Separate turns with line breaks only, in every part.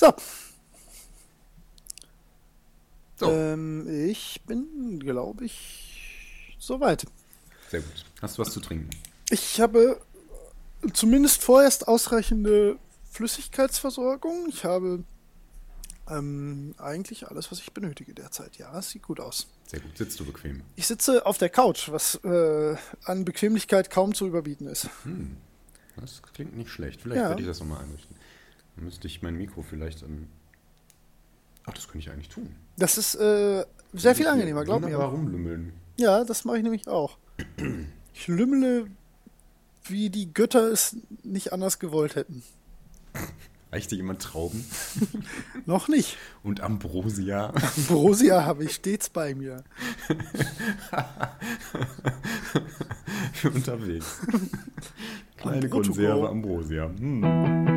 So.
So.
Ähm, ich bin, glaube ich, soweit.
Sehr gut. Hast du was zu trinken?
Ich habe zumindest vorerst ausreichende Flüssigkeitsversorgung. Ich habe ähm, eigentlich alles, was ich benötige derzeit. Ja, es sieht gut aus.
Sehr gut. Sitzt du bequem?
Ich sitze auf der Couch, was äh, an Bequemlichkeit kaum zu überbieten ist.
Das klingt nicht schlecht. Vielleicht
Ja.
werde ich das nochmal einrichten. Müsste ich mein Mikro vielleicht an. Ach, das könnte ich eigentlich tun.
Das ist äh, sehr viel angenehmer, glaub mir.
Wunderbar rumlümmeln.
Ja, das mache ich nämlich auch. Ich lümmele, wie die Götter es nicht anders gewollt hätten.
Reicht dir jemand Trauben?
Noch nicht.
Und Ambrosia?
Ambrosia habe ich stets bei mir.
für unterwegs. Kleine Konserve. Ambrosia. Hm.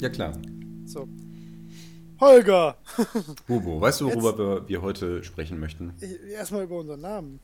Ja klar.
So. Holger!
Bobo, weißt du, worüber wir, wir heute sprechen möchten?
Erstmal über unseren Namen.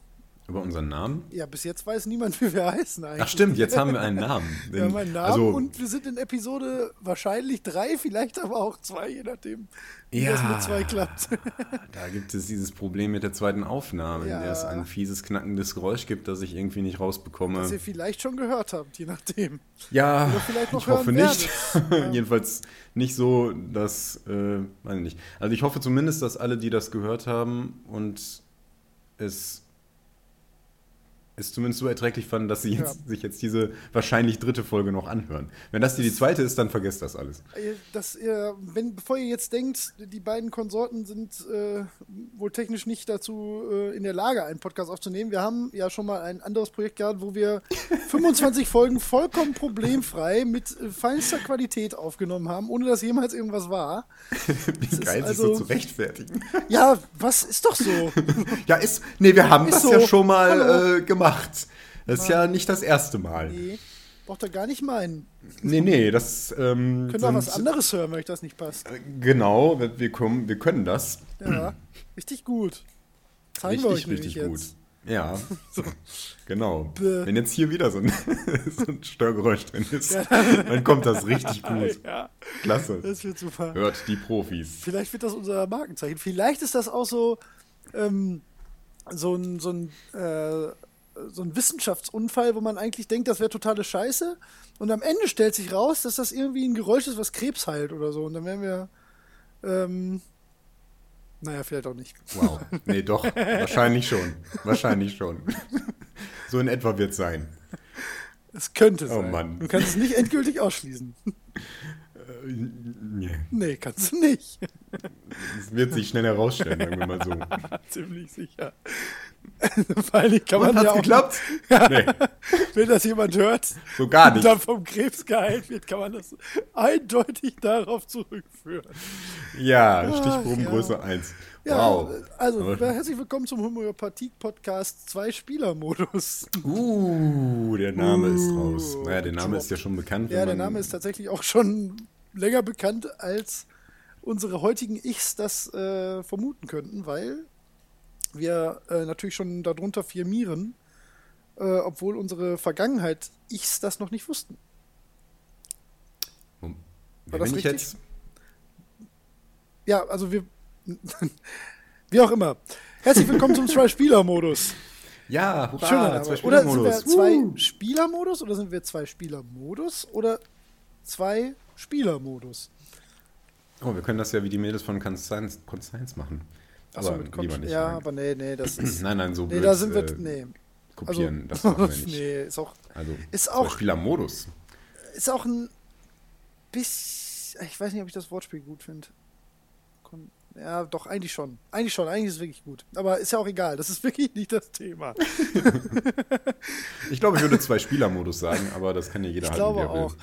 Über unseren Namen?
Ja, bis jetzt weiß niemand, wie wir heißen eigentlich.
Ach stimmt, jetzt haben wir einen Namen.
Wir haben einen Namen
also,
und wir sind in Episode wahrscheinlich drei, vielleicht aber auch zwei, je nachdem, wie
Ja.
das mit zwei klappt.
da gibt es dieses Problem mit der zweiten Aufnahme,
Ja.
in der es ein fieses, knackendes Geräusch gibt, das ich irgendwie nicht rausbekomme.
Was ihr vielleicht schon gehört habt, je nachdem.
Ja,
Oder vielleicht noch
ich hoffe nicht.
werdet.
Jedenfalls nicht so, dass, äh, weiß ich nicht. Also ich hoffe zumindest, dass alle, die das gehört haben und es es zumindest so erträglich fanden, dass sie jetzt, sich jetzt diese wahrscheinlich dritte Folge noch anhören. Wenn das die, die zweite ist, dann vergesst das alles.
Dass ihr, wenn, bevor ihr jetzt denkt, die beiden Konsorten sind äh, wohl technisch nicht dazu äh, in der Lage, einen Podcast aufzunehmen. Wir haben ja schon mal ein anderes Projekt gehabt, wo wir 25 Folgen vollkommen problemfrei mit äh, feinster Qualität aufgenommen haben, ohne dass jemals irgendwas war.
Wie
ist
geil, sich
also-
so zu rechtfertigen.
Ja, was ist doch so.
ja, ist, nee, wir haben
Ist
das
so.
ja schon mal
Hallo.
Äh, gemacht. Das ist ja nicht das erste Mal. Nee,
Nee, braucht ihr gar nicht meinen.
nee, das ähm,
ihr auch was anderes hören, wenn euch das nicht passt.
Genau, wir, wir, kommen, wir können das.
Ja, richtig gut. Zeigen wir euch
Richtig, richtig gut.
jetzt. Äh.
Ja, genau.
Bäh.
Wenn jetzt hier wieder so ein, so ein Störgeräusch drin ist, dann kommt das richtig gut.
Ja,
Klasse.
das wird super.
Hört die Profis.
Vielleicht wird das unser Markenzeichen. Vielleicht ist das auch so, ähm, so ein, so ein, äh, so ein Wissenschaftsunfall, wo man eigentlich denkt, das wäre totale Scheiße. Und am Ende stellt sich raus, dass das irgendwie ein Geräusch ist, was Krebs heilt oder so. Und dann wären wir, ähm, naja, vielleicht auch nicht.
Wow. Nee, doch. Wahrscheinlich schon. Wahrscheinlich schon. So in etwa wird es sein.
Es könnte
Oh
sein.
Mann.
Du kannst es nicht endgültig ausschließen.
Äh, nee,
nee, kannst du nicht.
Es wird sich schnell herausstellen, sagen wir mal so.
Ziemlich sicher. Vor allem kann man
Und hat's
ja auch,
geklappt? Nee,
wenn das jemand hört,
so gar
und
nicht.
dann vom Krebs geheilt wird, kann man das eindeutig darauf zurückführen.
Ja, Stichprobengröße
ja.
1.
Ja,
Wow.
also herzlich willkommen zum Homöopathie-Podcast Zwei-Spieler-Modus.
Uh, der Name ist
Uh,
raus. Naja, der Name ist ja schon bekannt.
Ja, der
man-
Name ist tatsächlich auch schon länger bekannt, als unsere heutigen Ichs das äh, vermuten könnten, weil wir äh, natürlich schon darunter firmieren, äh, obwohl unsere Vergangenheit Ichs das noch nicht wussten. War
Wenn
das
ich
richtig?
jetzt
Ja, also wir. Wie auch immer. Herzlich willkommen zum Zwei-Spieler-Modus.
Ja, hurra,
Schöner
zwei
Oder sind wir zwei
Uh.
Spieler-Modus oder sind wir zwei Spieler-Modus oder zwei Spieler-Modus?
Oh, wir können das ja wie die Mädels von Constance, Constance machen. Aber
mit
lieber nicht.
Ja,
nein.
aber nee, nee, das ist.
nein, nein, so
nee,
blöd,
da sind wir.
äh,
Nee.
Kopieren, das
Also,
machen wir nicht.
nee, ist auch,
Also,
Ist auch-
Spielermodus.
ist auch ein bisschen. Ich weiß nicht, ob ich das Wortspiel gut finde. Ja, doch, eigentlich schon. Eigentlich schon, eigentlich ist es wirklich gut. Aber ist ja auch egal, das ist wirklich nicht das Thema.
Ich glaube, ich würde zwei Spielermodus sagen, aber das kann ja jeder
Ich
halten,
glaube
er will.
auch.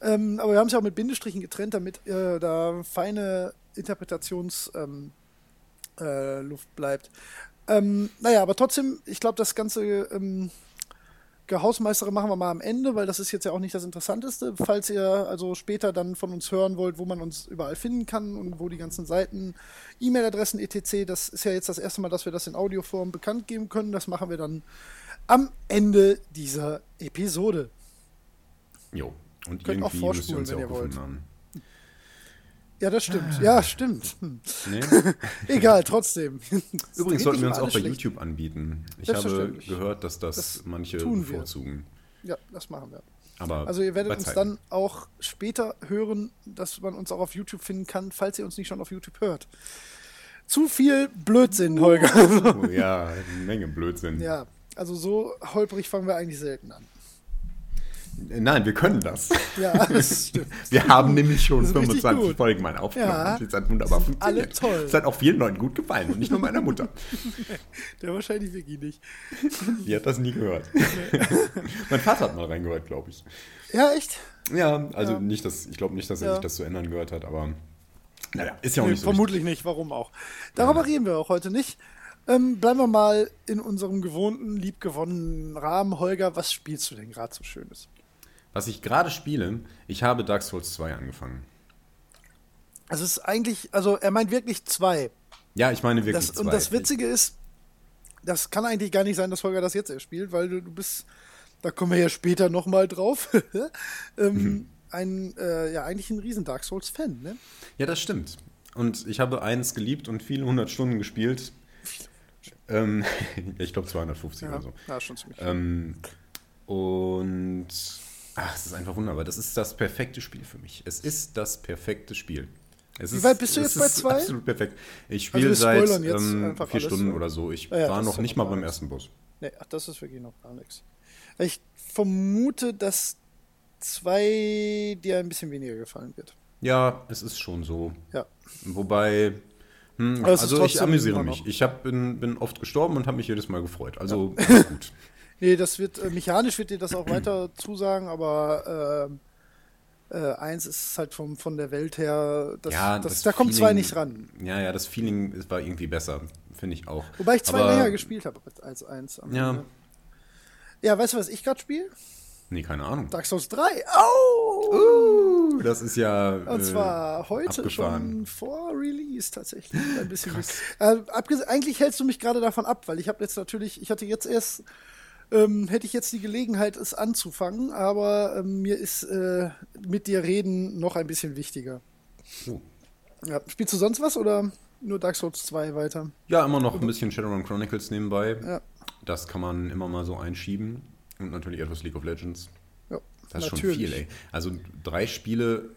Ähm, aber wir haben es ja auch mit Bindestrichen getrennt, damit äh, da feine Interpretationsluft ähm, äh, Luft bleibt. Ähm, naja, aber trotzdem, ich glaube, das Ganze ähm, Gehausmeistere machen wir mal am Ende, weil das ist jetzt ja auch nicht das Interessanteste. Falls ihr also später dann von uns hören wollt, wo man uns überall finden kann und wo die ganzen Seiten, E-Mail-Adressen etc., das ist ja jetzt das erste Mal, dass wir das in Audioform bekannt geben können. Das machen wir dann am Ende dieser Episode.
Jo. Und
Könnt auch
irgendwie müsst ihr
vorspulen,
uns ja
wenn
auch
ihr wollt.
gefunden haben.
Ja, das stimmt. Ja, stimmt.
Nee?
Egal, trotzdem.
Übrigens sollten wir uns auch bei
schlecht.
YouTube anbieten. Ich habe gehört, dass das,
Das
manche bevorzugen.
Ja, das machen wir.
Aber
Also ihr werdet uns dann auch später hören, dass man uns auch auf YouTube finden kann, falls ihr uns nicht schon auf YouTube hört. Zu viel Blödsinn, Holger.
Oh, ja, eine Menge Blödsinn.
ja, also so holprig fangen wir eigentlich selten an.
Nein, wir können das.
Ja, das stimmt.
Wir haben nämlich schon
Das ist richtig
25
gut.
Folgen mal aufgenommen.
Ja.
Das hat wunderbar funktioniert.
Alle toll.
Das hat auch vielen Leuten gut gefallen und nicht nur meiner Mutter.
Der wahrscheinlich wirklich nicht.
Die hat das nie gehört. mein Vater hat mal reingehört, glaube ich.
Ja, echt?
Ja, also
Ja.
nicht, dass ich glaube nicht, dass er
Ja.
sich das zu ändern gehört hat, aber naja, ist ja auch
Nee,
nicht so
vermutlich nicht, warum auch. Darüber reden wir auch heute nicht. Ähm, bleiben wir mal in unserem gewohnten, liebgewonnenen Rahmen. Holger, was spielst du denn gerade so Schönes?
Was ich gerade spiele, ich habe Dark Souls 2 angefangen.
Also es ist eigentlich, also er meint wirklich zwei.
Ja, ich meine wirklich
Das,
zwei.
und das Witzige ist, das kann eigentlich gar nicht sein, dass Holger das jetzt erst spielt, weil du, du bist, da kommen wir ja später nochmal drauf, ähm,
Mhm.
ein, äh, ja, eigentlich ein riesen Dark Souls-Fan, ne?
Ja, das stimmt. Und ich habe eins geliebt und viele hundert Stunden gespielt. Ähm, ich glaube 250
Ja,
oder so.
ja schon ziemlich.
Ähm, und ach, es ist einfach wunderbar. Das ist das perfekte Spiel für mich. Es ist das perfekte Spiel. Es
Wie
ist,
weit bist du jetzt bei
ist
zwei?
Absolut perfekt. Ich
Also
spiele
wir
seit ähm, vier
alles,
Stunden oder so. Ich
Ja, ja,
war noch
ist ja
nicht mal beim ersten Boss.
Nee, ach, das ist wirklich noch gar nichts. Ich vermute, dass zwei dir ein bisschen weniger gefallen wird.
Ja, es ist schon so.
Ja.
Wobei, hm,
ist
also ich amüsiere mich. Ich hab, bin, bin oft gestorben und habe mich jedes Mal gefreut. Also alles gut.
Nee, das wird, äh, mechanisch wird dir das auch weiter zusagen, aber ähm, äh, eins ist halt vom, von der Welt her, das,
ja,
das,
das
da kommt zwei nicht ran.
Ja, ja, das Feeling ist- war irgendwie besser, finde ich auch.
Wobei ich zwei
Aber-
länger gespielt habe als eins. am
Ja.
Ende. Ja, weißt du, was ich gerade spiele?
Nee, keine Ahnung.
Dark Souls 3. Au!
Uh, das ist ja.
Und
äh,
zwar heute
abgefahren.
schon vor Release tatsächlich. Ein bisschen. Äh, eigentlich hältst du mich gerade davon ab, weil ich habe jetzt natürlich, ich hatte jetzt erst, ähm, hätte ich jetzt die Gelegenheit, es anzufangen, aber ähm, mir ist äh, mit dir reden noch ein bisschen wichtiger.
Oh.
Ja, spielst du sonst was oder nur Dark Souls 2 weiter?
Ja, immer noch ein bisschen Shadowrun Chronicles nebenbei.
Ja.
Das kann man immer mal so einschieben. Und natürlich etwas League of Legends.
Ja,
Das ist
natürlich.
schon viel, ey. Also drei Spiele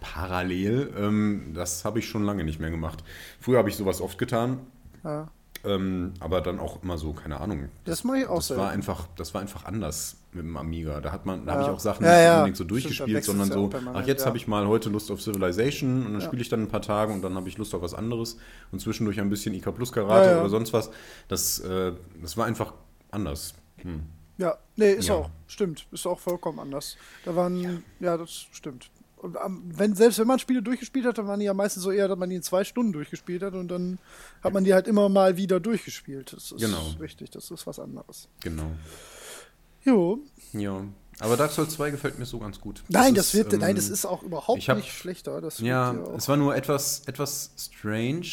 parallel, ähm, das habe ich schon lange nicht mehr gemacht. Früher habe ich sowas oft getan,
Ja.
Ähm, aber dann auch immer so, keine Ahnung.
Das mache ich auch
Das
selten.
war einfach, das war einfach anders mit dem Amiga. Da hat man, da habe
Ja.
ich auch Sachen
Ja,
nicht
ja.
unbedingt so durchgespielt, sondern so, ach jetzt habe ich mal heute Lust auf Civilization und dann spiele ich dann ein paar Tage und dann habe ich Lust auf was anderes und zwischendurch ein bisschen IK Plus Karate oder sonst was. Das, äh, das war einfach anders. Hm.
Ja, nee, ist auch, stimmt, ist auch vollkommen anders. Da waren, ja, das stimmt. Und am- wenn, selbst wenn man Spiele durchgespielt hat, dann waren die ja meistens so eher, dass man die in zwei Stunden durchgespielt hat und dann hat man die halt immer mal wieder durchgespielt. Das ist
Genau.
richtig, das ist was anderes.
Genau.
Jo.
Ja. Aber Dark Souls 2 gefällt mir so ganz gut.
Nein, das,
ist,
wird,
ähm,
nein, das ist auch überhaupt
hab-
nicht schlechter. Das
Ja, es war nur etwas, etwas strange.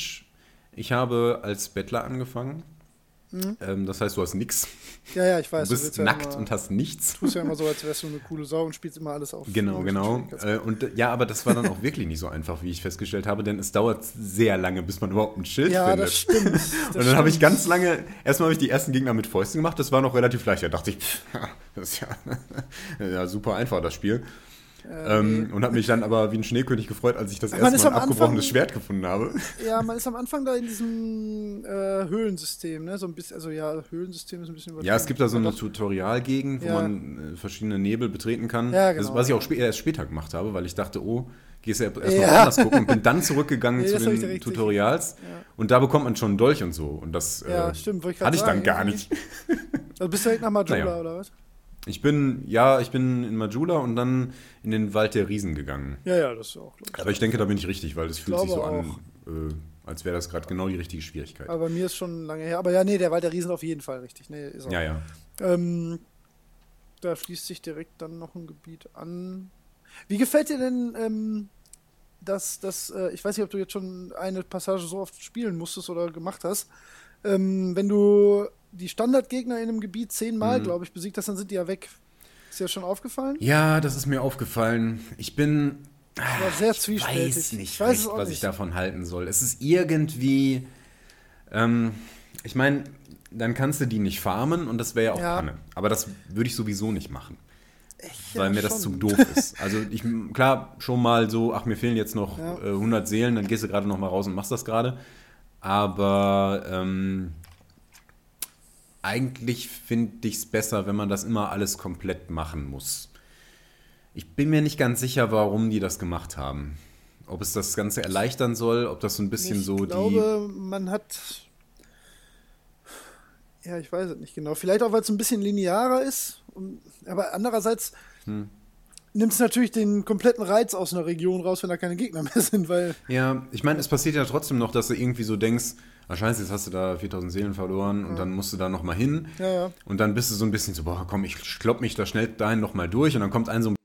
Ich habe als Bettler angefangen. Ähm, das heißt, du hast nichts.
ja, ja, ich weiß.
Du bist
ja
nackt
immer,
und hast nichts.
tust ja immer so, als wärst du eine coole Sau und spielst immer alles auf.
Genau, genau. Äh, und äh, ja, aber das war dann auch wirklich nicht so einfach, wie ich festgestellt habe, denn es dauert sehr lange, bis man überhaupt ein Schild
ja,
findet.
das stimmt. Das
und dann habe ich ganz lange, erstmal habe ich die ersten Gegner mit Fäusten gemacht, das war noch relativ leicht. Da dachte ich, pff, das ist ja, ja super einfach, das Spiel. Ähm, und habe mich dann aber wie ein Schneekönig gefreut, als ich das erste Mal ein abgebrochenes
Anfang-
Schwert gefunden habe.
Ja, man ist am Anfang da in diesem äh, Höhlensystem, ne? So ein bisschen, also ja, Höhlensystem ist ein bisschen
Ja, es gibt da so eine Tutorialgegend, wo
Ja.
man äh, verschiedene Nebel betreten kann.
Ja,
das,
genau,
was ich auch spä erst später gemacht habe, weil ich dachte, oh, gehst du ja erstmal
Ja.
anders gucken und bin dann zurückgegangen
Nee,
zu
das
den Tutorials.
Ja.
Und da bekommt man schon einen Dolch und so. Und das
Ja,
äh,
stimmt, ich
hatte ich dann gar nicht.
Also bist du direkt nach Majula
Naja.
oder was?
Ich bin, ja, ich bin in Majula und dann in den Wald der Riesen gegangen.
Ja, ja, das ist auch.
Aber ich denke, da bin ich richtig, weil es fühlt sich so
glaube
an, äh, als wäre das gerade genau die richtige Schwierigkeit.
Aber bei mir ist schon lange her. Aber ja, nee, der Wald der Riesen auf jeden Fall richtig. Nee, ist auch.
Ja, ja.
Ähm, Da schließt sich direkt dann noch ein Gebiet an. Wie gefällt dir denn ähm, das, das äh, ich weiß nicht, ob du jetzt schon eine Passage so oft spielen musstest oder gemacht hast, ähm, wenn du die Standardgegner in einem Gebiet zehnmal, mhm. glaube ich, besiegt hast, dann sind die ja weg. Ist dir das schon aufgefallen?
Ja, das ist mir aufgefallen. Ich bin.
war sehr zwiespältig.
Ich weiß nicht, ich weiß recht, was nicht. ich davon halten soll. Es ist irgendwie. Ähm, ich meine, dann kannst du die nicht farmen und das wäre ja auch ja. Panne. Aber das würde ich sowieso nicht machen. Ich weil mir schon. das zu doof ist. Also ich, klar, schon mal so, ach, mir fehlen jetzt noch ja. äh, 100 Seelen, dann gehst du gerade noch mal raus und machst das gerade. Aber ähm, eigentlich finde ich es besser, wenn man das immer alles komplett machen muss. Ich bin mir nicht ganz sicher, warum die das gemacht haben. Ob es das Ganze erleichtern soll, ob das so ein bisschen
ich
so
die. Ich glaube, man hat ja, ich weiß es nicht genau. Vielleicht auch, weil es ein bisschen linearer ist. aber andererseits hm. Nimmt es natürlich den kompletten Reiz aus einer Region raus, wenn da keine Gegner mehr sind, weil.
Ja, ich meine, es passiert ja trotzdem noch, dass du irgendwie so denkst, ah scheiße, jetzt hast du da 4000 Seelen verloren und dann musst du da nochmal hin.
Ja, ja.
Und dann bist du so ein bisschen so, boah, komm, ich klopp mich da schnell dahin nochmal durch und dann kommt ein so ein.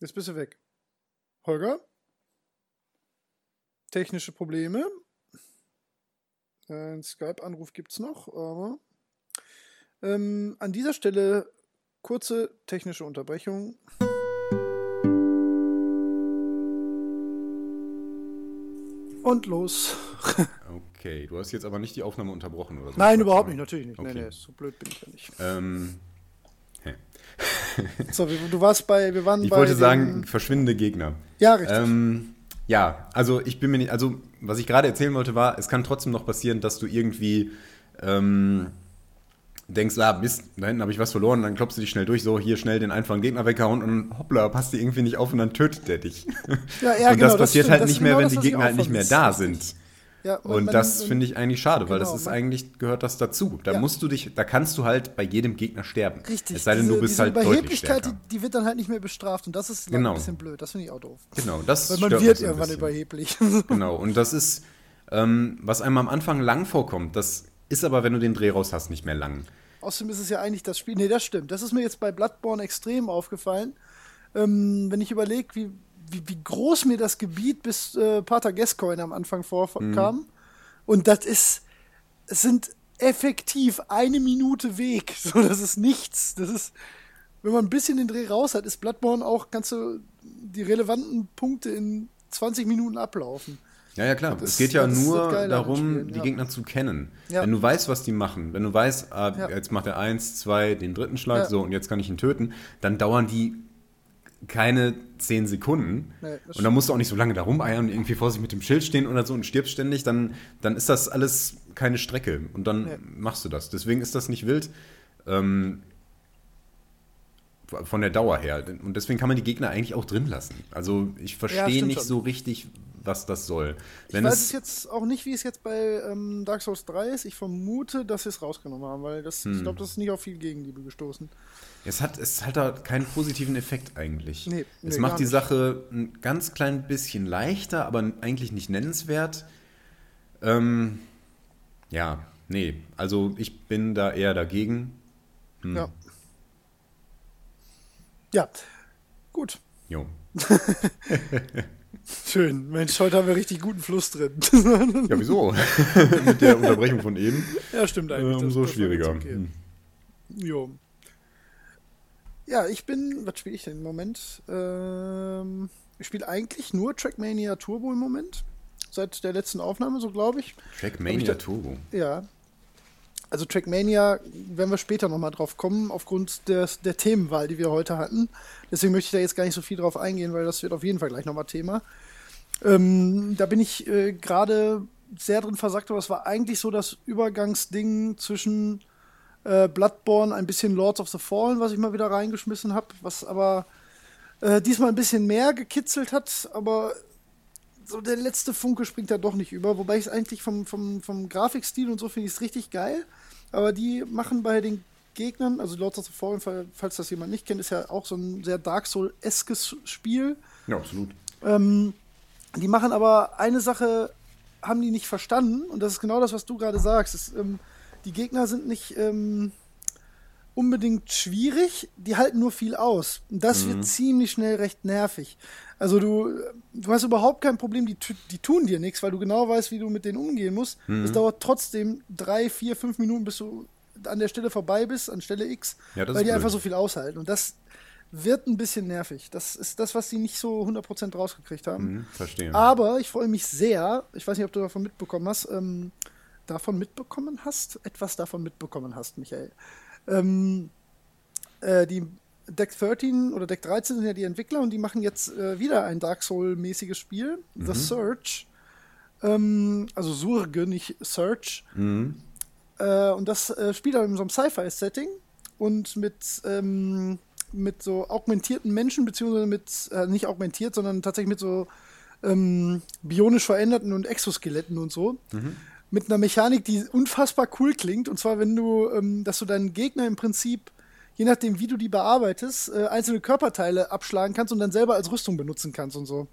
Jetzt bist du weg. Holger? Technische Probleme. Ein Skype-Anruf gibt es noch, aber ähm, an dieser Stelle kurze technische Unterbrechung. Und los.
okay, du hast jetzt aber nicht die Aufnahme unterbrochen, oder so?
Nein, überhaupt nicht, natürlich nicht. Okay. Nee, nee, so blöd bin ich ja nicht.
Ähm,
so, du warst bei, wir waren
ich
bei.
Ich wollte sagen, verschwindende Gegner.
Ja, richtig.
Ähm, ja, also ich bin mir nicht, also was ich gerade erzählen wollte war, es kann trotzdem noch passieren, dass du irgendwie ähm, denkst, ah, Mist, da hinten habe ich was verloren, dann klopfst du dich schnell durch, so hier schnell den einfachen Gegner weghauen und hoppla, passt dir irgendwie nicht auf und dann tötet der dich.
Ja, ja,
und
genau,
das passiert
das
halt
das
nicht mehr, genau wenn die Gegner halt nicht mehr da sind.
Ja,
und, und das finde ich eigentlich schade, genau, weil das genau, ist eigentlich, gehört das dazu. Da ja. musst du dich, da kannst du halt bei jedem Gegner sterben.
Richtig.
Es sei denn, diese, du bist halt deutlich stärker.
Die, die, wird dann halt nicht mehr bestraft und das ist
genau.
ein bisschen blöd. Das finde ich auch doof.
Genau, das
Weil man wird irgendwann überheblich.
genau, und das ist, ähm, was einem am Anfang lang vorkommt, das ist aber, wenn du den Dreh raus hast, nicht mehr lang.
Außerdem ist es ja eigentlich das Spiel. Nee, das stimmt. Das ist mir jetzt bei Bloodborne extrem aufgefallen. Ähm, wenn ich überlege, wie, wie, wie, groß mir das Gebiet bis äh, Pater Gascoigne am Anfang vorkam. Mhm. Und das ist, es sind effektiv eine Minute Weg. So, das ist nichts. Das ist, wenn man ein bisschen den Dreh raus hat, ist Bloodborne auch, kannst du die relevanten Punkte in 20 Minuten ablaufen.
Ja, ja, klar. Das, es geht ja nur darum, die Gegner zu kennen. Ja. Wenn du weißt, was die machen, wenn du weißt, ah, ja. jetzt macht er eins, zwei, den dritten Schlag, so, und jetzt kann ich ihn töten, dann dauern die keine zehn Sekunden. Nee, und dann musst du auch nicht so lange da rumeiern und irgendwie vor sich mit dem Schild stehen oder so und stirbst ständig, dann, dann ist das alles keine Strecke. Und dann nee. machst du das. Deswegen ist das nicht wild. Ähm, von der Dauer her. Und deswegen kann man die Gegner eigentlich auch drin lassen. Also ich verstehe ja, nicht schon. so richtig, was das soll.
Wenn ich weiß es jetzt auch nicht, wie es jetzt bei ähm, Dark Souls 3 ist. Ich vermute, dass sie es rausgenommen haben, weil das, hm. ich glaube, das ist nicht auf viel Gegenliebe gestoßen.
Es hat, es hat da keinen positiven Effekt eigentlich.
Nee,
es nee, macht die Sache ein ganz klein bisschen leichter, aber eigentlich nicht nennenswert. Ähm, ja, nee, also ich bin da eher dagegen.
Hm. Ja. Ja, gut.
Jo.
Schön. Mensch, heute haben wir richtig guten Fluss drin.
ja, wieso? Mit der Unterbrechung von eben.
Ja, stimmt eigentlich.
Äh, umso das, das schwieriger. Okay. Hm.
Jo. Ja, ich bin, was spiele ich denn im Moment? Ähm, ich spiele eigentlich nur Trackmania Turbo im Moment. Seit der letzten Aufnahme, so glaube ich.
Trackmania ich Turbo?
Ja. Also Trackmania werden wir später nochmal drauf kommen, aufgrund des, der Themenwahl, die wir heute hatten. Deswegen möchte ich da jetzt gar nicht so viel drauf eingehen, weil das wird auf jeden Fall gleich nochmal Thema. Ähm, da bin ich äh, gerade sehr drin versagt, aber es war eigentlich so das Übergangsding zwischen äh, Bloodborne, ein bisschen Lords of the Fallen, was ich mal wieder reingeschmissen habe, was aber äh, diesmal ein bisschen mehr gekitzelt hat, aber so der letzte Funke springt da doch nicht über, wobei ich es eigentlich vom, vom, vom Grafikstil und so finde ich es richtig geil, aber die machen bei den Gegnern, also Lords of the Fallen, falls das jemand nicht kennt, ist ja auch so ein sehr Dark Soul-eskes Spiel.
Ja, absolut.
Ähm, die machen aber eine Sache, haben die nicht verstanden, und das ist genau das, was du gerade sagst. Es, ähm, die Gegner sind nicht, ähm, unbedingt schwierig, die halten nur viel aus. Und das mhm. wird ziemlich schnell recht nervig. Also du, du hast überhaupt kein Problem, die, die tun dir nichts, weil du genau weißt, wie du mit denen umgehen musst. Mhm. Es dauert trotzdem drei, vier, fünf Minuten, bis du an der Stelle vorbei bist, an Stelle X, ja, weil die blöd. einfach so viel aushalten. Und das wird ein bisschen nervig. Das ist das, was sie nicht so 100% rausgekriegt haben.
Mhm, verstehe.
Aber ich freue mich sehr, ich weiß nicht, ob du davon mitbekommen hast, ähm, davon mitbekommen hast, etwas davon mitbekommen hast, Michael. Ähm, äh, die Deck 13 oder Deck 13 sind ja die Entwickler und die machen jetzt äh, wieder ein Dark Soul-mäßiges Spiel, mhm. The Search. Ähm, also Surge, nicht Search. Mhm. Äh, und das äh, spielt in so einem Sci-Fi-Setting und mit, ähm, mit so augmentierten Menschen, beziehungsweise mit, äh, nicht augmentiert, sondern tatsächlich mit so ähm, bionisch veränderten und Exoskeletten und so. Mhm mit einer Mechanik, die unfassbar cool klingt. Und zwar, wenn du, ähm, dass du deinen Gegner im Prinzip, je nachdem, wie du die bearbeitest, äh, einzelne Körperteile abschlagen kannst und dann selber als Rüstung benutzen kannst und so.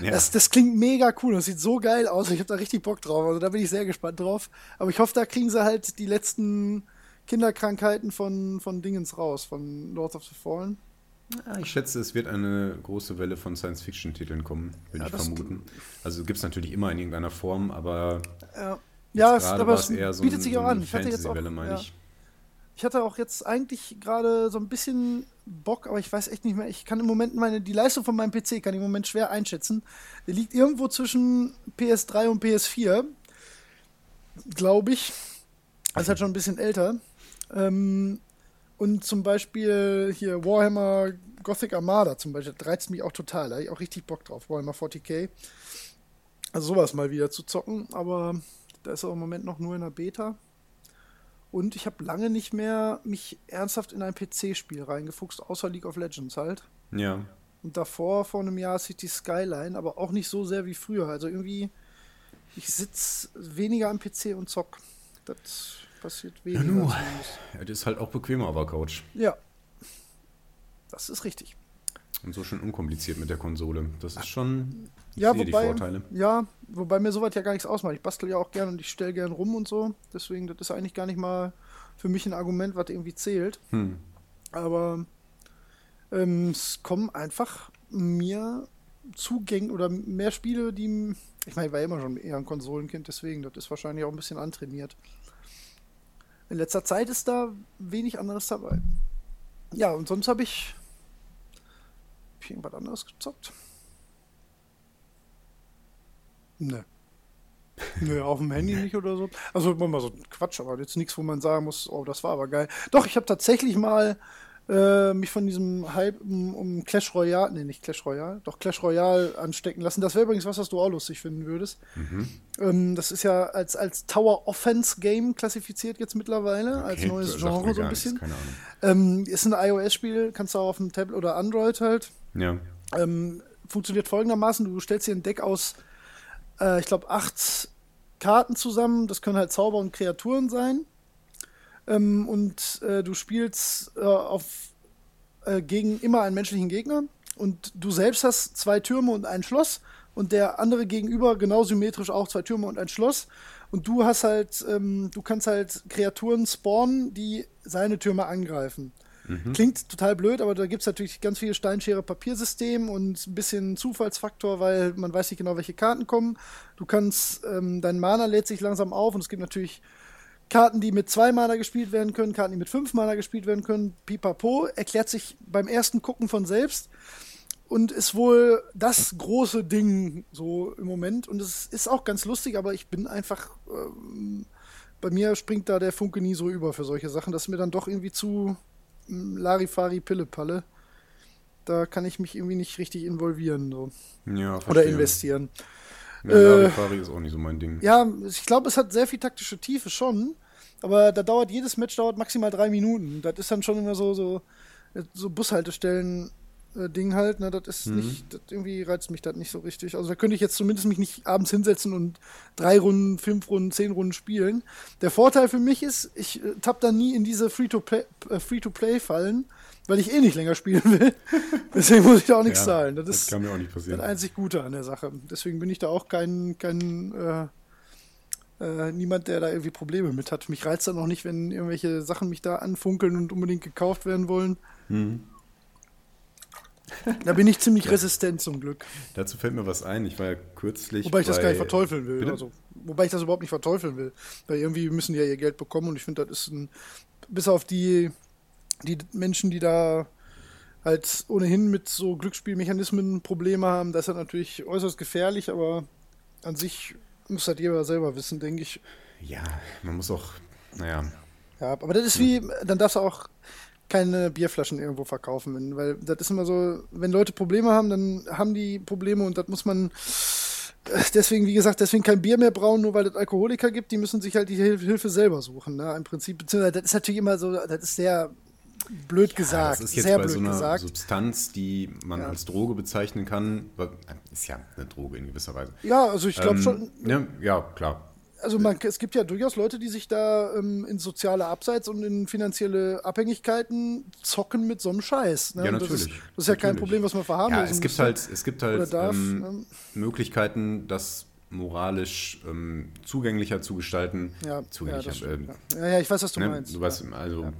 Ja. Das, das klingt mega cool. Das sieht so geil aus. Ich habe da richtig Bock drauf. Also da bin ich sehr gespannt drauf. Aber ich hoffe, da kriegen sie halt die letzten Kinderkrankheiten von, von Dingens raus, von Lords of the Fallen.
Ja, ich schätze, es wird eine große Welle von Science-Fiction-Titeln kommen, würde ja, ich vermuten. Also gibt es natürlich immer in irgendeiner Form, aber
ja, ja es, aber es
eher so
bietet ein, sich auch
so
an. Ich hatte
jetzt auch,
ja. ich. ich. hatte auch jetzt eigentlich gerade so ein bisschen Bock, aber ich weiß echt nicht mehr. Ich kann im Moment meine die Leistung von meinem PC kann ich im Moment schwer einschätzen. Der liegt irgendwo zwischen PS3 und PS4, glaube ich. Das ist halt schon ein bisschen älter. Ähm, und zum Beispiel hier Warhammer Gothic Armada zum Beispiel, reizt mich auch total. Da habe ich auch richtig Bock drauf. Warhammer 40k. Also sowas mal wieder zu zocken, aber da ist er im Moment noch nur in der Beta. Und ich habe lange nicht mehr mich ernsthaft in ein PC-Spiel reingefuchst, außer League of Legends halt.
Ja.
Und davor, vor einem Jahr, City Skyline, aber auch nicht so sehr wie früher. Also irgendwie, ich sitze weniger am PC und zock. Das passiert weniger. Ja.
Ja, das ist halt auch bequemer auf der Couch.
Ja. Das ist richtig.
Und so schön unkompliziert mit der Konsole. Das ist schon.
Ich ja, wobei, die Vorteile. Ja, wobei mir sowas ja gar nichts ausmacht. Ich bastel ja auch gern und ich stelle gern rum und so. Deswegen, das ist eigentlich gar nicht mal für mich ein Argument, was irgendwie zählt. Hm. Aber ähm, es kommen einfach mir Zugänge oder mehr Spiele, die. Ich meine, ich war immer schon eher ein Konsolenkind, deswegen, das ist wahrscheinlich auch ein bisschen antrainiert in letzter Zeit ist da wenig anderes dabei. Ja, und sonst habe ich, hab ich irgendwas anderes gezockt. Ne. Nö, auf dem Handy nicht oder so. Also mal so Quatsch, aber jetzt nichts, wo man sagen muss, oh, das war aber geil. Doch, ich habe tatsächlich mal äh, mich von diesem Hype um, um, Clash Royale, nee, nicht Clash Royale, doch Clash Royale anstecken lassen. Das wäre übrigens was, was du auch lustig finden würdest. Mhm. Ähm, das ist ja als, als Tower Offense Game klassifiziert jetzt mittlerweile, okay, als neues Genre so ein bisschen. Ähm, ist ein iOS-Spiel, kannst du auch auf dem Tablet oder Android halt.
Ja.
Ähm, funktioniert folgendermaßen: Du stellst dir ein Deck aus, äh, ich glaube, acht Karten zusammen. Das können halt Zauber und Kreaturen sein ähm, und äh, du spielst äh, auf, äh, gegen immer einen menschlichen Gegner und du selbst hast zwei Türme und ein Schloss und der andere gegenüber genau symmetrisch auch zwei Türme und ein Schloss und du hast halt, ähm, du kannst halt Kreaturen spawnen, die seine Türme angreifen. Mhm. Klingt total blöd, aber da gibt es natürlich ganz viele Steinschere-Papiersystem und ein bisschen Zufallsfaktor, weil man weiß nicht genau, welche Karten kommen. Du kannst, ähm, dein Mana lädt sich langsam auf und es gibt natürlich Karten, die mit zwei Mana gespielt werden können, Karten, die mit fünf Mana gespielt werden können, pipapo, erklärt sich beim ersten Gucken von selbst und ist wohl das große Ding so im Moment. Und es ist auch ganz lustig, aber ich bin einfach, ähm, bei mir springt da der Funke nie so über für solche Sachen. Das ist mir dann doch irgendwie zu ähm, Larifari Pillepalle. Da kann ich mich irgendwie nicht richtig involvieren so.
ja,
oder investieren.
Ja, Larifari äh, ist auch nicht so mein Ding.
Ja, ich glaube, es hat sehr viel taktische Tiefe schon. Aber da dauert jedes Match dauert maximal drei Minuten. Das ist dann schon immer so, so, so Bushaltestellen. Äh, Ding halt, ne, das ist mhm. nicht, das irgendwie reizt mich das nicht so richtig. Also da könnte ich jetzt zumindest mich nicht abends hinsetzen und drei Runden, fünf Runden, zehn Runden spielen. Der Vorteil für mich ist, ich äh, tapp da nie in diese Free-to-Play äh, weil ich eh nicht länger spielen will. Deswegen muss ich da auch nichts ja, zahlen. Das, das
kann mir auch nicht passieren.
Das einzig Gute an der Sache. Deswegen bin ich da auch kein, kein äh, äh, niemand, der da irgendwie Probleme mit hat. Mich reizt dann auch nicht, wenn irgendwelche Sachen mich da anfunkeln und unbedingt gekauft werden wollen. Mhm. Da bin ich ziemlich resistent zum Glück.
Dazu fällt mir was ein. Ich war ja kürzlich.
Wobei ich das gar nicht verteufeln will. Also, wobei ich das überhaupt nicht verteufeln will. Weil irgendwie müssen die ja ihr Geld bekommen und ich finde, das ist ein. Bis auf die, die Menschen, die da halt ohnehin mit so Glücksspielmechanismen Probleme haben, das ist natürlich äußerst gefährlich, aber an sich muss halt jeder selber wissen, denke ich.
Ja, man muss auch, naja.
Ja, aber das ist wie, dann darfst du auch keine Bierflaschen irgendwo verkaufen, weil das ist immer so, wenn Leute Probleme haben, dann haben die Probleme und das muss man deswegen, wie gesagt, deswegen kein Bier mehr brauen, nur weil es Alkoholiker gibt, die müssen sich halt die Hilfe selber suchen, ne? Im Prinzip, beziehungsweise das ist natürlich immer so, das ist sehr blöd gesagt.
Ja, das ist jetzt
sehr
bei
blöd
so einer
gesagt.
Substanz, die man
Ja.
als Droge bezeichnen kann, ist ja eine Droge in gewisser Weise.
Ja, also ich glaube
Ähm,
schon,
Ja, ja, klar.
also man, es gibt ja durchaus Leute, die sich da ähm, in soziale Abseits und in finanzielle Abhängigkeiten zocken mit so einem Scheiß. Ne?
Ja,
Und das
natürlich.
ist, das ist ja kein
Natürlich.
Problem, was man verharmlosen
Ja, es gibt halt, es gibt halt
darf,
ähm,
ne?
Möglichkeiten, das moralisch ähm, zugänglicher zu gestalten.
ja,
zugänglicher,
ja,
ähm,
ja. ja, ja, ich weiß, was du
ne?
meinst.
Du weißt, also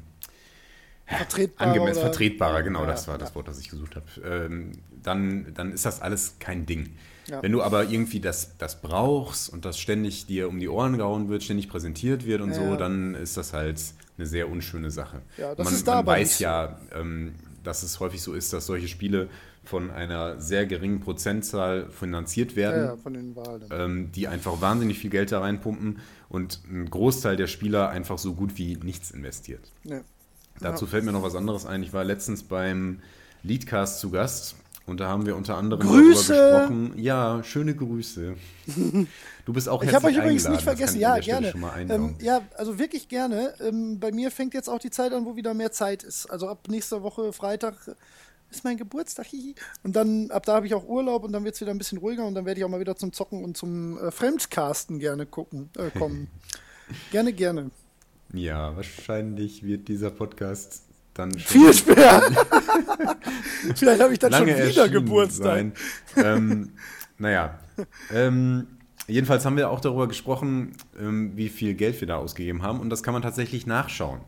Vertretbarer
angemessen
oder-
vertretbarer, genau,
Ja,
das war
ja.
das Wort, das ich gesucht habe. Ähm, dann, dann ist das alles kein Ding.
Ja.
Wenn du aber irgendwie das, das brauchst und das ständig dir um die Ohren gehauen wird, ständig präsentiert wird und so, dann ist das halt eine sehr unschöne Sache.
Ja, das
man
ist da
man weiß ja, ähm, dass es häufig so ist, dass solche Spiele von einer sehr geringen Prozentzahl finanziert werden
ja, von den Wahlen.
ähm, die einfach wahnsinnig viel Geld da reinpumpen und ein Großteil der Spieler einfach so gut wie nichts investiert.
Ja.
Dazu fällt mir noch was anderes ein. Ich war letztens beim Leadcast zu Gast und da haben wir unter anderem
Grüße!
darüber gesprochen. Ja, schöne Grüße. Du bist auch
Ich habe euch
herzlich
übrigens
eingeladen,
nicht vergessen, ja, gerne.
Schon mal
Ähm, ja, also wirklich gerne. Ähm, bei mir fängt jetzt auch die Zeit an, wo wieder mehr Zeit ist. Also ab nächster Woche Freitag ist mein Geburtstag. hihi. Und dann, ab da habe ich auch Urlaub und dann wird es wieder ein bisschen ruhiger und dann werde ich auch mal wieder zum Zocken und zum äh, Fremdcasten gerne gucken, äh, kommen. gerne, gerne.
Ja, wahrscheinlich wird dieser Podcast dann
Viel später. Vielleicht habe ich dann schon wieder Geburtstag.
ähm, naja, ähm, jedenfalls haben wir auch darüber gesprochen, ähm, wie viel Geld wir da ausgegeben haben und das kann man tatsächlich nachschauen.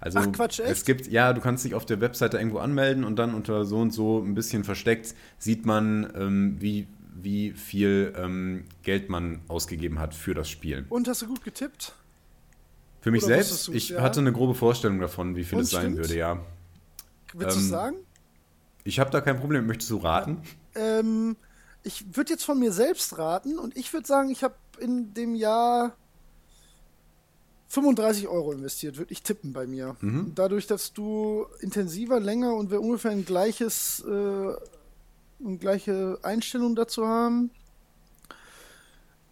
Also
Ach, Quatsch, echt?
es gibt, ja, du kannst dich auf der Webseite irgendwo anmelden und dann unter so und so ein bisschen versteckt sieht man, ähm, wie, wie viel ähm, Geld man ausgegeben hat für das Spiel.
Und hast du gut getippt?
Für mich
Oder
selbst, ich
ja?
hatte eine grobe Vorstellung davon, wie viel es sein würde, ja.
Willst du
Ähm,
es sagen?
Ich habe da kein Problem. Möchtest du raten?
Ähm, ich würde jetzt von mir selbst raten und ich würde sagen, ich habe in dem Jahr 35 Euro investiert, würde ich tippen bei mir.
Mhm.
Dadurch, dass du intensiver, länger und wir ungefähr ein gleiches, äh, eine gleiche Einstellung dazu haben.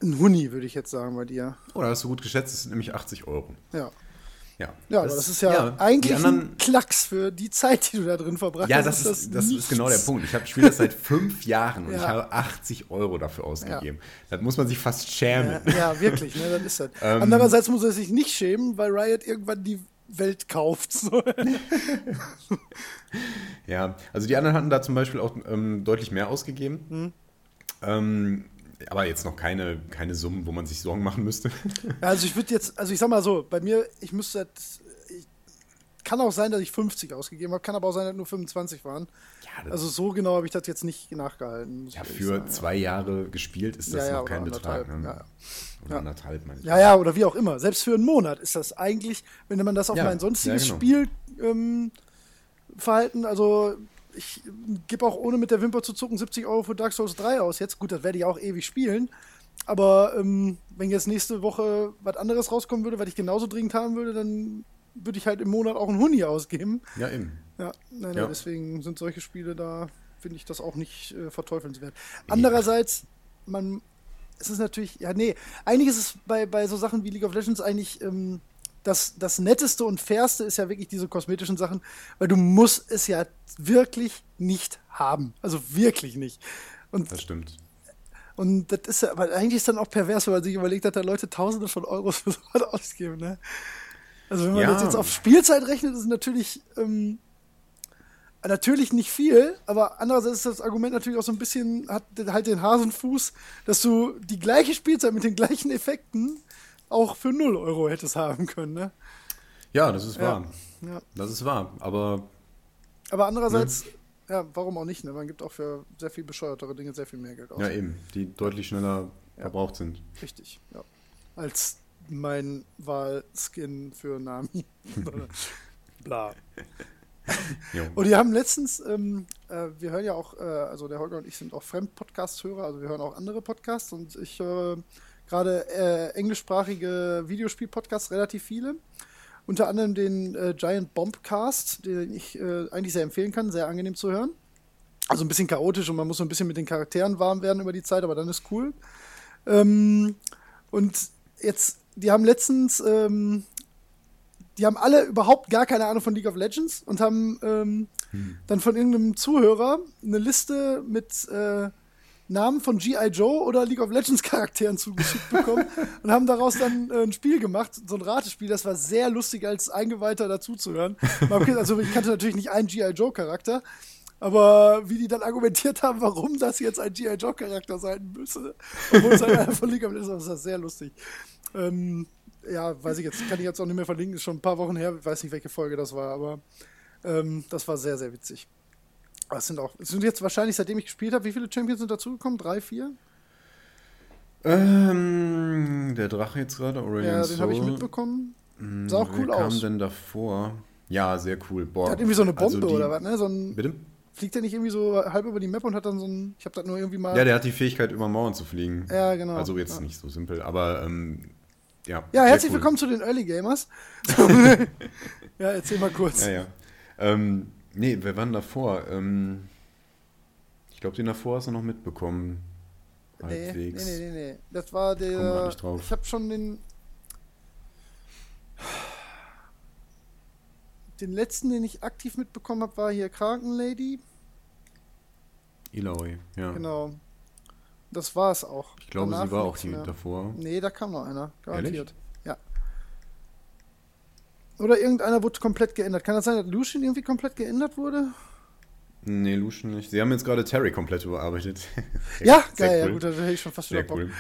Ein Huni, würde ich jetzt sagen bei dir.
Oh, da hast du gut geschätzt, es sind nämlich 80 Euro.
Ja.
Ja,
Ja, aber das ist ja, eigentlich
die anderen,
ein Klacks für die Zeit, die du da drin verbracht
Ja,
hast.
das ist, das ist
nichts.
genau der Punkt. Ich spiele das seit fünf Jahren und
Ja.
ich habe 80 Euro dafür ausgegeben. Das muss man sich fast schämen.
Ja, ja, wirklich, ne, dann ist das.
Ähm.
Andererseits muss er sich nicht schämen, weil Riot irgendwann die Welt kauft. So.
Ja, also die anderen hatten da zum Beispiel auch ähm, deutlich mehr ausgegeben.
Hm.
Ähm, aber jetzt noch keine, keine Summen, wo man sich Sorgen machen müsste.
Also ich würde jetzt, also ich sag mal so, bei mir, ich müsste das, ich, kann auch sein, dass ich 50 ausgegeben habe, kann aber auch sein, dass nur 25 waren.
Ja,
Also so genau habe ich das jetzt nicht nachgehalten.
ja für
sagen,
zwei Jahre gespielt ist das
Ja, ja,
noch kein Betrag. Ne?
ja, ja.
Oder
Ja.
anderthalb, meine ich.
Ja, ja, oder wie auch immer. Selbst für einen Monat ist das eigentlich, wenn man das auf
Ja,
mein sonstiges
ja, genau.
Spiel ähm, verhalten, also ich gebe auch ohne mit der Wimper zu zucken 70 Euro für Dark Souls 3 aus. Jetzt, gut, das werde ich auch ewig spielen. Aber ähm, wenn jetzt nächste Woche was anderes rauskommen würde, was ich genauso dringend haben würde, dann würde ich halt im Monat auch einen Huni ausgeben.
Ja, eben.
Ja, nein,
Ja.
deswegen sind solche Spiele da, finde ich das auch nicht äh, verteufelnswert. Andererseits, man, es ist natürlich, ja, nee, eigentlich ist es bei, bei so Sachen wie League of Legends eigentlich ähm, das, das Netteste und Fairste ist ja wirklich diese kosmetischen Sachen, weil du musst es ja wirklich nicht haben. Also wirklich nicht. Und,
Das stimmt.
und das ist ja, aber eigentlich ist dann auch pervers, wenn man sich überlegt, dass da Leute Tausende von Euros für sowas ausgeben, ne? Also wenn man
Ja.
das jetzt auf Spielzeit rechnet, ist es natürlich ähm, natürlich nicht viel, aber andererseits ist das Argument natürlich auch so ein bisschen, hat halt den Hasenfuß, dass du die gleiche Spielzeit mit den gleichen Effekten auch für 0 Euro hättest haben können, ne?
Ja, das ist wahr.
Ja.
Das ist wahr. Aber
Aber andererseits, ja, warum auch nicht, ne? Man gibt auch für sehr viel bescheuertere Dinge sehr viel mehr Geld aus.
ja, eben, die deutlich schneller verbraucht sind.
Richtig, ja. Als mein Wahlskin für Nami. Bla. Und die haben letztens, ähm, äh, wir hören ja auch, äh, also der Holger und ich sind auch Fremd-Podcast-Hörer, also wir hören auch andere Podcasts und ich höre gerade äh, englischsprachige Videospiel-Podcasts relativ viele. Unter anderem den äh, Giant Bombcast, den ich äh, eigentlich sehr empfehlen kann, sehr angenehm zu hören. Also ein bisschen chaotisch und man muss so ein bisschen mit den Charakteren warm werden über die Zeit, aber dann ist cool. Ähm, und jetzt, die haben letztens, ähm, die haben alle überhaupt gar keine Ahnung von League of Legends und haben ähm, dann von irgendeinem Zuhörer eine Liste mit äh, Namen von G.I. Joe oder League of Legends Charakteren zugeschickt bekommen und haben daraus dann äh, ein Spiel gemacht, so ein Ratespiel. Das war sehr lustig, als Eingeweihter dazuzuhören. Also ich kannte natürlich nicht einen G.I. Joe Charakter, aber wie die dann argumentiert haben, warum das jetzt ein G.I. Joe Charakter sein müsse, obwohl es halt einer von League of Legends ist, das war sehr lustig. Ähm, ja, weiß ich jetzt, kann ich jetzt auch nicht mehr verlinken, ist schon ein paar Wochen her, ich weiß nicht, welche Folge das war, aber ähm, das war sehr, sehr witzig. Aber es sind auch, sind jetzt wahrscheinlich, seitdem ich gespielt habe, wie viele Champions sind dazugekommen? Drei, vier?
Ähm, der Drache jetzt gerade, Aurelian
Ja, den habe ich mitbekommen.
Hm,
Sah auch cool
wer kam
aus.
denn davor? Ja, sehr cool. Boah.
Der hat irgendwie so eine Bombe
also die-
oder was, ne? So ein,
Bitte?
fliegt der nicht irgendwie so halb über die Map und hat dann so ein, ich habe das nur irgendwie mal.
Ja, der hat die Fähigkeit, über Mauern zu fliegen.
Ja, genau.
Also jetzt
Ja.
nicht so simpel, aber ähm, ja.
ja, herzlich
cool.
willkommen zu den Early Gamers. ja, erzähl mal kurz.
Ja, ja. Ähm, nee, wer war denn davor? Ähm, ich glaube, den davor hast du noch mitbekommen.
Nee, nee,
Halbwegs.
nee, nee, nee. Das war der.
drauf.
Ich habe schon den. Den letzten, den ich aktiv mitbekommen habe, war hier Krankenlady.
Ilaoi, ja.
Genau. Das war es auch.
Ich glaube,
Danach
sie war auch die davor.
Nee, da kam noch einer. Garantiert.
Ehrlich?
Ja. Oder irgendeiner wurde komplett geändert. Kann das sein, dass Lucian irgendwie komplett geändert wurde?
Nee, Lucian nicht. Sie haben jetzt gerade Terry komplett überarbeitet.
Ja,
Sehr
geil. Ja,
cool.
gut, da hätte ich schon fast wieder Bock.
cool.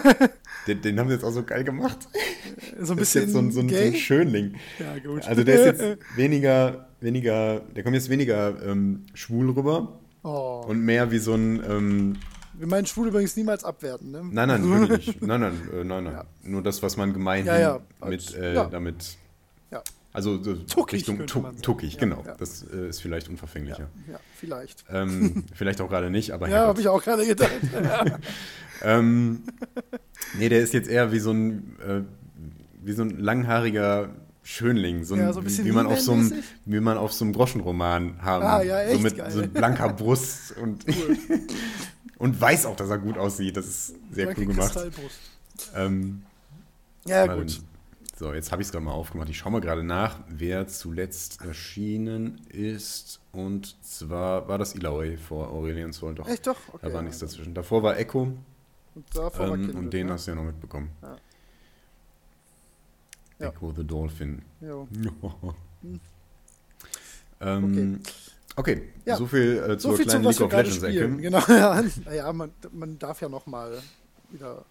den, den haben sie jetzt auch so geil gemacht.
So ein
Das ist
bisschen
jetzt so ein, so ein, so ein Schönling.
ja, gut.
Also der ist jetzt weniger, weniger, der kommt jetzt weniger ähm, schwul rüber
oh.
und mehr wie so ein, ähm,
Wir meinen schwul übrigens niemals abwerten, ne?
nein, nein, wirklich nicht. Nein, nein, äh, nein, nein.
Ja.
Nur das, was man gemeinhin
Ja, ja,
mit, äh,
ja.
damit,
Ja.
also so
Tuckig,
Richtung tu tuckig, genau.
ja.
Das äh, ist vielleicht unverfänglicher.
Ja, vielleicht.
Ähm, vielleicht auch gerade nicht, aber
Ja, habe ich auch gerade gedacht.
Ähm, nee, der ist jetzt eher wie so ein, äh, wie so ein langhaariger Schönling, so, ein,
Ja, so ein bisschen
wie, man auf so einem, wie man auf so einem Groschenroman haben.
Ah, ja,
so
echt
mit
geil.
so blanker Brust und, und weiß auch, dass er gut aussieht. Das ist sehr
Danke,
cool gemacht. Ähm,
Ja, gut.
So, jetzt habe ich es gerade mal aufgemacht. Ich schaue mal gerade nach, wer zuletzt erschienen ist. Und zwar war das Ilaoi vor Aurelian Sol. Doch,
Echt doch? Okay.
da war nichts dazwischen. Davor war Echo
Und, davor war
ähm,
Kindle,
und den
ne?
hast du ja noch mitbekommen.
Ja. Ja.
Echo the Dolphin.
Jo.
ähm, okay,
Ja.
so viel äh,
So
zur
viel zu
kleinen
was
League of Legends. Ecke.
Genau, ja. Naja, man, man darf ja noch mal wieder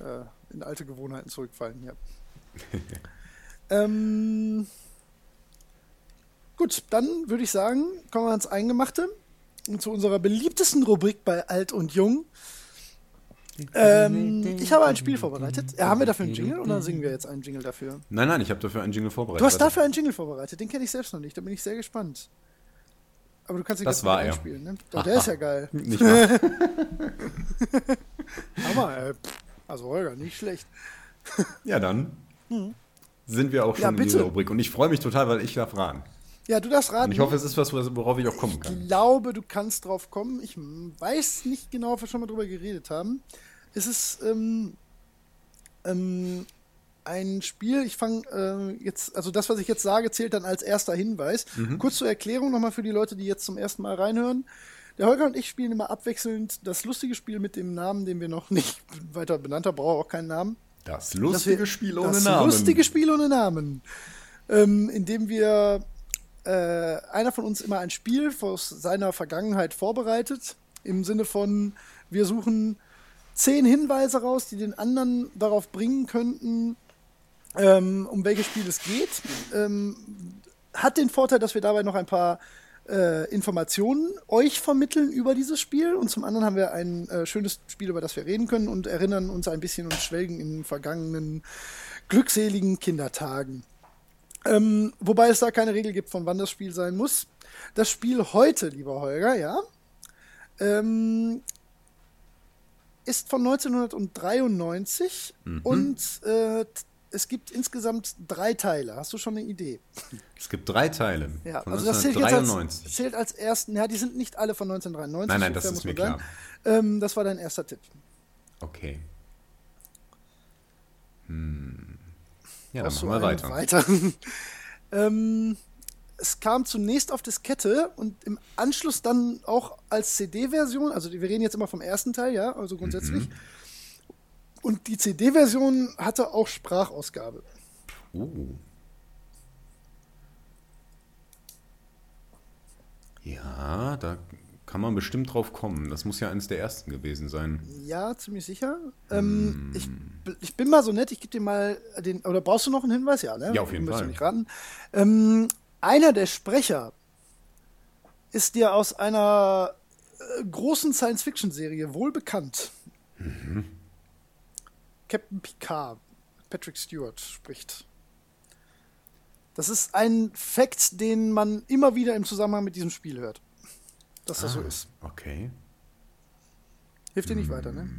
äh, in alte Gewohnheiten zurückfallen hier. ähm, gut, dann würde ich sagen, kommen wir ans Eingemachte und zu unserer beliebtesten Rubrik bei Alt und Jung. Ähm, ich habe ein Spiel vorbereitet. Ja, haben wir dafür einen Jingle oder singen wir jetzt einen Jingle dafür?
Nein, nein, ich habe dafür einen Jingle vorbereitet.
Du hast dafür einen Jingle vorbereitet, den kenne ich selbst noch nicht, da bin ich sehr gespannt. Aber du kannst ihn
Das war er.
einspielen, ne? Oh, der ist ja geil.
Nicht wahr?
Hammer, ey. Also Holger, nicht schlecht.
ja, dann sind wir auch schon
Ja,
in dieser Rubrik. Und ich freue mich total, weil ich darf raten.
Ja, du darfst raten.
Und ich hoffe, es ist was, worauf ich auch kommen
ich
kann.
glaube, du kannst drauf kommen. Ich weiß nicht genau, ob wir schon mal drüber geredet haben. Es ist ähm, ähm, ein Spiel, ich fange äh, jetzt, also das, was ich jetzt sage, zählt dann als erster Hinweis.
Mhm.
Kurz zur Erklärung nochmal für die Leute, die jetzt zum ersten Mal reinhören. Der Holger und ich spielen immer abwechselnd das lustige Spiel mit dem Namen, den wir noch nicht weiter benannt haben, braucht auch keinen Namen.
Das lustige
wir-
Spiel ohne
das
Namen.
lustige Spiel ohne Namen. Ähm, in dem wir äh, einer von uns immer ein Spiel aus seiner Vergangenheit vorbereitet. Im Sinne von, wir suchen zehn Hinweise raus, die den anderen darauf bringen könnten, ähm, um welches Spiel es geht. Ähm, hat den Vorteil, dass wir dabei noch ein paar äh, Informationen euch vermitteln über dieses Spiel und zum anderen haben wir ein äh, schönes Spiel, über das wir reden können und erinnern uns ein bisschen und schwelgen in vergangenen glückseligen Kindertagen. Ähm, wobei es da keine Regel gibt, von wann das Spiel sein muss. Das Spiel heute, lieber Holger, ja, ähm, ist von 1993 mhm. und äh, es gibt insgesamt drei Teile. Hast du schon eine Idee?
Es gibt drei Teile.
Ja, also das zählt, als, zählt als ersten. Ja, die sind nicht alle von 1993.
Nein, nein, das ist mir klar.
Ähm, das war dein erster Tipp.
Okay. Hm. Ja, dann machen wir weiter.
weiter. ähm, es kam zunächst auf Diskette und im Anschluss dann auch als CD-Version. Also wir reden jetzt immer vom ersten Teil, ja, also grundsätzlich. Mhm. Und die CD-Version hatte auch Sprachausgabe.
Uh. Ja, da kann man bestimmt drauf kommen. Das muss ja eines der ersten gewesen sein.
Ja, ziemlich sicher. Ähm, mm. ich, ich bin mal so nett, ich gebe dir mal den. Oder brauchst du noch einen Hinweis? Ja, ne?
Ja, auf jeden Fall.
Nicht raten. Ähm, einer der Sprecher ist dir aus einer äh, großen Science-Fiction-Serie wohl bekannt. Mhm. Captain Picard, Patrick Stewart, spricht. Das ist ein Fakt, den man immer wieder im Zusammenhang mit diesem Spiel hört. Dass das ah, so ist.
Okay.
Hilft dir nicht hm. weiter, ne?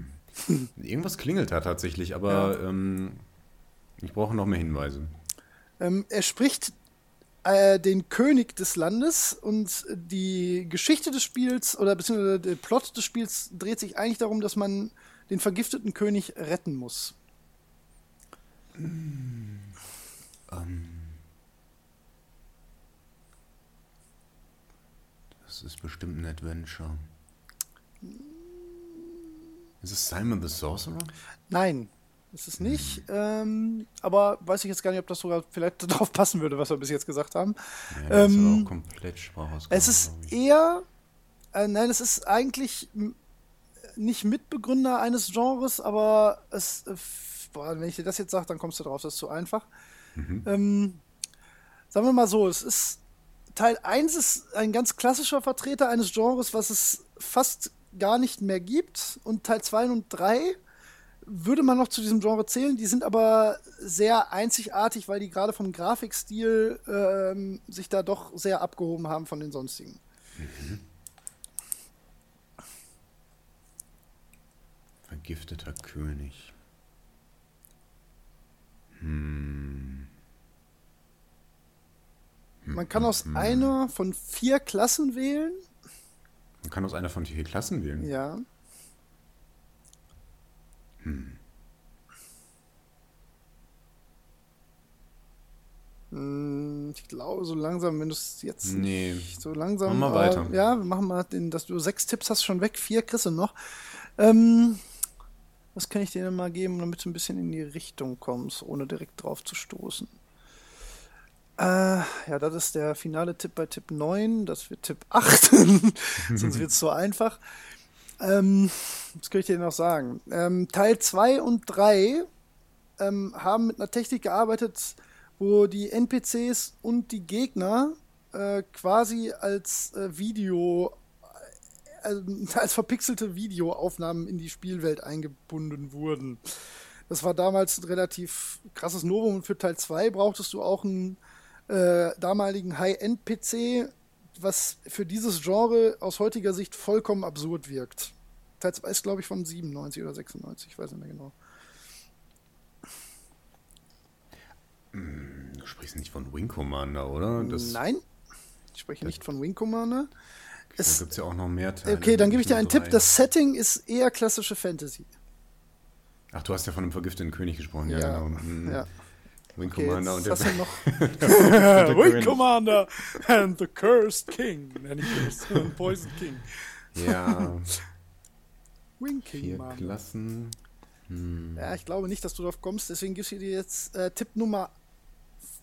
Irgendwas klingelt da tatsächlich, aber ja. ähm, ich brauche noch mehr Hinweise.
Ähm, er spricht äh, den König des Landes und die Geschichte des Spiels oder beziehungsweise der Plot des Spiels dreht sich eigentlich darum, dass man den vergifteten König retten muss.
Mm. Um. Das ist bestimmt ein Adventure. Ist es Simon the Sorcerer?
Nein, ist es nicht. Hm. Ähm, aber weiß ich jetzt gar nicht, ob das sogar vielleicht darauf passen würde, was wir bis jetzt gesagt haben.
Ja, ähm, ist aber auch komplett Sprachausgabe.
Es ist eher, äh, nein, es ist eigentlich nicht Mitbegründer eines Genres, aber es, äh, boah, wenn ich dir das jetzt sage, dann kommst du drauf, das ist zu einfach. Mhm. Ähm, sagen wir mal so, es ist Teil 1 ist ein ganz klassischer Vertreter eines Genres, was es fast gar nicht mehr gibt. Und Teil 2 und 3 würde man noch zu diesem Genre zählen. Die sind aber sehr einzigartig, weil die gerade vom Grafikstil ähm, sich da doch sehr abgehoben haben von den sonstigen. Mhm.
Vergifteter König. Hm.
Man kann aus hm. einer von vier Klassen wählen.
Man kann aus einer von vier Klassen wählen?
Ja. Hm. hm ich glaube, so langsam, wenn du es jetzt
nee.
nicht so langsam.
Machen wir weiter.
Äh, ja, wir machen mal den, dass du sechs Tipps hast schon weg, vier kriegst du noch. Ähm, was kann ich dir denn mal geben, damit du ein bisschen in die Richtung kommst, ohne direkt drauf zu stoßen? Äh, ja, das ist der finale Tipp bei Tipp 9. Das wird Tipp 8. Sonst wird es so einfach. Ähm, was kann ich dir noch sagen? Ähm, Teil 2 und 3 ähm, haben mit einer Technik gearbeitet, wo die NPCs und die Gegner äh, quasi als äh, Video als verpixelte Videoaufnahmen in die Spielwelt eingebunden wurden. Das war damals ein relativ krasses Novum und für Teil 2 brauchtest du auch einen äh, damaligen High-End-PC, was für dieses Genre aus heutiger Sicht vollkommen absurd wirkt. Teil 2 ist, glaube ich, von 97 oder 96, ich weiß nicht mehr genau.
Hm, du sprichst nicht von Wing Commander, oder?
Das Nein, ich spreche nicht von Wing Commander.
Es, da gibt es ja auch noch mehr Teile.
Okay, dann gebe ich dir einen Tipp. Das Setting ist eher klassische Fantasy.
Ach, du hast ja von einem vergifteten König gesprochen, ja,
ja
genau.
Mhm. Ja.
Wing okay, Commander und der,
hast du noch Wing Commander and the Cursed King. Nein, nicht Cursed, Poison King.
Ja.
Wing King.
Vier Klassen.
Hm. Ja, ich glaube nicht, dass du darauf kommst. Deswegen gibst du dir jetzt äh, Tipp Nummer.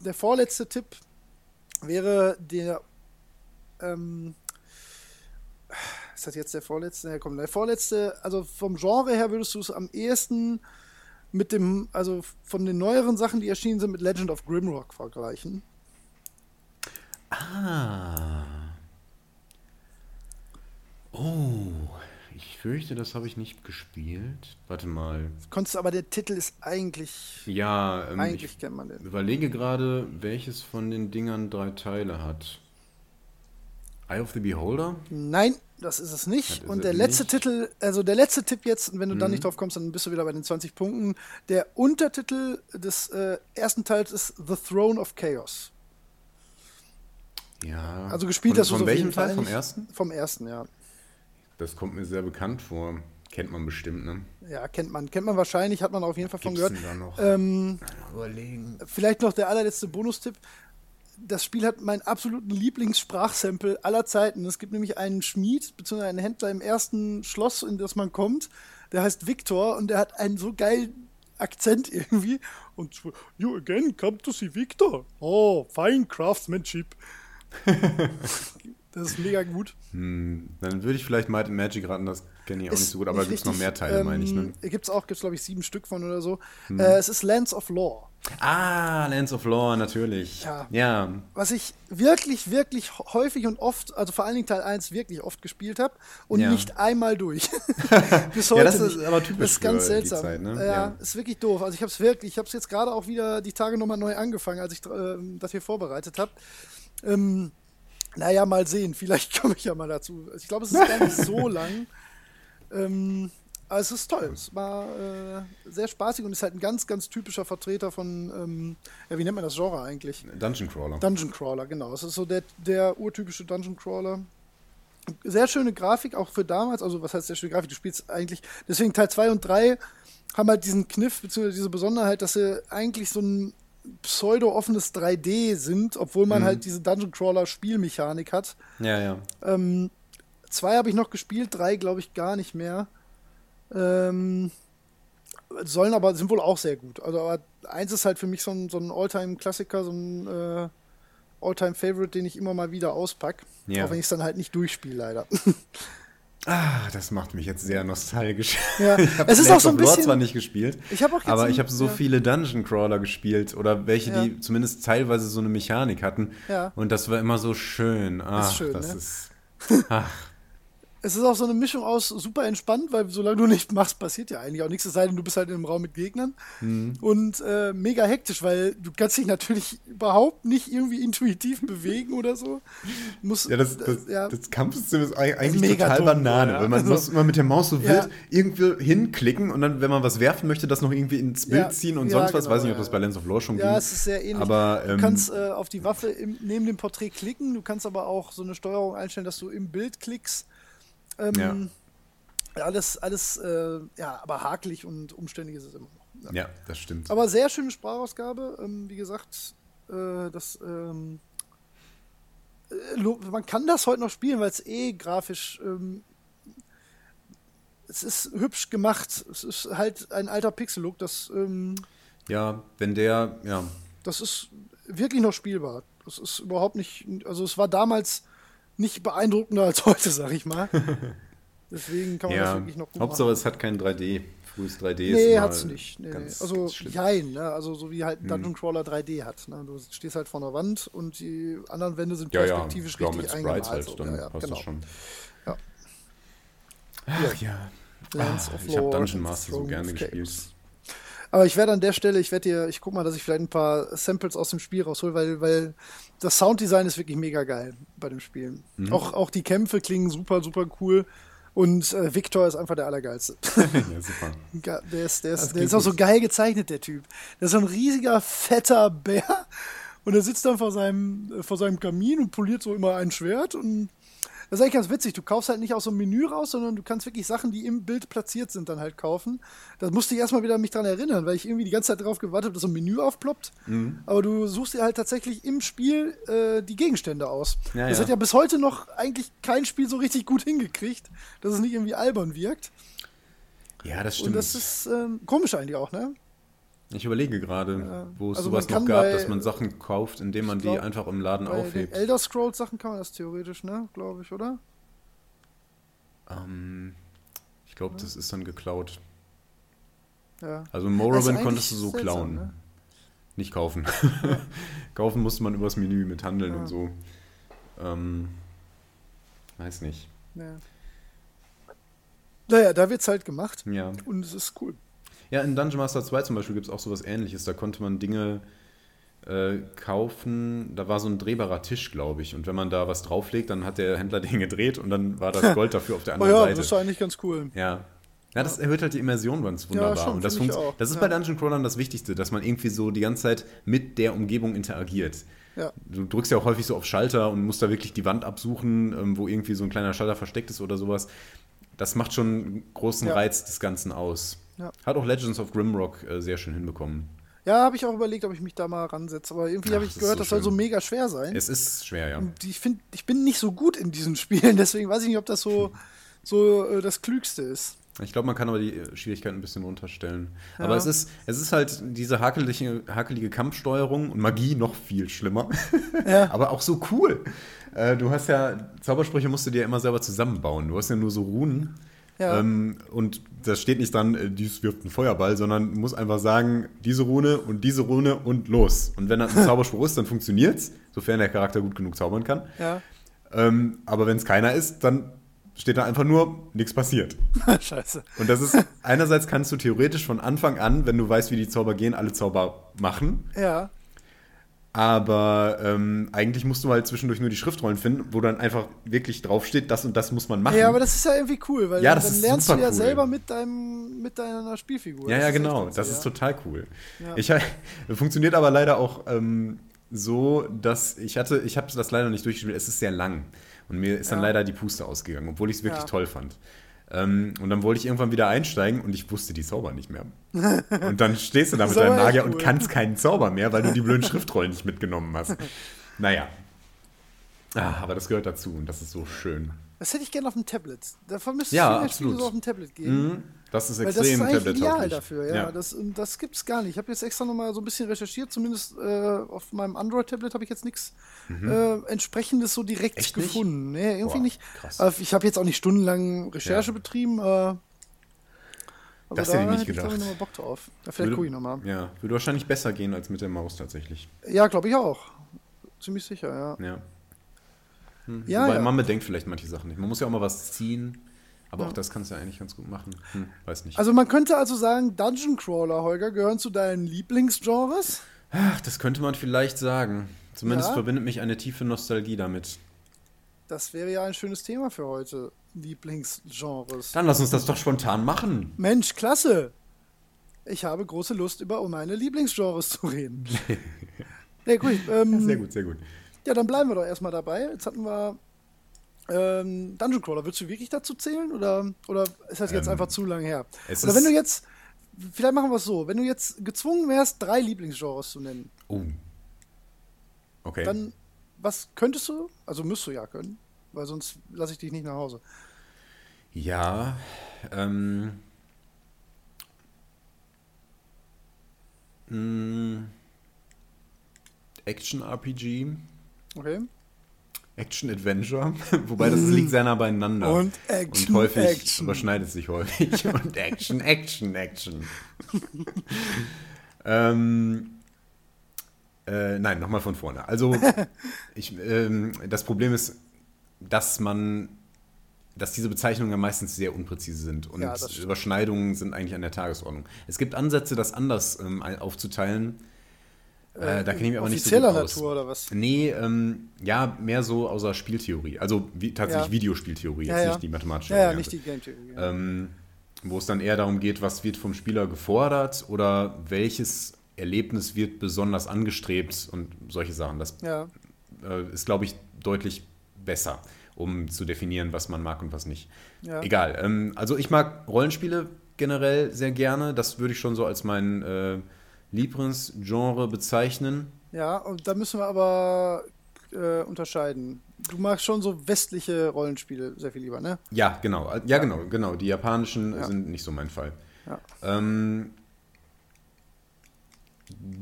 Der vorletzte Tipp wäre der ähm, ist das jetzt der vorletzte? Ja, komm, der vorletzte, also vom Genre her würdest du es am ehesten mit dem, also von den neueren Sachen, die erschienen sind, mit Legend of Grimrock vergleichen.
Ah. Oh, ich fürchte, das habe ich nicht gespielt. Warte mal.
Konntest aber der Titel ist eigentlich.
Ja, ähm,
eigentlich kennt man den.
Überlege gerade, welches von den Dingern drei Teile hat. Eye of the Beholder?
Nein, das ist es nicht. Ist und der letzte nicht. Titel, also der letzte Tipp jetzt, wenn du mhm. dann nicht drauf kommst, dann bist du wieder bei den 20 Punkten. Der Untertitel des äh, ersten Teils ist The Throne of Chaos.
Ja.
Also gespielt hast du
Von welchem Teil? Vom ersten?
Vom ersten, ja.
Das kommt mir sehr bekannt vor. Kennt man bestimmt, ne?
Ja, kennt man. Kennt man wahrscheinlich, hat man auf jeden Fall von gehört.
Da noch?
Ähm,
Überlegen.
Vielleicht noch der allerletzte Bonustipp. Das Spiel hat meinen absoluten Lieblingssprachsample aller Zeiten. Es gibt nämlich einen Schmied, beziehungsweise einen Händler im ersten Schloss, in das man kommt. Der heißt Victor und der hat einen so geilen Akzent irgendwie. Und you again come to see Victor. Oh, fine craftsmanship. Das ist mega gut.
Hm, dann würde ich vielleicht Might and Magic raten, das kenne ich auch ist nicht so gut, aber gibt es noch mehr Teile, ähm, meine ich. Ne?
Gibt es auch, gibt es glaube ich sieben Stück von oder so. Hm. Äh, es ist Lands of Lore.
Ah, Lands of Lore, natürlich.
Ja.
ja.
Was ich wirklich, wirklich häufig und oft, also vor allen Dingen Teil 1 wirklich oft gespielt habe und ja. nicht einmal durch.
Bis heute. ja, das ist nicht. aber typisch. Das
ist ganz seltsam.
Zeit, ne?
ja, ja, ist wirklich doof. Also ich habe es wirklich, ich habe es jetzt gerade auch wieder die Tage nochmal neu angefangen, als ich äh, das hier vorbereitet habe. Ähm, naja, mal sehen. Vielleicht komme ich ja mal dazu. Ich glaube, es ist gar nicht so lang. Ähm, aber es ist toll. Es war äh, sehr spaßig und ist halt ein ganz, ganz typischer Vertreter von, ähm, ja, wie nennt man das Genre eigentlich?
Dungeon Crawler.
Dungeon Crawler, genau. Es ist so der, der urtypische Dungeon Crawler. Sehr schöne Grafik, auch für damals. Also, was heißt sehr schöne Grafik? Du spielst eigentlich, deswegen Teil 2 und 3 haben halt diesen Kniff, beziehungsweise diese Besonderheit, dass sie eigentlich so ein pseudo-offenes 3D sind, obwohl man mhm. halt diese Dungeon Crawler-Spielmechanik hat.
Ja, ja.
Ähm, zwei habe ich noch gespielt, drei glaube ich gar nicht mehr. Ähm, sollen aber, sind wohl auch sehr gut. Also, aber eins ist halt für mich so ein, so ein Alltime-Klassiker, so ein äh, Alltime-Favorite, den ich immer mal wieder auspacke. Ja. Auch wenn ich es dann halt nicht durchspiele, leider.
Ah, das macht mich jetzt sehr nostalgisch.
Ja.
Ich habe
auch so ein bisschen
zwar nicht gespielt,
ich auch
aber ich habe so ja. viele Dungeon Crawler gespielt oder welche, ja. die zumindest teilweise so eine Mechanik hatten.
Ja.
Und das war immer so schön. Ach,
ist schön,
das
ne?
ist. Ach.
Es ist auch so eine Mischung aus super entspannt, weil solange du nicht machst, passiert ja eigentlich auch nichts, es sei denn, du bist halt in einem Raum mit Gegnern.
Mhm.
Und äh, mega hektisch, weil du kannst dich natürlich überhaupt nicht irgendwie intuitiv bewegen oder so. Muss,
ja, das, das,
ja.
das Kampfsystem ist eigentlich total dumm, Banane, ja. weil man also, muss immer mit der Maus so wild irgendwie hinklicken und dann, wenn man was werfen möchte, das noch irgendwie ins Bild ziehen und sonst was. Genau, Weiß nicht, ob das bei Lens of Lore schon
ja,
ging.
Ja, es ist sehr ähnlich.
Aber,
ähm, du kannst äh, auf die Waffe im, neben dem Porträt klicken, du kannst aber auch so eine Steuerung einstellen, dass du im Bild klickst. Ähm, ja. Alles, alles, äh, ja, aber hakelig und umständlich ist es immer
noch. Ja, ja das stimmt.
Aber sehr schöne Sprachausgabe. Ähm, wie gesagt, äh, das, ähm, äh, man kann das heute noch spielen, weil es eh grafisch, ähm, es ist hübsch gemacht. Es ist halt ein alter Pixel-Look, das, ähm,
ja, wenn der, ja.
Das ist wirklich noch spielbar. Das ist überhaupt nicht, also es war damals nicht beeindruckender als heute, sag ich mal. Deswegen kann man ja, das wirklich noch
gut Hauptsache, machen. es hat kein 3D. Frühes 3D
nee, hat es nicht. Nee, ganz, also, ganz jein, ne? also so wie halt ein hm. Dungeon Crawler 3D hat. Ne? Du stehst halt vor einer Wand und die anderen Wände sind
ja,
perspektivisch
ja,
richtig eingemalt.
Halt, so. dann
ja,
passt
genau.
das schon.
Ja.
Ach ja. Ah, ich habe Dungeon Master so gerne gespielt.
Aber ich werde an der Stelle, ich werde dir, ich guck mal, dass ich vielleicht ein paar Samples aus dem Spiel raushole, weil, weil das Sounddesign ist wirklich mega geil bei dem Spiel. Mhm. Auch, auch die Kämpfe klingen super, super cool. Und äh, Victor ist einfach der Allergeilste.
ja, super.
Der ist, der ist, der ist auch so geil gezeichnet, der Typ. Der ist so ein riesiger, fetter Bär. Und er sitzt dann vor seinem, vor seinem Kamin und poliert so immer ein Schwert und das ist eigentlich ganz witzig. Du kaufst halt nicht aus so einem Menü raus, sondern du kannst wirklich Sachen, die im Bild platziert sind, dann halt kaufen. Da musste ich erstmal wieder mich dran erinnern, weil ich irgendwie die ganze Zeit darauf gewartet habe, dass so ein Menü aufploppt.
Mhm.
Aber du suchst dir halt tatsächlich im Spiel äh, die Gegenstände aus.
Ja,
das
ja.
hat ja bis heute noch eigentlich kein Spiel so richtig gut hingekriegt, dass es nicht irgendwie albern wirkt.
Ja, das stimmt.
Und das ist ähm, komisch eigentlich auch, ne?
Ich überlege gerade, ja. wo es
also
sowas noch gab, bei, dass man Sachen kauft, indem man
glaub,
die einfach im Laden
bei
aufhebt.
Elder Scrolls Sachen kann man das theoretisch, ne? Glaube ich, oder?
Ähm, ich glaube,
Ja.
das ist dann geklaut.
Ja.
Also Morrowind konntest du so
seltsam,
klauen.
ne?
Nicht kaufen. kaufen musste man übers Menü mit Handeln und so. Ähm, weiß nicht.
Ja. Naja, da wird's halt gemacht
Ja.
und es ist cool.
Ja, in Dungeon Master 2 zum Beispiel gibt es auch sowas ähnliches. Da konnte man Dinge äh, kaufen. Da war so ein drehbarer Tisch, glaube ich. Und wenn man da was drauflegt, dann hat der Händler den gedreht und dann war das Gold dafür auf der
Oh
anderen
ja,
Seite.
das ist eigentlich ganz cool.
Ja. Ja, das erhöht halt die Immersion ganz wunderbar.
schon,
und das, funkt- das ist
Ja.
bei Dungeon Crawlern das Wichtigste, dass man irgendwie so die ganze Zeit mit der Umgebung interagiert.
Ja.
Du drückst ja auch häufig so auf Schalter und musst da wirklich die Wand absuchen, ähm, wo irgendwie so ein kleiner Schalter versteckt ist oder sowas. Das macht schon einen großen
Ja.
Reiz des Ganzen aus.
Ja.
Hat auch Legends of Grimrock äh, sehr schön hinbekommen.
Ja, habe ich auch überlegt, ob ich mich da mal ransetze. Aber irgendwie habe ich gehört,
so
das soll so mega schwer sein.
Es ist schwer, ja.
Und ich finde, ich bin nicht so gut in diesen Spielen, deswegen weiß ich nicht, ob das so, so äh, das Klügste ist.
Ich glaube, man kann aber die äh, Schwierigkeit ein bisschen runterstellen.
Ja.
Aber es ist, es ist halt diese hakelige, hakelige Kampfsteuerung und Magie noch viel schlimmer.
Ja.
aber auch so cool. Äh, du hast ja, Zaubersprüche musst du dir immer selber zusammenbauen. Du hast ja nur so Runen.
Ja.
Ähm, und da steht nicht dann, äh, dies wirft einen Feuerball, sondern du musst einfach sagen, diese Rune und diese Rune und los. Und wenn dann ein Zauberspruch ist, dann funktioniert's, sofern der Charakter gut genug zaubern kann.
Ja.
Ähm, aber wenn es keiner ist, dann steht da einfach nur, nichts passiert.
Scheiße.
Und das ist, einerseits kannst du theoretisch von Anfang an, wenn du weißt, wie die Zauber gehen, alle Zauber machen.
Ja.
Aber ähm, eigentlich musst du halt zwischendurch nur die Schriftrollen finden, wo dann einfach wirklich draufsteht, das und das muss man machen.
Ja, aber das ist ja irgendwie cool, weil
Ja,
dann,
das
dann lernst du ja
cool.
selber mit deinem mit deiner Spielfigur.
ja,
Das
ja,
echt
genau. Das
ja.
ist total cool.
Ja.
Ich, funktioniert aber leider auch ähm, so, dass ich hatte, ich habe das leider nicht durchgespielt, es ist sehr lang. Und mir ist dann leider die Puste ausgegangen, obwohl ich es wirklich toll fand. Ähm, und dann wollte ich irgendwann wieder einsteigen und ich wusste die Zauber nicht mehr. Und dann stehst du da mit deinem Magier
cool.
und kannst keinen Zauber mehr, weil du die blöden Schriftrollen nicht mitgenommen hast. Naja. Ah, aber das gehört dazu und das ist so schön.
Das hätte ich gerne auf dem Tablet. Davon müsste
Ja,
es viel mehr
absolut.
Spiele so auf dem Tablet geben.
Mhm. Das ist
Weil das
extrem
ist ideal dafür, ja. Das, und das gibt's gar nicht. Ich habe jetzt extra nochmal so ein bisschen recherchiert, zumindest äh, auf meinem Android-Tablet habe ich jetzt nichts äh, entsprechendes so direkt
Mhm. Echt nicht?
gefunden. Nee, irgendwie
Boah,
nicht.
krass.
Aber ich habe jetzt auch nicht stundenlang Recherche
Ja.
betrieben. Äh, aber
Das
da
hätte ich nicht
hätte ich, ich,
gedacht.
nochmal Bock drauf. Ja, vielleicht gucke ich nochmal.
Ja, würde wahrscheinlich besser gehen als mit der Maus tatsächlich.
Ja, glaube ich auch. Ziemlich sicher, ja.
Ja. Hm.
Ja,
Wobei
ja.
man bedenkt vielleicht manche Sachen nicht. Man muss ja auch mal was ziehen, aber
Ja.
auch das kannst du ja eigentlich ganz gut machen. Hm, weiß nicht.
Also man könnte also sagen, Dungeon Crawler, Holger, gehören zu deinen Lieblingsgenres.
Ach, das könnte man vielleicht sagen. Zumindest
Ja.
verbindet mich eine tiefe Nostalgie damit.
Das wäre ja ein schönes Thema für heute. Lieblingsgenres.
Dann lass uns das doch spontan machen.
Mensch, klasse! Ich habe große Lust, über meine Lieblingsgenres zu reden. ja, gut, ähm,
Sehr gut, sehr gut.
Ja, dann bleiben wir doch erstmal dabei. Jetzt hatten wir ähm, Dungeon Crawler. Würdest du wirklich dazu zählen? Oder, oder ist das jetzt
Ähm,
einfach zu lang her? Oder wenn du jetzt, vielleicht machen wir es so, wenn du jetzt gezwungen wärst, drei Lieblingsgenres zu nennen,
Oh. Okay.
dann was könntest du? Also müsst du ja können, weil sonst lasse ich dich nicht nach Hause.
ja, ähm. mh, Action-RPG,
Okay?
Action-Adventure, wobei das liegt sehr nah beieinander.
Und Action,
Und häufig
Action.
überschneidet sich häufig. Und Action, Action, Action. ähm, äh, nein, nochmal von vorne. Also, ich, ähm, das Problem ist, dass man, dass diese Bezeichnungen ja meistens sehr unpräzise sind und
Ja.
Überschneidungen sind eigentlich an der Tagesordnung. Es gibt Ansätze, das anders ähm, aufzuteilen. Äh, da kenne ich mich aber nicht so gut
Offizieller
aus.
Natur oder was?
Nee, ähm, ja, mehr so außer Spieltheorie. Also wie, tatsächlich
Ja.
Videospieltheorie, jetzt
ja.
nicht die mathematische
Ja, ja, nicht die Game Theory. Ja.
ähm, wo es dann eher darum geht, was wird vom Spieler gefordert oder welches Erlebnis wird besonders angestrebt und solche Sachen. Das äh, ist, glaube ich, deutlich besser, um zu definieren, was man mag und was nicht. Egal. Ähm, also ich mag Rollenspiele generell sehr gerne. Das würde ich schon so als mein äh, Lieblingsgenre bezeichnen.
Ja, und da müssen wir aber äh, unterscheiden. Du magst schon so westliche Rollenspiele sehr viel lieber, ne?
Ja, genau. Ja, genau, genau. Die japanischen
Ja.
sind nicht so mein Fall.
Ja.
Ähm,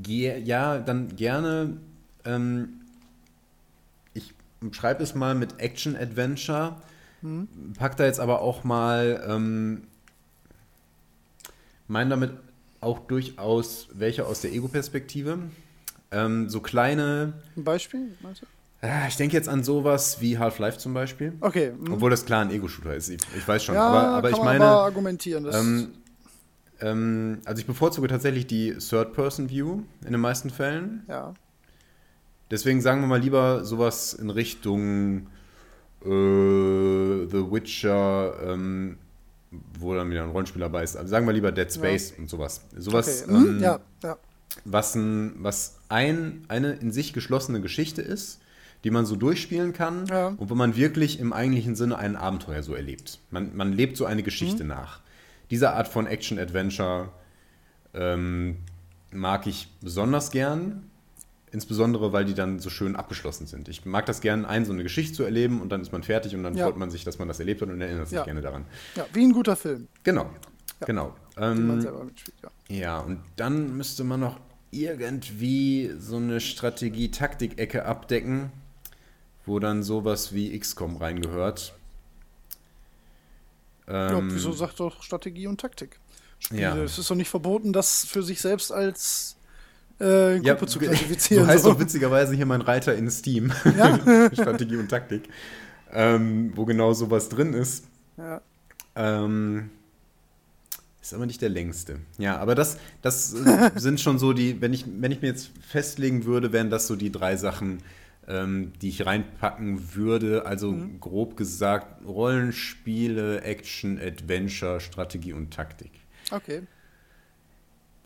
ja, dann gerne. Ähm, ich schreibe es mal mit Action Adventure. mhm. pack da jetzt aber auch mal, ähm, meine damit auch durchaus welche aus der Ego-Perspektive. Ähm, so kleine.
Ein Beispiel, meinst du?
Ich denke jetzt an sowas wie Half-Life zum Beispiel.
Okay.
Mhm. Obwohl das klar ein Ego-Shooter ist. Ich, ich, weiß schon.
Ja,
aber, aber ich meine.
Aber argumentieren.
Ähm, ähm, also ich bevorzuge tatsächlich die Third-Person-View in den meisten Fällen.
Ja.
Deswegen sagen wir mal lieber sowas in Richtung äh, The Witcher, ähm, wo dann wieder ein Rollenspiel dabei ist. Also sagen wir lieber Dead Space ja. und sowas. Sowas,
okay. mhm. ähm, ja, ja.
Was, ein, was ein, eine in sich geschlossene Geschichte ist, die man so durchspielen kann und wo man wirklich im eigentlichen Sinne ein Abenteuer so erlebt. Man, man lebt so eine Geschichte mhm. nach. Diese Art von Action-Adventure ähm, mag ich besonders gern. Insbesondere, weil die dann so schön abgeschlossen sind. Ich mag das gerne, ein so eine Geschichte zu erleben und dann ist man fertig und dann ja. freut man sich, dass man das erlebt hat und erinnert sich ja. gerne daran.
Ja, wie ein guter Film.
Genau, ja. genau. Ähm, ja. und dann müsste man noch irgendwie so eine Strategie-Taktik-Ecke abdecken, wo dann sowas wie XCOM reingehört.
Ähm, ja, wieso sagt doch Strategie und Taktik? Spiele. Ja. Es ist doch nicht verboten, das für sich selbst als äh, Gruppe ja, zu klassifizieren.
So heißt so. doch witzigerweise hier mein Reiter in Steam. Ja? Strategie und Taktik. Ähm, wo genau sowas drin ist.
Ja.
Ähm, ist aber nicht der längste. Ja, aber das, das äh, sind schon so die, wenn ich, wenn ich mir jetzt festlegen würde, wären das so die drei Sachen, ähm, die ich reinpacken würde. Also mhm. grob gesagt Rollenspiele, Action, Adventure, Strategie und Taktik.
Okay.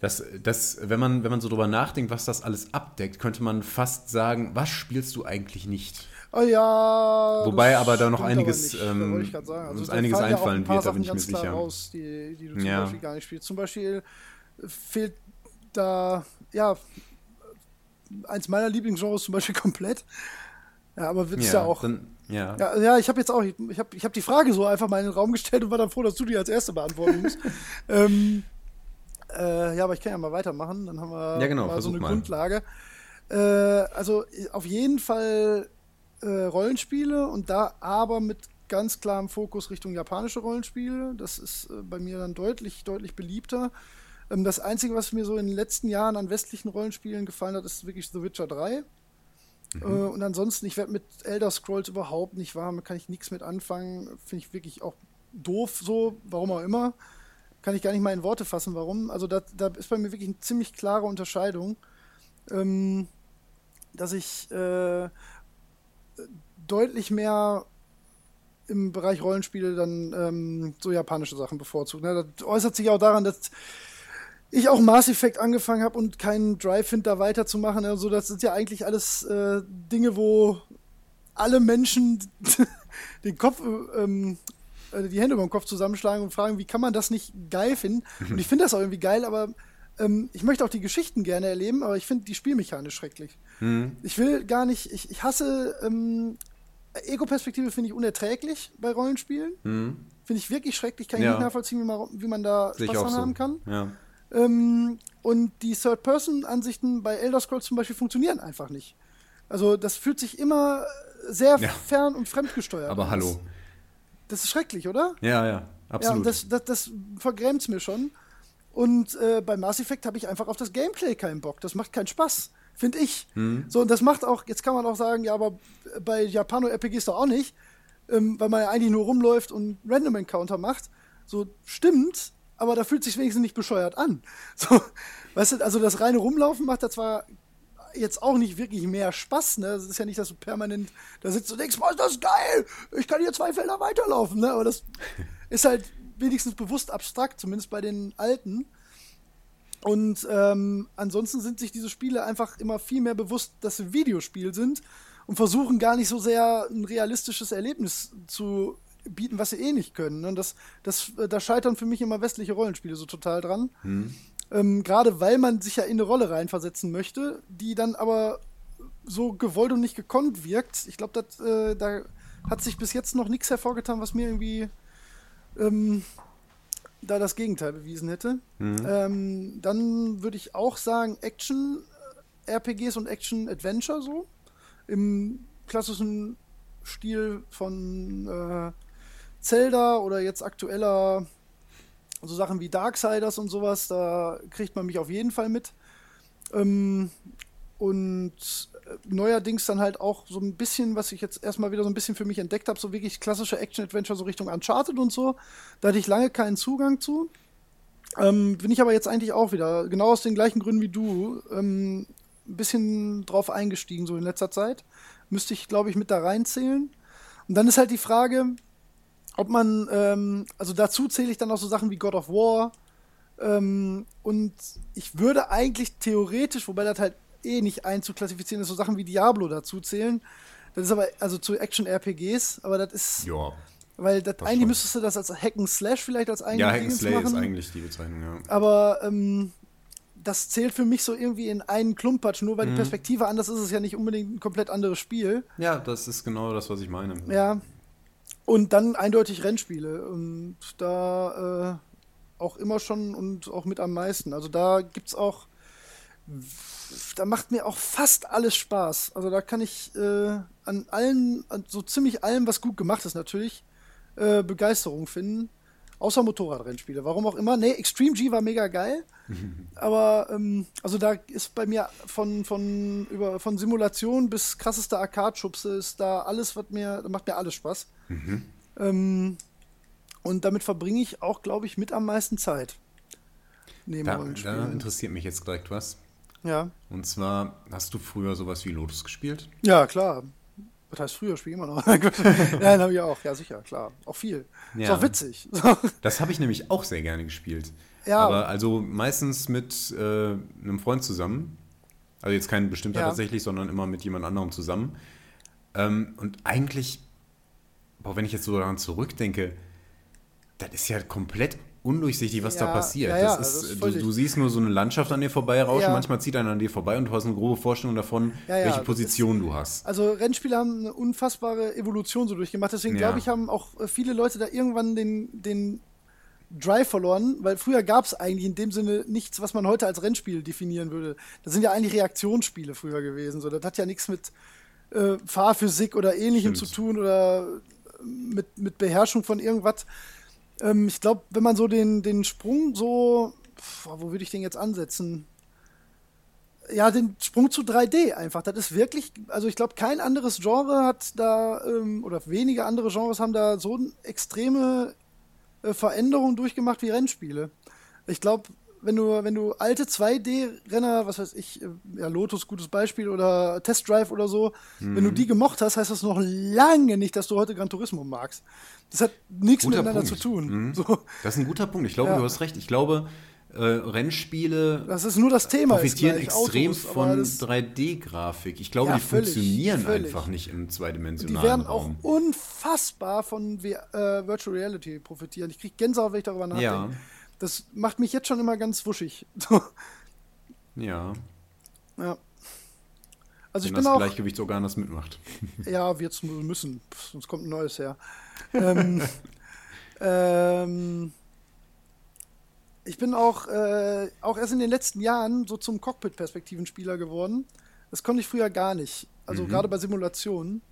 Das, das, wenn, man, wenn man so drüber nachdenkt, was das alles abdeckt, könnte man fast sagen, was spielst du eigentlich nicht?
Oh ja.
Wobei aber da noch einiges, ähm, also uns einiges einfallen ja wird, da bin ich mir sicher.
Raus, die, die du zum ja. Beispiel gar nicht spielst. Zum Beispiel fehlt da, ja, eins meiner Lieblingsgenres zum Beispiel komplett. Ja, aber wird es ja, ja, auch. Dann,
ja.
ja. Ja, ich habe jetzt auch, ich habe ich hab die Frage so einfach mal in den Raum gestellt und war dann froh, dass du die als Erste beantworten musst. ähm, äh, ja, aber ich kann ja mal weitermachen, dann haben wir
ja, genau,
mal so eine mal. Grundlage. Äh, also auf jeden Fall äh, Rollenspiele und da aber mit ganz klarem Fokus Richtung japanische Rollenspiele. Das ist äh, bei mir dann deutlich, deutlich beliebter. Ähm, das Einzige, was mir so in den letzten Jahren an westlichen Rollenspielen gefallen hat, ist wirklich The Witcher 3. Mhm. Äh, und ansonsten, ich werde mit Elder Scrolls überhaupt nicht warm, kann ich nichts mit anfangen. Finde ich wirklich auch doof so, warum auch immer. Kann ich gar nicht mal in Worte fassen, warum. Also da, da ist bei mir wirklich eine ziemlich klare Unterscheidung, ähm, dass ich äh, deutlich mehr im Bereich Rollenspiele dann ähm, so japanische Sachen bevorzugt. Ne? Das äußert sich auch daran, dass ich auch Mass Effect angefangen habe und keinen Drive finde, da weiterzumachen. Also das sind ja eigentlich alles äh, Dinge, wo alle Menschen den Kopf, ähm, äh, die Hände über den Kopf zusammenschlagen und fragen, wie kann man das nicht geil finden? Und ich finde das auch irgendwie geil, aber ähm, ich möchte auch die Geschichten gerne erleben, aber ich finde die Spielmechanik schrecklich.
Mhm.
Ich will gar nicht, ich, ich hasse ähm, Ego-Perspektive finde ich unerträglich bei Rollenspielen.
Mhm.
Finde ich wirklich schrecklich, kann ich ja. nicht nachvollziehen, wie man, wie man da
Spaß dran
so. haben kann.
Ja.
Ähm, und die Third-Person-Ansichten bei Elder Scrolls zum Beispiel funktionieren einfach nicht. Also das fühlt sich immer sehr ja. fern und fremdgesteuert
Aber hallo.
Das ist schrecklich, oder?
Ja, ja, absolut.
Ja, das, das, das vergrämt es mir schon. Und äh, bei Mass Effect habe ich einfach auf das Gameplay keinen Bock. Das macht keinen Spaß, finde ich.
Mhm.
So, und das macht auch, jetzt kann man auch sagen, ja, aber bei Japano-RPGs doch auch nicht, ähm, weil man ja eigentlich nur rumläuft und Random Encounter macht. So, stimmt, aber da fühlt sich wenigstens nicht bescheuert an. So, weißt du, also das reine Rumlaufen macht da zwar jetzt auch nicht wirklich mehr Spaß, ne? Es ist ja nicht, dass du permanent da sitzt und denkst, boah, ist das geil! Ich kann hier zwei Felder weiterlaufen, ne? Aber das ist halt wenigstens bewusst abstrakt, zumindest bei den alten. Und ähm, ansonsten sind sich diese Spiele einfach immer viel mehr bewusst, dass sie Videospiel sind und versuchen gar nicht so sehr ein realistisches Erlebnis zu bieten, was sie eh nicht können. Und das, das, äh, da scheitern für mich immer westliche Rollenspiele so total dran.
Mhm.
Ähm, Gerade weil man sich ja in eine Rolle reinversetzen möchte, die dann aber so gewollt und nicht gekonnt wirkt. Ich glaube, äh, da hat sich bis jetzt noch nichts hervorgetan, was mir irgendwie ähm, da das Gegenteil bewiesen hätte.
Mhm.
Ähm, dann würde ich auch sagen, Action-RPGs und Action-Adventure so. Im klassischen Stil von äh, Zelda oder jetzt aktueller so Sachen wie Darksiders und sowas, da kriegt man mich auf jeden Fall mit. Ähm, und äh, neuerdings dann halt auch so ein bisschen, was ich jetzt erstmal wieder so ein bisschen für mich entdeckt habe, so wirklich klassische Action-Adventure, so Richtung Uncharted und so. Da hatte ich lange keinen Zugang zu. Ähm, bin ich aber jetzt eigentlich auch wieder, genau aus den gleichen Gründen wie du, ähm, ein bisschen drauf eingestiegen, so in letzter Zeit. Müsste ich, glaube ich, mit da reinzählen. Und dann ist halt die Frage, ob man, ähm, also dazu zähle ich dann auch so Sachen wie God of War. Ähm, und ich würde eigentlich theoretisch, wobei das halt eh nicht einzuklassifizieren ist, so Sachen wie Diablo dazu zählen. Das ist aber, also zu Action-RPGs, aber das ist.
Ja.
Weil das, eigentlich schon. müsstest du das als Hacken Slash vielleicht als
eigentlich. Ja, Hacken Slash ist eigentlich die Bezeichnung, ja.
Aber ähm, das zählt für mich so irgendwie in einen Klumpatsch, nur weil mhm. die Perspektive anders ist, ist es ja nicht unbedingt ein komplett anderes Spiel.
Ja, das ist genau das, was ich meine.
Ja. Und dann eindeutig Rennspiele. Und da äh, auch immer schon und auch mit am meisten. Also da gibt es auch, da macht mir auch fast alles Spaß. Also da kann ich äh, an allen, an so ziemlich allem, was gut gemacht ist natürlich, äh, Begeisterung finden. Außer Motorradrennspiele. Warum auch immer. Nee, Extreme G war mega geil. aber ähm, also da ist bei mir von, von, über, von Simulation bis krassester Arcade-Schubse ist da alles, was mir, macht mir alles Spaß. Mhm. Ähm, und damit verbringe ich auch, glaube ich, mit am meisten Zeit.
Neben da, da interessiert mich jetzt direkt was.
Ja.
Und zwar, hast du früher sowas wie Lotus gespielt?
Ja, klar. Was heißt früher, spiele ich immer noch. Nein, habe ich auch. Ja, sicher, klar. Auch viel. Ja. Ist auch witzig.
das habe ich nämlich auch sehr gerne gespielt. Ja. Aber also meistens mit äh, einem Freund zusammen. Also jetzt kein bestimmter ja. tatsächlich, sondern immer mit jemand anderem zusammen. Ähm, und eigentlich, boah, wenn ich jetzt so daran zurückdenke, das ist ja komplett undurchsichtig, was ja, da passiert. Ja, ja, das ist, das ist du, du, siehst nur so eine Landschaft an dir vorbei rauschen, manchmal zieht einer an dir vorbei und du hast eine grobe Vorstellung davon, welche Position ist, du hast.
Also Rennspiele haben eine unfassbare Evolution so durchgemacht, deswegen glaube ich, haben auch äh, viele Leute da irgendwann den, den Drive verloren, weil früher gab es eigentlich in dem Sinne nichts, was man heute als Rennspiel definieren würde. Das sind ja eigentlich Reaktionsspiele früher gewesen. So, das hat ja nichts mit äh, Fahrphysik oder ähnlichem Stimmt. zu tun oder mit, mit Beherrschung von irgendwas. Ähm, ich glaube, wenn man so den, den Sprung so, pf, wo würde ich den jetzt ansetzen? Ja, den Sprung zu 3D einfach. Das ist wirklich, also ich glaube, kein anderes Genre hat da, ähm, oder wenige andere Genres haben da so eine extreme äh, Veränderung durchgemacht wie Rennspiele. Ich glaube, wenn du, wenn du alte 2D-Renner, was weiß ich, äh, ja, Lotus, gutes Beispiel, oder Test Drive oder so, mhm. wenn du mhm. die gemocht hast, heißt das noch lange nicht, dass du heute Gran Turismo magst. Das hat nichts guter miteinander Punkt. zu tun.
Mhm. So. Das ist ein guter Punkt. Ich glaube, ja. du hast recht. Ich glaube, äh, Rennspiele
das ist nur das Thema
profitieren extrem Autos, von 3D-Grafik. Ich glaube, ja, die völlig, funktionieren völlig. einfach nicht im zweidimensionalen
Die werden Raum. auch unfassbar von v äh, Virtual Reality profitieren. Ich kriege Gänsehaut, wenn ich darüber nachdenke. Ja. Das macht mich jetzt schon immer ganz wuschig.
ja.
Ja.
Also ich bin das auch, Gleichgewicht sogar anders mitmacht.
Ja, wir müssen, sonst kommt ein neues her. Ähm, ähm, ich bin auch, äh, auch erst in den letzten Jahren so zum Cockpit-Perspektiven-Spieler geworden. Das konnte ich früher gar nicht. Also mhm. gerade bei Simulationen.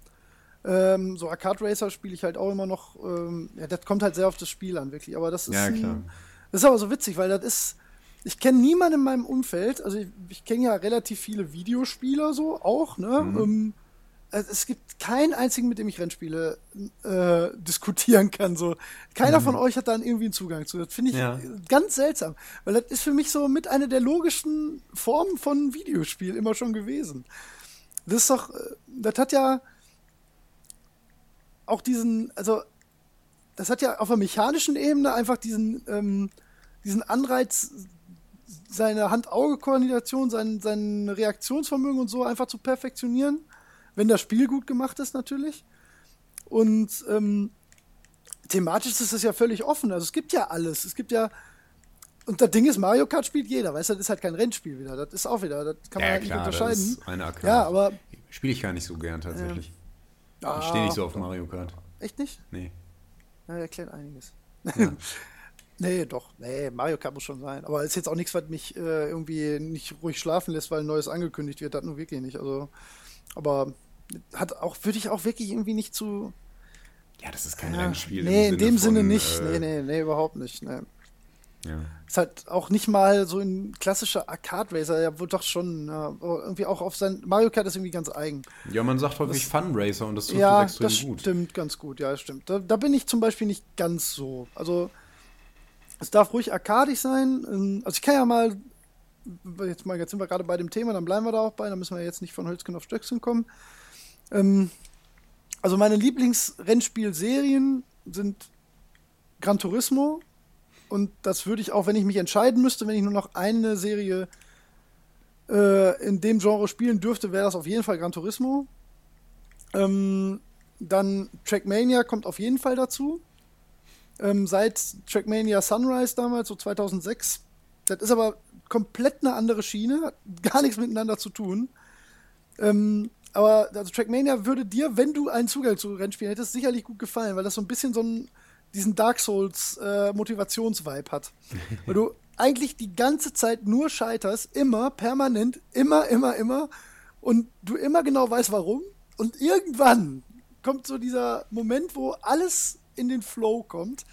Ähm, so Arcade Racer spiele ich halt auch immer noch. Ähm, ja, das kommt halt sehr auf das Spiel an, wirklich. Aber das ist, ja, ein, das ist aber so witzig, weil das ist. Ich kenne niemanden in meinem Umfeld. Also ich, ich kenne ja relativ viele Videospieler so auch. Ne? Mhm. Ähm, es gibt keinen einzigen, mit dem ich Rennspiele äh, diskutieren kann. So. Keiner mhm. von euch hat da irgendwie einen Zugang zu. Das finde ich ja. ganz seltsam. Weil das ist für mich so mit einer der logischen Formen von Videospiel immer schon gewesen. Das ist doch, äh, das hat ja auch diesen, also das hat ja auf der mechanischen Ebene einfach diesen, ähm, diesen Anreiz, seine Hand-Auge-Koordination, sein, sein Reaktionsvermögen und so einfach zu perfektionieren wenn das Spiel gut gemacht ist natürlich. Und ähm, thematisch ist es ja völlig offen. Also es gibt ja alles. Es gibt ja. Und das Ding ist, Mario Kart spielt jeder, weißt du, das ist halt kein Rennspiel wieder. Das ist auch wieder, das kann man ja, halt klar, nicht unterscheiden. Das ist
eine Arcade.
Ja, aber.
Spiele ich gar nicht so gern tatsächlich. Ja. Ich stehe nicht so auf Mario Kart.
Echt nicht?
Nee.
Na, erklärt einiges. Ja. nee, doch. Nee, Mario Kart muss schon sein. Aber ist jetzt auch nichts, was mich äh, irgendwie nicht ruhig schlafen lässt, weil ein neues angekündigt wird. Das nur wirklich nicht. Also, aber hat auch, würde ich auch wirklich irgendwie nicht zu.
Ja, das ist kein ja. Rennspiel.
Nee, in dem Sinne, von, nicht. Äh, nee, nee, nee, überhaupt nicht. Nee. Ja. Ist halt auch nicht mal so ein klassischer Arcade-Racer, ja wohl doch schon, ja, irgendwie auch auf sein, Mario Kart ist irgendwie ganz eigen.
Ja, man sagt häufig Fun-Racer und das
trifft ja, extrem das gut. stimmt ganz gut, ja, das stimmt. Da, da, bin ich zum Beispiel nicht ganz so. Also, es darf ruhig arcadisch sein. Ähm, also ich kann ja mal, jetzt mal, jetzt sind wir gerade bei dem Thema, dann bleiben wir da auch bei, dann müssen wir jetzt nicht von Hölzchen auf Stöckchen kommen. Ähm, also meine Lieblingsrennspielserien sind Gran Turismo, und das würde ich auch, wenn ich mich entscheiden müsste, wenn ich nur noch eine Serie äh, in dem Genre spielen dürfte, wäre das auf jeden Fall Gran Turismo. Ähm, dann Trackmania kommt auf jeden Fall dazu. Ähm, seit Trackmania Sunrise damals, so 2006. Das ist aber komplett eine andere Schiene, hat gar nichts miteinander zu tun. Ähm, aber also Trackmania würde dir, wenn du einen Zugang zu Rennspielen hättest, sicherlich gut gefallen, weil das so ein bisschen so ein diesen Dark Souls äh, Motivationsvibe hat. Weil du eigentlich die ganze Zeit nur scheiterst, immer, permanent, immer, immer, immer und du immer genau weißt, warum. Und irgendwann kommt so dieser Moment, wo alles in den Flow kommt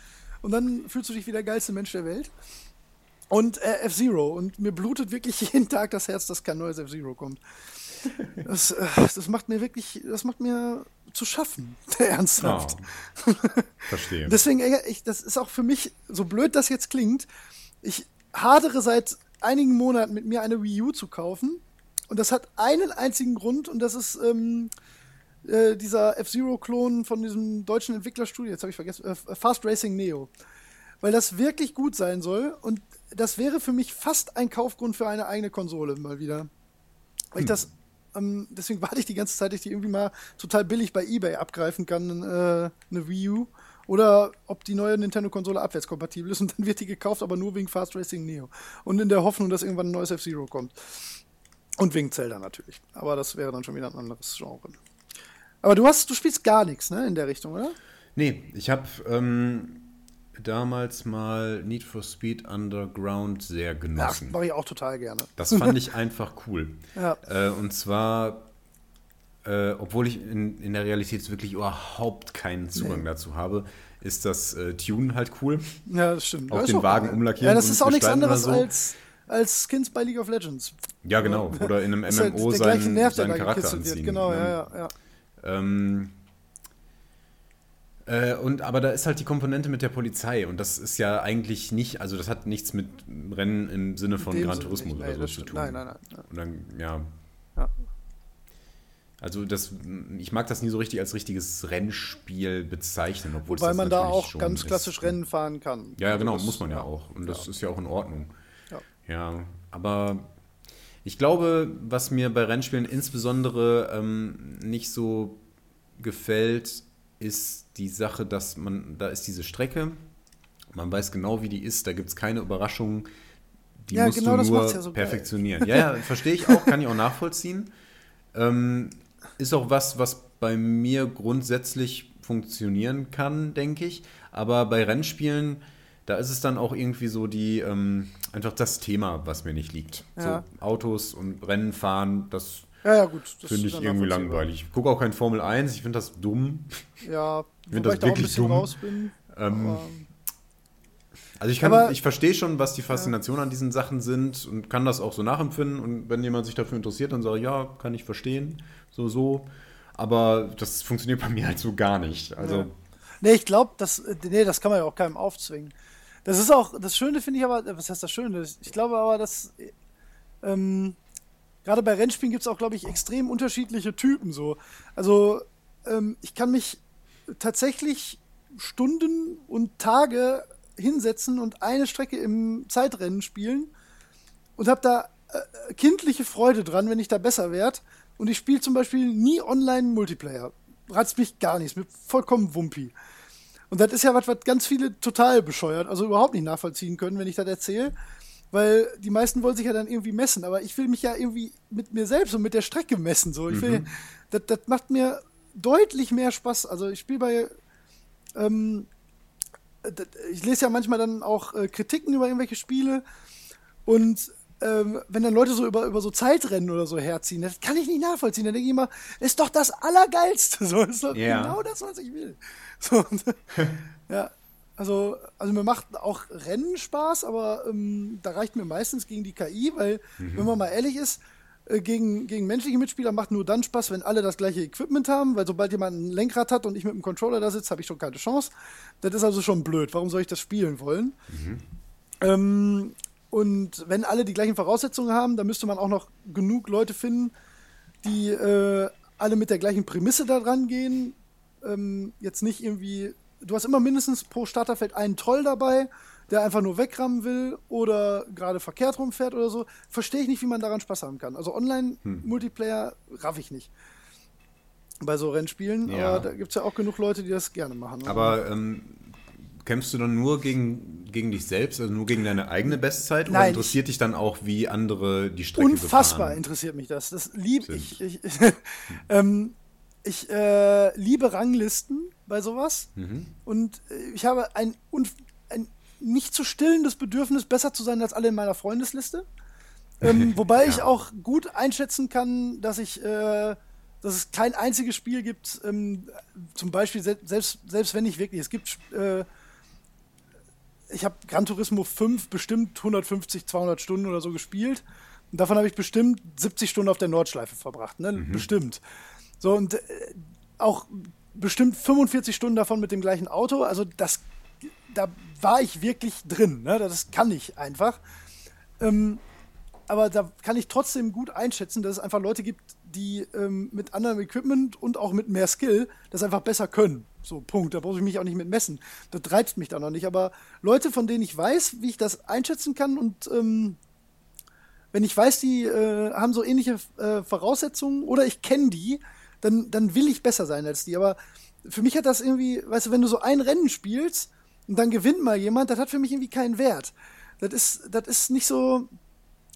und dann fühlst du dich wie der geilste Mensch der Welt. Und äh, F-Zero. Und mir blutet wirklich jeden Tag das Herz, dass kein neues F-Zero kommt. Das, äh, das macht mir wirklich, das macht mir zu schaffen, ernsthaft.
Oh, verstehe.
Deswegen, ich, das ist auch für mich, so blöd das jetzt klingt, ich hadere seit einigen Monaten mit mir eine Wii U zu kaufen. Und das hat einen einzigen Grund und das ist ähm, äh, dieser F-Zero-Klon von diesem deutschen Entwicklerstudio, jetzt habe ich vergessen, äh, Fast Racing Neo. Weil das wirklich gut sein soll und das wäre für mich fast ein Kaufgrund für eine eigene Konsole mal wieder. Weil hm. ich das ähm, deswegen warte ich die ganze Zeit, dass ich die irgendwie mal total billig bei eBay abgreifen kann, äh, eine Wii U. Oder ob die neue Nintendo-Konsole abwärtskompatibel ist und dann wird die gekauft, aber nur wegen Fast Racing Neo. Und in der Hoffnung, dass irgendwann ein neues F-Zero kommt. Und wegen Zelda natürlich. Aber das wäre dann schon wieder ein anderes Genre. Aber du hast, du spielst gar nichts, ne, in der Richtung, oder?
Nee, ich habe ähm, damals mal Need for Speed Underground sehr genossen.
Ja, mache ich auch total gerne.
Das fand ich einfach cool. Ja. Äh, und zwar, äh, obwohl ich in, in der Realität wirklich überhaupt keinen Zugang nee. dazu habe, ist das äh, Tune halt cool.
Ja, das stimmt.
Auch den Wagen umlackieren.
Ja, das ist auch nichts anderes so. als, als Skins bei League of Legends.
Ja, genau. Oder in einem MMO halt seinen, Nerv, seinen Charakter anziehen.
Genau, ja, ja. ja.
Ähm, äh, und, aber da ist halt die Komponente mit der Polizei und das ist ja eigentlich nicht, also das hat nichts mit Rennen im Sinne von Gran Turismo oder so zu tun.
Nein, nein, nein.
Und dann, ja. ja. Also das, ich mag das nie so richtig als richtiges Rennspiel bezeichnen, obwohl
Weil man da auch ganz klassisch ist. Rennen fahren kann.
Ja, ja genau, das, muss man ja, ja auch. Und das ja. ist ja auch in Ordnung. Ja. ja, aber ich glaube, was mir bei Rennspielen insbesondere ähm, nicht so gefällt, ist die Sache, dass man, da ist diese Strecke, man weiß genau, wie die ist, da gibt es keine Überraschungen, die ja, musst genau du nur ja so perfektionieren. Ja, ja, verstehe ich auch, kann ich auch nachvollziehen. Ähm, ist auch was, was bei mir grundsätzlich funktionieren kann, denke ich. Aber bei Rennspielen, da ist es dann auch irgendwie so die, ähm, einfach das Thema, was mir nicht liegt. Ja. So Autos und Rennen fahren, das
ja, ja, gut.
Finde ich irgendwie langweilig. Ich gucke auch kein Formel 1, ich finde das dumm.
Ja, ich finde das wirklich dumm. Raus bin,
ähm, also ich, kann, ich verstehe schon, was die Faszination ja. an diesen Sachen sind und kann das auch so nachempfinden. Und wenn jemand sich dafür interessiert, dann sage ich, ja, kann ich verstehen. So, so. Aber das funktioniert bei mir halt so gar nicht. Also. Ja.
Nee, ich glaube, das, nee, das kann man ja auch keinem aufzwingen. Das ist auch, das Schöne finde ich aber, was heißt das Schöne? Ich glaube aber, dass ähm, gerade bei Rennspielen gibt es auch, glaube ich, extrem unterschiedliche Typen so. Also ähm, ich kann mich tatsächlich Stunden und Tage hinsetzen und eine Strecke im Zeitrennen spielen und habe da äh, kindliche Freude dran, wenn ich da besser werde. Und ich spiele zum Beispiel nie online Multiplayer. Ratzt mich gar nichts, mit vollkommen Wumpi. Und das ist ja was, was ganz viele total bescheuert, also überhaupt nicht nachvollziehen können, wenn ich das erzähle. Weil die meisten wollen sich ja dann irgendwie messen, aber ich will mich ja irgendwie mit mir selbst und mit der Strecke messen. So. Ich will, mhm. das, das macht mir deutlich mehr Spaß. Also ich spiele bei, ähm, ich lese ja manchmal dann auch äh, Kritiken über irgendwelche Spiele und ähm, wenn dann Leute so über, über so Zeitrennen oder so herziehen, das kann ich nicht nachvollziehen. Dann denke ich immer, ist doch das Allergeilste. So ist doch ja. genau das, was ich will. So, ja, also, also mir macht auch Rennen Spaß, aber ähm, da reicht mir meistens gegen die KI, weil, mhm. wenn man mal ehrlich ist, äh, gegen, gegen menschliche Mitspieler macht nur dann Spaß, wenn alle das gleiche Equipment haben, weil sobald jemand ein Lenkrad hat und ich mit dem Controller da sitze, habe ich schon keine Chance. Das ist also schon blöd. Warum soll ich das spielen wollen? Mhm. Ähm, und wenn alle die gleichen Voraussetzungen haben, dann müsste man auch noch genug Leute finden, die äh, alle mit der gleichen Prämisse da dran gehen. Ähm, jetzt nicht irgendwie du hast immer mindestens pro Starterfeld einen Troll dabei, der einfach nur wegrammen will oder gerade verkehrt rumfährt oder so. Verstehe ich nicht, wie man daran Spaß haben kann. Also Online-Multiplayer hm. raff ich nicht. Bei so Rennspielen. Ja. Aber da gibt es ja auch genug Leute, die das gerne machen.
Aber ähm, kämpfst du dann nur gegen, gegen dich selbst, also nur gegen deine eigene Bestzeit? Nein, oder interessiert dich dann auch, wie andere die Strecke
Unfassbar befahren? interessiert mich das. Das liebe ich. ich, ich ähm, ich äh, liebe Ranglisten bei sowas. Mhm. Und äh, ich habe ein, ein nicht zu stillendes Bedürfnis, besser zu sein als alle in meiner Freundesliste. Ähm, wobei ja. ich auch gut einschätzen kann, dass ich, äh, dass es kein einziges Spiel gibt, ähm, zum Beispiel se selbst, selbst wenn ich wirklich, es gibt, äh, ich habe Gran Turismo 5 bestimmt 150, 200 Stunden oder so gespielt. Und davon habe ich bestimmt 70 Stunden auf der Nordschleife verbracht, ne? Mhm. Bestimmt. So, und äh, auch bestimmt 45 Stunden davon mit dem gleichen Auto. Also das, da war ich wirklich drin. Ne? Das kann ich einfach. Ähm, aber da kann ich trotzdem gut einschätzen, dass es einfach Leute gibt, die ähm, mit anderem Equipment und auch mit mehr Skill das einfach besser können. So, Punkt. Da brauche ich mich auch nicht mit messen. Das reizt mich da noch nicht. Aber Leute, von denen ich weiß, wie ich das einschätzen kann und ähm, wenn ich weiß, die äh, haben so ähnliche äh, Voraussetzungen oder ich kenne die, dann, dann will ich besser sein als die. Aber für mich hat das irgendwie, weißt du, wenn du so ein Rennen spielst und dann gewinnt mal jemand, das hat für mich irgendwie keinen Wert. Das ist, das ist nicht so,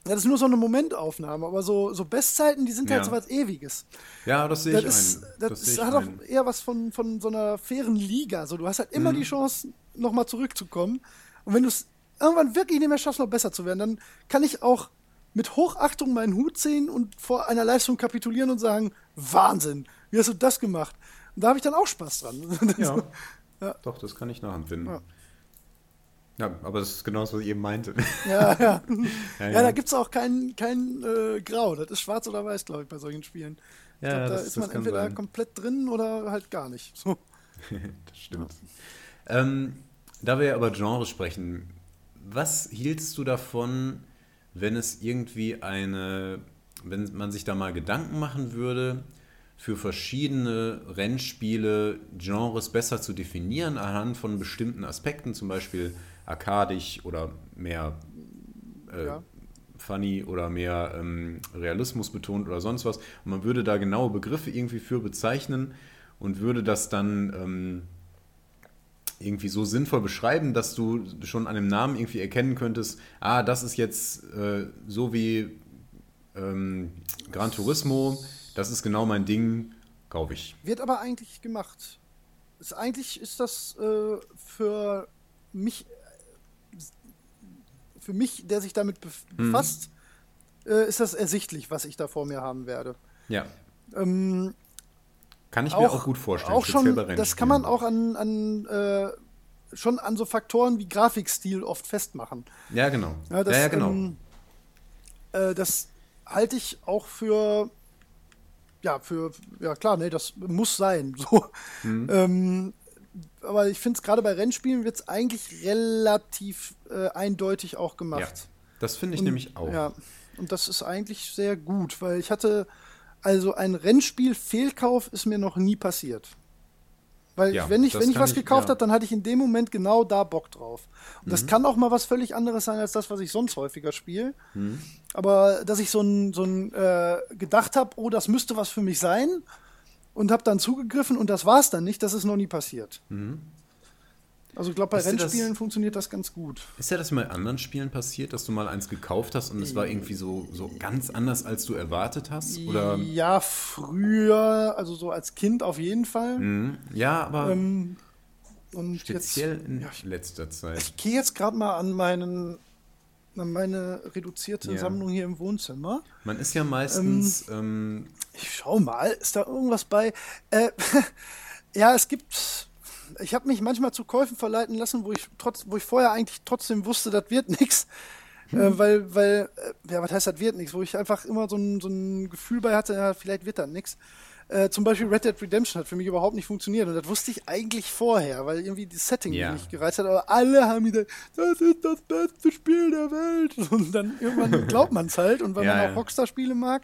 das ist nur so eine Momentaufnahme, aber so, so Bestzeiten, die sind halt ja. halt so was Ewiges.
Ja, das sehe ich
ist, ein. Das, das hat auch eher was von, von so einer fairen Liga. So, du hast halt immer mhm. die Chance, nochmal zurückzukommen. Und wenn du es irgendwann wirklich nicht mehr schaffst, noch besser zu werden, dann kann ich auch mit Hochachtung meinen Hut ziehen und vor einer Leistung kapitulieren und sagen, Wahnsinn, wie hast du das gemacht? Und da habe ich dann auch Spaß dran.
Ja, ja. doch, das kann ich nachempfinden. Ja. Ja, aber das ist genau das, was ich eben meinte.
Ja, ja. ja, ja. da gibt es auch kein, kein äh, Grau. Das ist schwarz oder weiß, glaube ich, bei solchen Spielen. Ich ja, glaub, da das, ist man entweder sein. komplett drin oder halt gar nicht. So.
das stimmt. Ähm, da wir aber Genre sprechen, was hieltst du davon, wenn es irgendwie eine, wenn man sich da mal Gedanken machen würde, für verschiedene Rennspiele Genres besser zu definieren anhand von bestimmten Aspekten, zum Beispiel arkadisch oder mehr äh, ja. funny oder mehr ähm, Realismus betont oder sonst was. Und man würde da genaue Begriffe irgendwie für bezeichnen und würde das dann ähm, irgendwie so sinnvoll beschreiben, dass du schon an dem Namen irgendwie erkennen könntest, ah, das ist jetzt äh, so wie ähm, Gran Turismo, das ist genau mein Ding, kaufe ich.
Wird aber eigentlich gemacht. Ist, eigentlich ist das äh, für mich, für mich, der sich damit mhm. befasst, mhm. äh, ist das ersichtlich, was ich da vor mir haben werde.
Ja.
Ähm,
kann ich auch, mir auch gut vorstellen.
Auch schon, das kann man auch an, an äh, schon an so Faktoren wie Grafikstil oft festmachen.
Ja, genau.
Ja, das,
ja,
ja genau. Ähm, äh, das halte ich auch für ja, für, ja klar, nee, das muss sein. So. Mhm. Ähm, aber ich finde es gerade bei Rennspielen wird es eigentlich relativ äh, eindeutig auch gemacht. Ja,
das finde ich und, nämlich auch.
Ja, und das ist eigentlich sehr gut, weil ich hatte also ein Rennspiel-Fehlkauf ist mir noch nie passiert. Weil ja, wenn ich, wenn ich was gekauft ja. habe, dann hatte ich in dem Moment genau da Bock drauf. Und mhm. das kann auch mal was völlig anderes sein als das, was ich sonst häufiger spiele. Mhm. Aber dass ich so ein, so ein äh, gedacht habe, oh, das müsste was für mich sein und habe dann zugegriffen und das war es dann nicht, das ist noch nie passiert. Mhm. Also ich glaube, bei ist Rennspielen das, funktioniert das ganz gut.
Ist ja das mal in anderen Spielen passiert, dass du mal eins gekauft hast und es war irgendwie so, so ganz anders, als du erwartet hast? Oder?
Ja, früher, also so als Kind auf jeden Fall.
Mhm. Ja, aber ähm, speziell jetzt, in ja, letzter Zeit.
Ich gehe jetzt gerade mal an meinen meine reduzierte ja. Sammlung hier im Wohnzimmer.
Man ist ja meistens. Ähm, ähm,
ich schau mal, ist da irgendwas bei? Äh, ja, es gibt. Ich habe mich manchmal zu Käufen verleiten lassen, wo ich trotz, wo ich vorher eigentlich trotzdem wusste, das wird nichts. Hm. Äh, weil, weil, äh, ja, was heißt, das wird nichts, wo ich einfach immer so ein, so ein Gefühl bei hatte, ja, vielleicht wird das nichts. Äh, zum Beispiel Red Dead Redemption hat für mich überhaupt nicht funktioniert und das wusste ich eigentlich vorher, weil irgendwie das Setting ja. nicht gereizt hat, aber alle haben wieder, das ist das beste Spiel der Welt und dann irgendwann glaubt man es halt und wenn ja, man auch Rockstar-Spiele mag,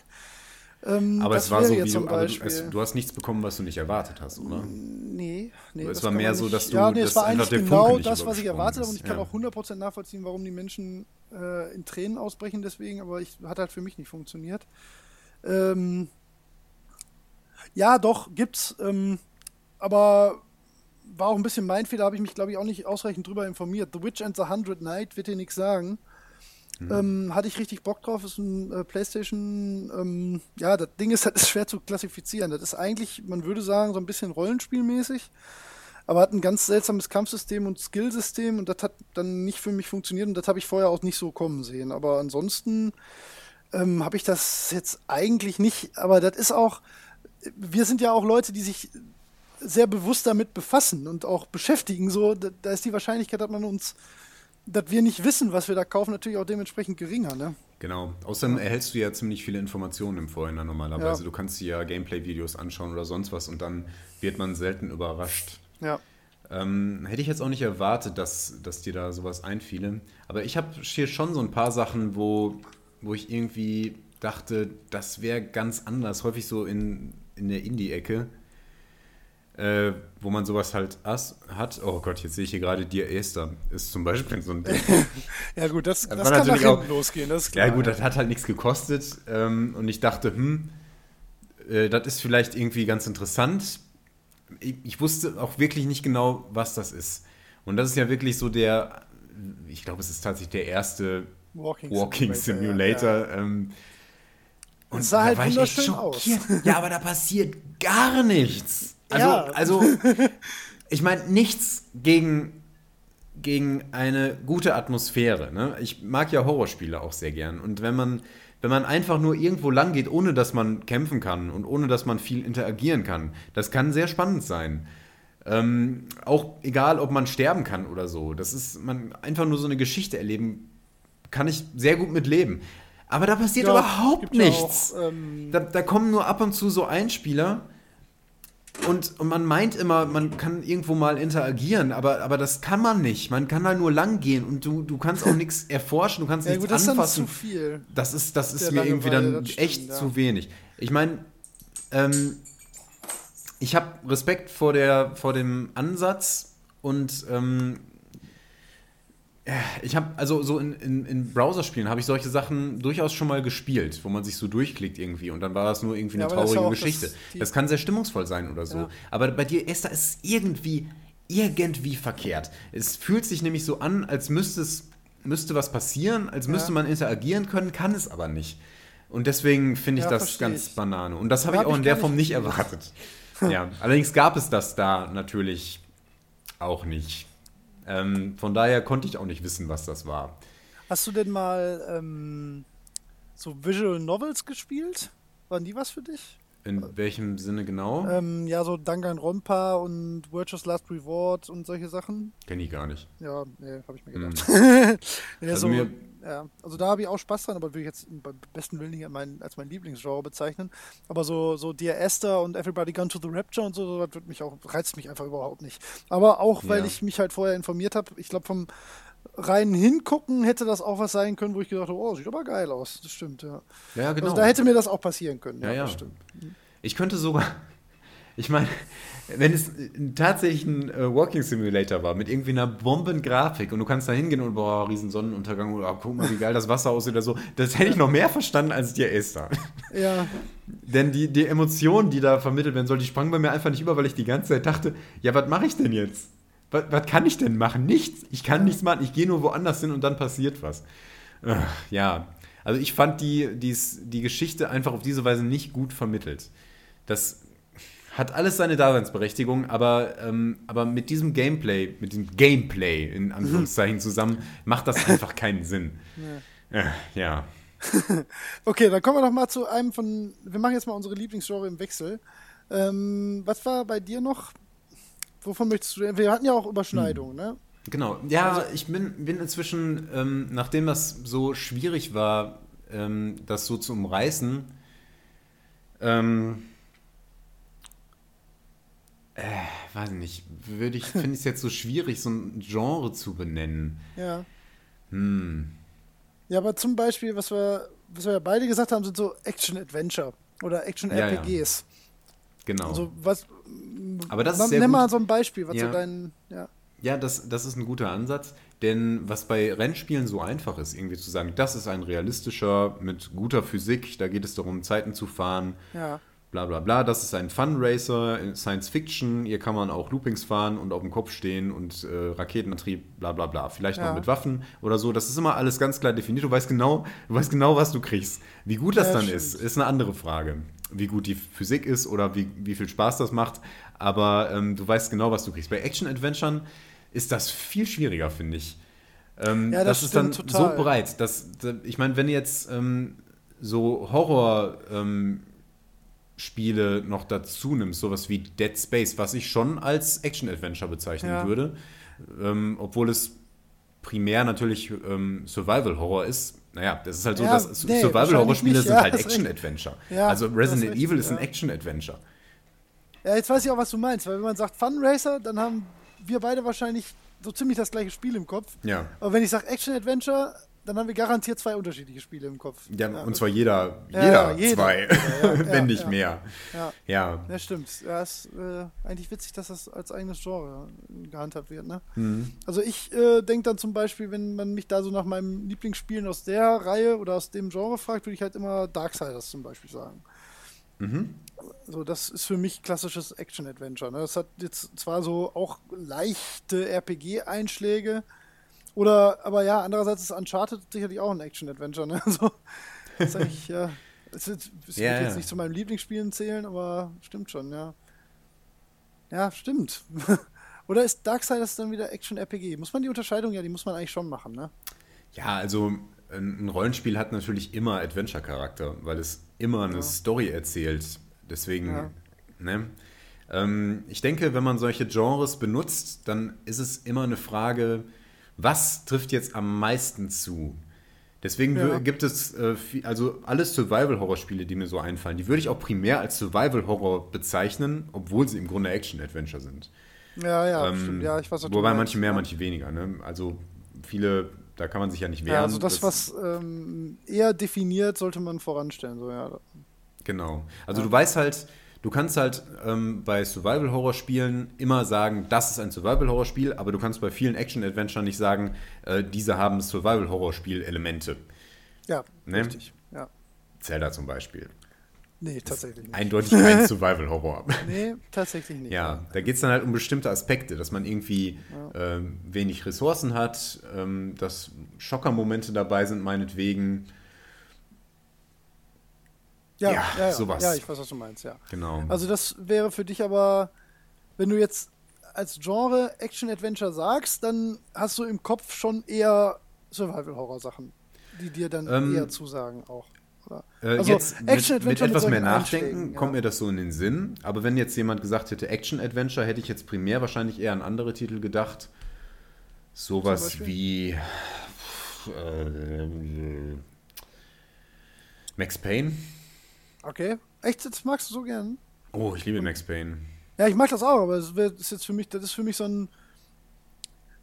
ähm, aber es war so, wie du, es, du, hast nichts bekommen, was du nicht erwartet hast, oder?
Nee, nee.
Es war mehr so, dass du.
Ja, nee, es war eigentlich genau das, was ich erwartet habe und ich kann ja. auch 100% nachvollziehen, warum die Menschen äh, in Tränen ausbrechen deswegen, aber ich, hat halt für mich nicht funktioniert. Ähm, ja, doch, gibt's. Ähm, aber war auch ein bisschen mein Fehler, habe ich mich, glaube ich, auch nicht ausreichend drüber informiert. The Witch and the Hundred Night wird dir nichts sagen. Mhm. Ähm, hatte ich richtig Bock drauf, ist ein äh, PlayStation. Ähm, ja, das Ding ist halt ist schwer zu klassifizieren. Das ist eigentlich, man würde sagen, so ein bisschen rollenspielmäßig, aber hat ein ganz seltsames Kampfsystem und Skillsystem und das hat dann nicht für mich funktioniert und das habe ich vorher auch nicht so kommen sehen. Aber ansonsten ähm, habe ich das jetzt eigentlich nicht, aber das ist auch, wir sind ja auch Leute, die sich sehr bewusst damit befassen und auch beschäftigen. So, da, da ist die Wahrscheinlichkeit, dass man uns, dass wir nicht wissen, was wir da kaufen, natürlich auch dementsprechend geringer. Ne?
Genau. Außerdem erhältst du ja ziemlich viele Informationen im Vorhinein normalerweise. Ja. Du kannst dir ja Gameplay-Videos anschauen oder sonst was und dann wird man selten überrascht.
Ja.
Ähm, hätte ich jetzt auch nicht erwartet, dass, dass dir da sowas einfiele. Aber ich habe hier schon so ein paar Sachen, wo, wo ich irgendwie dachte, das wäre ganz anders. Häufig so in in der Indie-Ecke, äh, wo man sowas halt hat. Oh Gott, jetzt sehe ich hier gerade Dear Esther. Ist zum Beispiel so ein Ding.
ja gut, das, das, das kann natürlich auch losgehen, das
ist klar. Ja gut, das hat halt nichts gekostet ähm, und ich dachte, hm, äh, das ist vielleicht irgendwie ganz interessant. Ich, ich, wusste auch wirklich nicht genau, was das ist. Und das ist ja wirklich so der, ich glaube, es ist tatsächlich der erste Walking, Walking Simulator. Simulator ja. Ähm,
und es sah halt wunderschön aus.
Ja, aber da passiert gar nichts. Also, ja. also ich meine, nichts gegen, gegen eine gute Atmosphäre. Ne? Ich mag ja Horrorspiele auch sehr gern. Und wenn man, wenn man einfach nur irgendwo lang geht, ohne dass man kämpfen kann und ohne dass man viel interagieren kann, das kann sehr spannend sein. Ähm, auch egal, ob man sterben kann oder so. Das ist, man einfach nur so eine Geschichte erleben, kann ich sehr gut mit leben. Aber da passiert ja, überhaupt nichts. Auch, ähm da, da, kommen nur ab und zu so Einspieler. Und, und man meint immer, man kann irgendwo mal interagieren, aber, aber das kann man nicht. Man kann da nur lang gehen und du, du kannst auch nichts erforschen, du kannst ja, nichts gut, das anfassen.
Ist zu viel.
Das ist, das ist mir irgendwie dann stimmt, echt ja. zu wenig. Ich meine, ähm, ich habe Respekt vor, der, vor dem Ansatz und ähm, ich habe, also so in, in, in Browserspielen habe ich solche Sachen durchaus schon mal gespielt, wo man sich so durchklickt irgendwie und dann war das nur irgendwie eine ja, traurige ja Geschichte. Das, das, kann sehr stimmungsvoll sein oder so. Ja. Aber bei dir, Esther, ist es irgendwie, irgendwie verkehrt. Es fühlt sich nämlich so an, als müsste es, müsste was passieren, als müsste man interagieren können, kann es aber nicht. Und deswegen finde ich das ganz ich. Banane. Und das habe ich auch in der Form nicht erwartet. ja, allerdings gab es das da natürlich auch nicht. Ähm, von daher konnte ich auch nicht wissen, was das war.
Hast du denn mal ähm, so Visual Novels gespielt? Waren die was für dich?
In welchem Sinne genau?
Ähm, ja, so Danganronpa und Virtuous Last Reward und solche Sachen.
Kenn ich gar nicht.
Ja, nee, habe ich mir hm. gedacht. Hm. ja, also so, mir ja, also da habe ich auch Spaß dran, aber würde ich jetzt beim besten Willen nicht mein, als mein Lieblingsgenre bezeichnen. Aber so, so Dear Esther und Everybody Gone to the Rapture und so, das wird mich auch, reizt mich einfach überhaupt nicht. Aber auch, weil ja. ich mich halt vorher informiert habe, ich glaube, vom reinen Hingucken hätte das auch was sein können, wo ich gedacht habe, oh, sieht aber geil aus. Das stimmt, ja.
Ja, genau.
Also da hätte mir das auch passieren können.
Ja, ja. ja. stimmt. Ich könnte sogar, ich meine, wenn es tatsächlich ein äh, Walking Simulator war mit irgendwie einer Bombengrafik und du kannst da hingehen und boah, riesen Sonnenuntergang oder oh, guck mal, wie geil das Wasser aussieht oder so, das hätte ich noch mehr verstanden als dir Esther.
Ja.
Denn die, die Emotionen, die da vermittelt werden soll, die sprangen bei mir einfach nicht über, weil ich die ganze Zeit dachte, ja, was mache ich denn jetzt? Was, was kann ich denn machen? Nichts. Ich kann nichts machen. Ich gehe nur woanders hin und dann passiert was. ja. Also ich fand die, dies, die Geschichte einfach auf diese Weise nicht gut vermittelt. Das hat alles seine Daseinsberechtigung, aber, ähm, aber mit diesem Gameplay, mit diesem Gameplay in Anführungszeichen zusammen, macht das einfach keinen Sinn. Ja. Äh, ja.
okay, dann kommen wir doch mal zu einem von. Wir machen jetzt mal unsere Lieblingsgenre im Wechsel. Ähm, was war bei dir noch? Wovon möchtest du? Wir hatten ja auch Überschneidungen, hm. ne?
Genau. Ja, also, ich bin, bin inzwischen, ähm, nachdem das so schwierig war, ähm, das so zu umreißen, ähm, äh, weiß nicht, würde ich, finde ich es jetzt so schwierig, so ein Genre zu benennen.
Ja. Hm. Ja, aber zum Beispiel, was wir, was wir ja beide gesagt haben, sind so Action-Adventure oder Action-RPGs. Ja, ja.
Genau.
Also was.
Aber das ist
sehr Nimm gut. mal so ein Beispiel, was ja. so dein. Ja,
ja das, das ist ein guter Ansatz. Denn was bei Rennspielen so einfach ist, irgendwie zu sagen, das ist ein realistischer mit guter Physik, da geht es darum, Zeiten zu fahren.
Ja
bla bla bla. Das ist ein Fun Racer in Science Fiction. Hier kann man auch Loopings fahren und auf dem Kopf stehen und äh, Raketenantrieb, bla bla bla. Vielleicht ja. noch mit Waffen oder so. Das ist immer alles ganz klar definiert. Du weißt genau, du weißt genau, was du kriegst. Wie gut das ja, dann stimmt. ist, ist eine andere Frage. Wie gut die Physik ist oder wie, wie viel Spaß das macht. Aber ähm, du weißt genau, was du kriegst. Bei Action-Adventuren ist das viel schwieriger, finde ich. Ähm, ja, das, das ist dann total. so breit. Dass, ich meine, wenn jetzt ähm, so Horror- ähm, Spiele noch dazu nimmst, sowas wie Dead Space, was ich schon als Action-Adventure bezeichnen ja. würde, ähm, obwohl es primär natürlich ähm, Survival-Horror ist. Naja, das ist halt so, ja, dass nee, Survival-Horror-Spiele sind ja, halt Action-Adventure. also Resident Evil ist ein Action-Adventure.
Ja, jetzt weiß ich auch, was du meinst, weil wenn man sagt Fun Racer, dann haben wir beide wahrscheinlich so ziemlich das gleiche Spiel im Kopf.
Ja.
Aber wenn ich sage Action-Adventure, dann haben wir garantiert zwei unterschiedliche Spiele im Kopf.
Ja, ja und zwar jeder, jeder, jeder zwei, wenn nicht mehr.
Ja. ja. Ja, stimmt. Ja, ist äh, eigentlich witzig, dass das als eigenes Genre gehandhabt wird. Ne? Mhm. Also ich äh, denke dann zum Beispiel, wenn man mich da so nach meinem Lieblingsspielen aus der Reihe oder aus dem Genre fragt, würde ich halt immer Darksiders zum Beispiel sagen. Mhm. So, das ist für mich klassisches Action-Adventure. Ne? Das hat jetzt zwar so auch leichte RPG-Einschläge, oder, aber ja, andererseits ist Uncharted sicherlich auch ein Action-Adventure, ne? So, das ist eigentlich, ja. Es wird, wird jetzt nicht zu meinen Lieblingsspielen zählen, aber stimmt schon, ja. Ja, stimmt. Oder ist Darksiders dann wieder Action-RPG? Muss man die Unterscheidung, ja, die muss man eigentlich schon machen, ne?
Ja, also ein Rollenspiel hat natürlich immer Adventure-Charakter, weil es immer eine ja. Story erzählt. Deswegen, ja. ne? Ähm, ich denke, wenn man solche Genres benutzt, dann ist es immer eine Frage, was trifft jetzt am meisten zu? Deswegen ja. gibt es, äh, also alle Survival-Horror-Spiele, die mir so einfallen, die würde ich auch primär als Survival-Horror bezeichnen, obwohl sie im Grunde Action-Adventure sind.
Ja, ja, ähm, stimmt. Ja, ich weiß,
Wobei manche mehr, manche weniger. Ne? Also viele, da kann man sich ja nicht wehren. Ja,
also das, das was ähm, eher definiert, sollte man voranstellen. So, ja.
Genau. Also du weißt halt, Du kannst halt ähm, bei Survival-Horror-Spielen immer sagen, das ist ein Survival-Horror-Spiel, aber du kannst bei vielen Action-Adventure nicht sagen, äh, diese haben Survival-Horror-Spiel-Elemente.
Ja, ne? richtig. Ja.
Zelda zum Beispiel.
Nee, tatsächlich nicht.
Eindeutig kein Survival-Horror.
nee, tatsächlich nicht.
Ja, da geht es dann halt um bestimmte Aspekte, dass man irgendwie ja. ähm, wenig Ressourcen hat, ähm, dass Schockermomente dabei sind, meinetwegen
ja, ja, ja, sowas. Ja, ich weiß, was du meinst, ja.
Genau.
Also das wäre für dich aber, wenn du jetzt als Genre Action-Adventure sagst, dann hast du im Kopf schon eher Survival-Horror-Sachen, die dir dann ähm, eher zusagen auch.
Äh, also jetzt mit, mit etwas mit mehr Nachdenken kommt mir das so in den Sinn. Aber wenn jetzt jemand gesagt hätte Action-Adventure, hätte ich jetzt primär wahrscheinlich eher an andere Titel gedacht. Sowas wie äh, Max Payne.
Okay. Echt, das magst du so gern?
Oh, ich liebe Max Payne.
Ja, ich mag das auch, aber das ist jetzt für mich, das ist für mich so ein.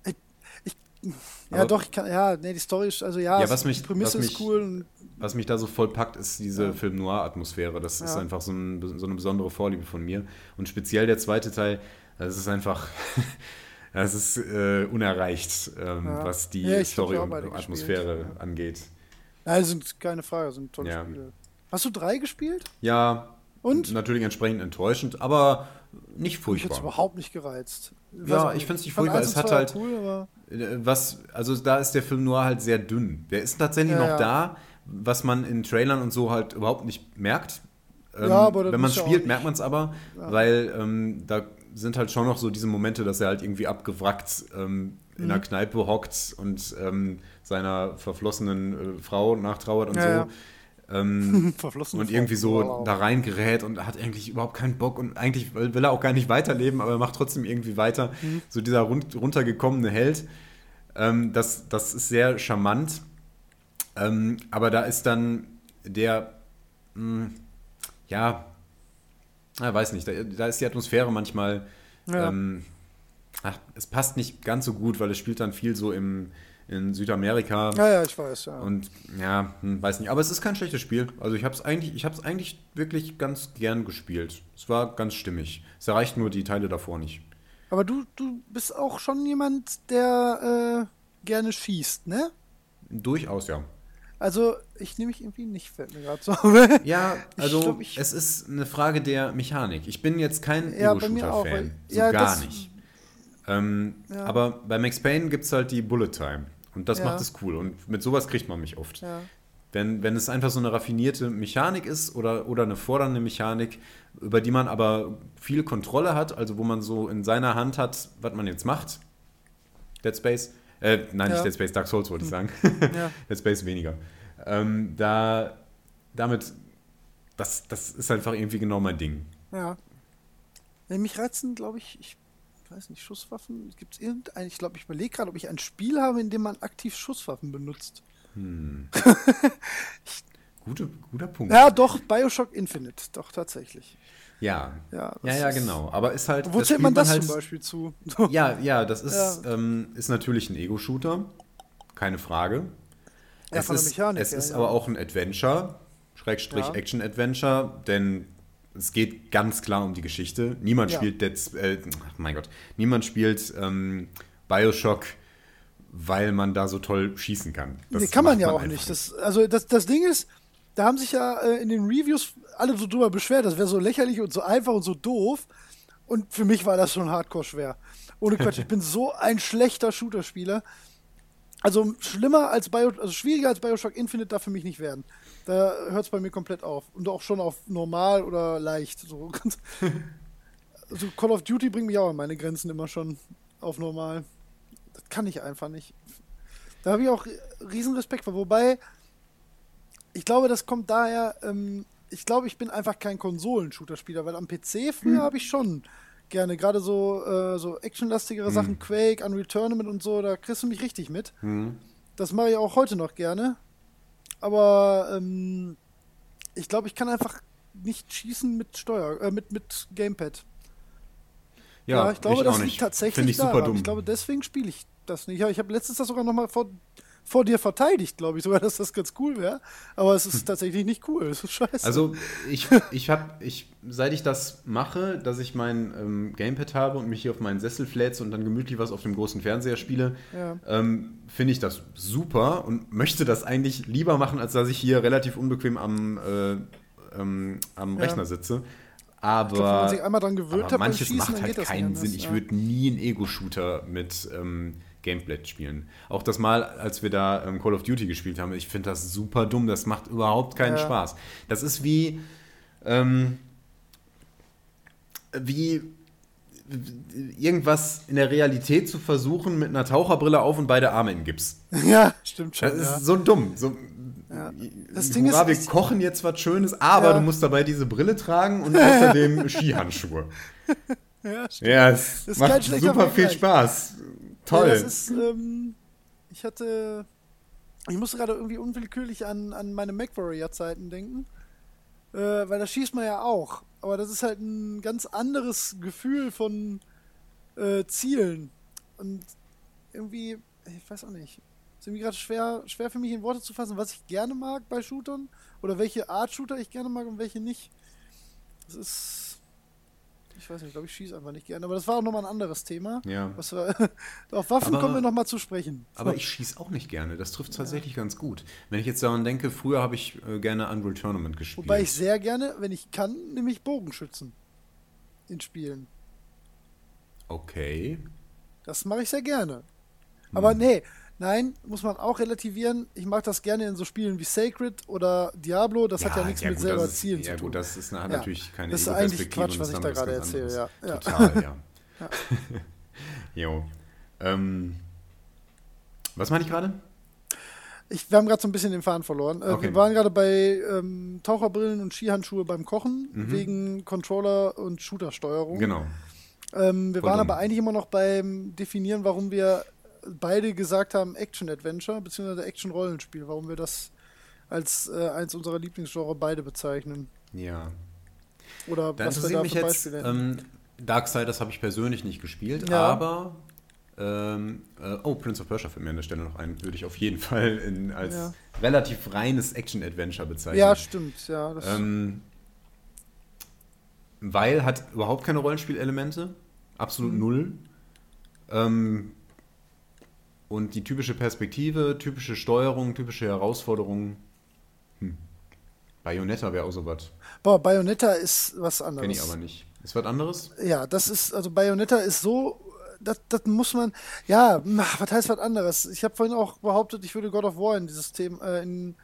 Ich, ich ja, aber doch, ich kann, ja, nee, die Story ist, also ja,
ja was mich,
die Prämisse
was
ist cool.
was mich da so voll packt, ist diese ja. Film-Noir-Atmosphäre. Das ja. ist einfach so, ein, so, eine besondere Vorliebe von mir. Und speziell der zweite Teil, das ist einfach. das ist äh, unerreicht, ähm, ja. was die Story und Atmosphäre angeht.
Ja, sind keine Frage, sind tolle Spiele. Hast du drei gespielt?
Ja. Und? Natürlich entsprechend enttäuschend, aber nicht furchtbar. Ich
überhaupt nicht gereizt.
Ja, ich finde es nicht furchtbar. Es hat halt. Cool, äh, was, also da ist der Film nur halt sehr dünn. Der ist tatsächlich ja, noch ja. da, was man in Trailern und so halt überhaupt nicht merkt. Ähm, ja, wenn man spielt, merkt man es aber, ja. weil ähm, da sind halt schon noch so diese Momente, dass er halt irgendwie abgewrackt ähm, in mhm. einer Kneipe hockt und ähm, seiner verflossenen äh, Frau nachtrauert und ja, so. Ähm, und irgendwie so wow. da reingerät und hat eigentlich überhaupt keinen Bock und eigentlich will, er auch gar nicht weiterleben, aber er macht trotzdem irgendwie weiter. Mhm. So dieser runtergekommene Held. Ähm, das, das ist sehr charmant. Ähm, aber da ist dann der, mh, hm, ja, ich weiß nicht, da, da, ist die Atmosphäre manchmal, ja. ähm, ach, es passt nicht ganz so gut, weil es spielt dann viel so im, in Südamerika.
Ja, ja, ich weiß, ja.
Und ja, hm, weiß nicht. Aber es ist kein schlechtes Spiel. Also ich habe es eigentlich, ich habe es eigentlich wirklich ganz gern gespielt. Es war ganz stimmig. Es erreicht nur die Teile davor nicht.
Aber du, du bist auch schon jemand, der äh, gerne schießt, ne?
Durchaus, ja.
Also, ich nehme mich irgendwie nicht, fällt mir gerade so.
ja, also, glaub, ich, es ist eine Frage der Mechanik. Ich bin jetzt kein ja, Ego-Shooter-Fan. So ja, gar nicht. Ähm, ja. Aber bei Max Payne gibt es halt die Bullet Time. Und das ja. macht es cool. Und mit sowas kriegt man mich oft. Ja. Wenn, wenn es einfach so eine raffinierte Mechanik ist oder, oder eine fordernde Mechanik, über die man aber viel Kontrolle hat, also wo man so in seiner Hand hat, was man jetzt macht. Dead Space. Äh, nein, ja. nicht Dead Space, Dark Souls wollte ich hm. sagen. Dead Space weniger. Ähm, da, damit, das, das ist einfach irgendwie genau mein Ding.
Ja. Mich reizen, glaube ich, ich weiß nicht, Schusswaffen. Gibt es irgendein, ich glaube, ich überlege gerade, ob ich ein Spiel habe, in dem man aktiv Schusswaffen benutzt. Hm.
Gute, guter Punkt.
Ja, doch, Bioshock Infinite, doch tatsächlich.
Ja, ja, ja, ja, genau. Aber ist halt.
Wo zählt man das halt, zum Beispiel zu?
Ja, ja, das ist, ja. Ähm, ist natürlich ein Ego-Shooter, keine Frage. Ja, es ist, Mechanik, es ist aber auch ein Adventure, Schrägstrich Action-Adventure, denn es geht ganz klar um die Geschichte. Niemand ja. spielt Dead, äh, mein Gott, niemand spielt ähm, Bioshock, weil man da so toll schießen kann.
Das nee, kann man ja man auch nicht. Das, also das, das Ding ist, da haben sich ja äh, in den Reviews alle so drüber beschwert, das wäre so lächerlich und so einfach und so doof. Und für mich war das schon hardcore schwer. Ohne Quatsch, ich bin so ein schlechter Shooter-Spieler. Also schlimmer als Bio, also schwieriger als Bioshock Infinite darf für mich nicht werden. Da hört es bei mir komplett auf. Und auch schon auf normal oder leicht. So. also Call of Duty bringt mich auch an meine Grenzen immer schon auf normal. Das kann ich einfach nicht. Da habe ich auch riesen Respekt vor. Wobei, ich glaube, das kommt daher, ähm, ich glaube, ich bin einfach kein Konsolen-Shooter-Spieler, weil am PC früher hm. habe ich schon gerne. Gerade so, äh, so actionlastigere hm. Sachen, Quake, Unreal Tournament und so, da kriegst du mich richtig mit. Hm. Das mache ich auch heute noch gerne. Aber ähm, ich glaube, ich kann einfach nicht schießen mit Steuer, äh, mit, mit Gamepad. Ja, ja ich glaube, ich das liegt tatsächlich Finde ich super dumm. Ich glaube, deswegen spiele ich das nicht. Ich habe letztens das sogar noch mal vor vor dir verteidigt, glaube ich sogar, dass das ganz cool wäre. Aber es ist hm. tatsächlich nicht cool. Es ist scheiße.
Also ich, ich habe, ich, seit ich das mache, dass ich mein ähm, Gamepad habe und mich hier auf meinen Sessel flätze und dann gemütlich was auf dem großen Fernseher spiele, ja. ähm, finde ich das super und möchte das eigentlich lieber machen, als dass ich hier relativ unbequem am, äh, ähm, am Rechner ja. sitze. Aber, glaub, wenn man sich einmal dran gewöhnt hat, manches Schießen, macht halt keinen Sinn. Ich würde nie einen Ego-Shooter mit ähm, Gameplay spielen. Auch das Mal, als wir da ähm, Call of Duty gespielt haben, ich finde das super dumm. Das macht überhaupt keinen ja. Spaß. Das ist wie, ähm, wie irgendwas in der Realität zu versuchen mit einer Taucherbrille auf und beide Arme in Gips.
Ja, stimmt schon.
Das ist ja. so dumm. So, ja. Das Ding hurra, ist, wir kochen jetzt was Schönes, aber ja. du musst dabei diese Brille tragen und außerdem Skihandschuhe. Ja, stimmt. Ja, es das macht super viel Spaß. Toll. Ja, das
ist, ähm, ich hatte, ich musste gerade irgendwie unwillkürlich an, an meine MacWarrior-Zeiten denken, äh, weil da schießt man ja auch. Aber das ist halt ein ganz anderes Gefühl von äh, Zielen. Und irgendwie, ich weiß auch nicht, ist irgendwie gerade schwer, schwer für mich in Worte zu fassen, was ich gerne mag bei Shootern oder welche Art Shooter ich gerne mag und welche nicht. Das ist ich weiß nicht, ich glaube, ich schieße einfach nicht gerne. Aber das war auch nochmal ein anderes Thema.
Ja.
Wir, auf Waffen aber, kommen wir nochmal zu sprechen.
Aber ich schieße auch nicht gerne. Das trifft tatsächlich ja. ganz gut. Wenn ich jetzt daran denke, früher habe ich äh, gerne Unreal Tournament gespielt.
Wobei ich sehr gerne, wenn ich kann, nämlich Bogenschützen in Spielen.
Okay.
Das mache ich sehr gerne. Aber hm. nee, Nein, muss man auch relativieren. Ich mag das gerne in so Spielen wie Sacred oder Diablo. Das ja, hat ja nichts ja, mit gut, selber ist, Zielen
ja, zu tun. Ja, gut, das ist na, natürlich keine
Das ist eigentlich Quatsch, was ich da gerade erzähle. Ja.
ja. Total, ja. jo. Ähm, was meine ich gerade?
Ich, wir haben gerade so ein bisschen den Faden verloren. Äh, okay. Wir waren gerade bei ähm, Taucherbrillen und Skihandschuhe beim Kochen mhm. wegen Controller und Shooter-Steuerung.
Genau.
Ähm, wir Voll waren dumm. aber eigentlich immer noch beim Definieren, warum wir beide gesagt haben Action-Adventure bzw. Action-Rollenspiel, warum wir das als äh, eins unserer Lieblingsgenre beide bezeichnen.
Ja.
Oder
da was wir da Beispiele jetzt, ähm, Darksiders habe ich persönlich nicht gespielt, ja. aber ähm, äh, oh, Prince of Persia fällt mir an der Stelle noch ein, würde ich auf jeden Fall in, als ja. relativ reines Action-Adventure bezeichnen.
Ja, stimmt, ja.
Ähm, weil hat überhaupt keine Rollenspielelemente, absolut mhm. null. Ähm, und die typische Perspektive, typische Steuerung, typische Herausforderungen. Hm. Bayonetta wäre auch so was.
Boah, Bayonetta ist was anderes.
Kenn ich aber nicht. Ist was anderes?
Ja, das ist, also Bayonetta ist so, das, das muss man, ja, was heißt was anderes? Ich habe vorhin auch behauptet, ich würde God of War in dieses Thema, äh, in,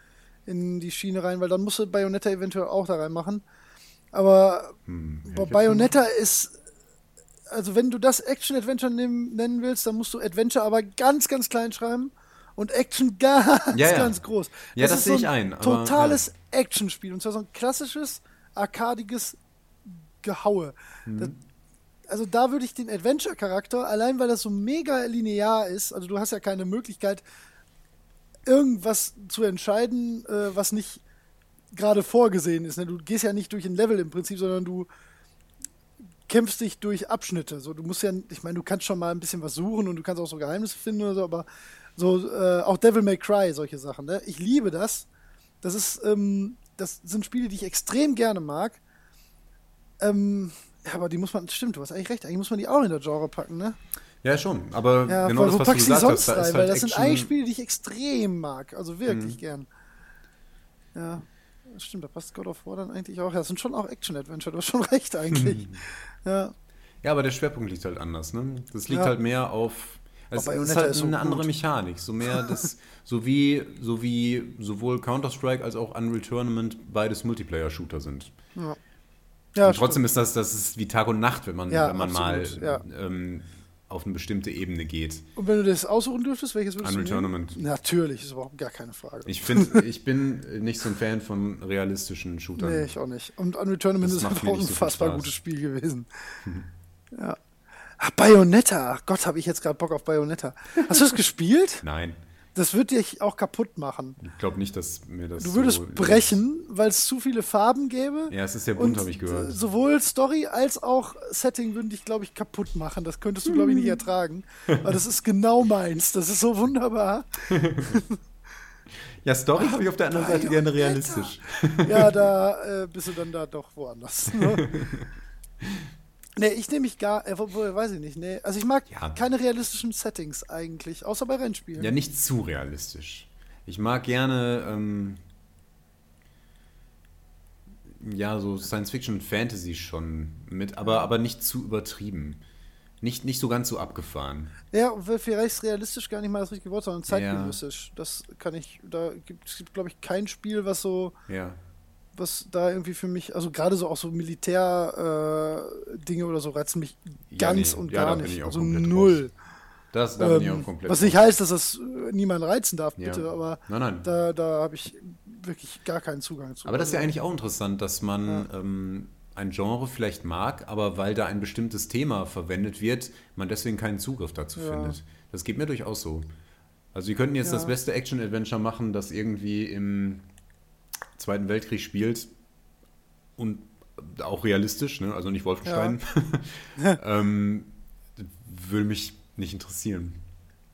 in die Schiene rein, weil dann musste Bayonetta eventuell auch da reinmachen. Aber hm, Bayonetta ist also wenn du das Action-Adventure nennen willst, dann musst du Adventure aber ganz, ganz klein schreiben und Action ganz, ja, ja. ganz groß.
Ja, das, das sehe so ich ein. Aber,
totales ja. Action-Spiel und zwar so ein klassisches, arkadiges Gehaue. Mhm. Das, also da würde ich den Adventure-Charakter, allein weil das so mega linear ist, also du hast ja keine Möglichkeit, irgendwas zu entscheiden, äh, was nicht gerade vorgesehen ist. Ne? Du gehst ja nicht durch ein Level im Prinzip, sondern du kämpfst dich durch Abschnitte. So, du musst ja, ich meine, du kannst schon mal ein bisschen was suchen und du kannst auch so Geheimnisse finden oder so, aber so äh, auch Devil May Cry, solche Sachen. Ne? Ich liebe das. Das ist, ähm, das sind Spiele, die ich extrem gerne mag. Ähm, ja, aber die muss man, stimmt, du hast eigentlich recht, eigentlich muss man die auch in der Genre packen, ne?
Ja, schon, aber
ja, genau das, was du gesagt hast, da rein, weil halt das sind eigentlich Spiele, die ich extrem mag, also wirklich mhm. gern. Ja stimmt, da passt God of War dann eigentlich auch. Ja, das sind schon auch Action-Adventure, du hast schon recht eigentlich. ja.
Ja, aber der Schwerpunkt liegt halt anders, ne? Das liegt ja. halt mehr auf. Es ist halt ist eine gut. andere Mechanik, so mehr das, so wie, so wie sowohl Counter-Strike als auch Unreal Tournament beides Multiplayer-Shooter sind. Ja. Ja, und trotzdem stimmt. ist das, das ist wie Tag und Nacht, wenn man, ja, wenn man absolut, mal ähm, auf eine bestimmte Ebene geht.
Und wenn du das aussuchen dürftest, welches würdest
Unreal du nehmen?
Tournament. Natürlich, ist überhaupt gar keine Frage.
Ich, find, ich bin nicht so ein Fan von realistischen Shootern.
Nee, ich auch nicht. Und Unreal Tournament das ist einfach ein unfassbar so gutes Spiel gewesen. Mhm. Ja. Ach, Bayonetta. Gott, habe ich jetzt gerade Bock auf Bayonetta. Hast du es gespielt?
Nein.
Das wird dich auch kaputt machen.
Ich glaube nicht, dass mir das.
Du würdest so brechen, weil es zu viele Farben gäbe.
Ja, es ist sehr bunt, habe ich gehört.
Sowohl Story als auch Setting würden dich, glaube ich, kaputt machen. Das könntest du, glaube ich, nicht ertragen. Aber das ist genau meins. Das ist so wunderbar.
ja, Story habe ich auf der anderen Seite gerne realistisch.
ja, da äh, bist du dann da doch woanders. Ne? Nee, ich nehme mich gar, äh, weiß ich nicht, nee. Also ich mag ja. keine realistischen Settings eigentlich, außer bei Rennspielen.
Ja, nicht zu realistisch. Ich mag gerne, ähm, ja, so Science-Fiction und Fantasy schon mit, aber, aber nicht zu übertrieben. Nicht, nicht so ganz so abgefahren.
Ja, vielleicht realistisch gar nicht mal das richtige Wort, sondern zeitgenössisch. Ja. Das kann ich, da gibt es, glaube ich, kein Spiel, was so
ja
was da irgendwie für mich, also gerade so auch so Militär-Dinge äh, oder so reizen mich ganz ja, nee, und ja, gar nicht. Also null. Raus.
Das, da ähm, bin ich auch komplett.
Was nicht heißt, dass das niemand reizen darf, bitte, ja. aber
nein, nein.
da, da habe ich wirklich gar keinen Zugang zu.
Aber das ist ja eigentlich auch interessant, dass man ähm, ein Genre vielleicht mag, aber weil da ein bestimmtes Thema verwendet wird, man deswegen keinen Zugriff dazu findet. Das geht mir durchaus so. Also, wir könnten jetzt das beste Action-Adventure machen, das irgendwie im Zweiten Weltkrieg spielt und auch realistisch, ne? also nicht Wolfenstein, ja. ähm, würde mich nicht interessieren.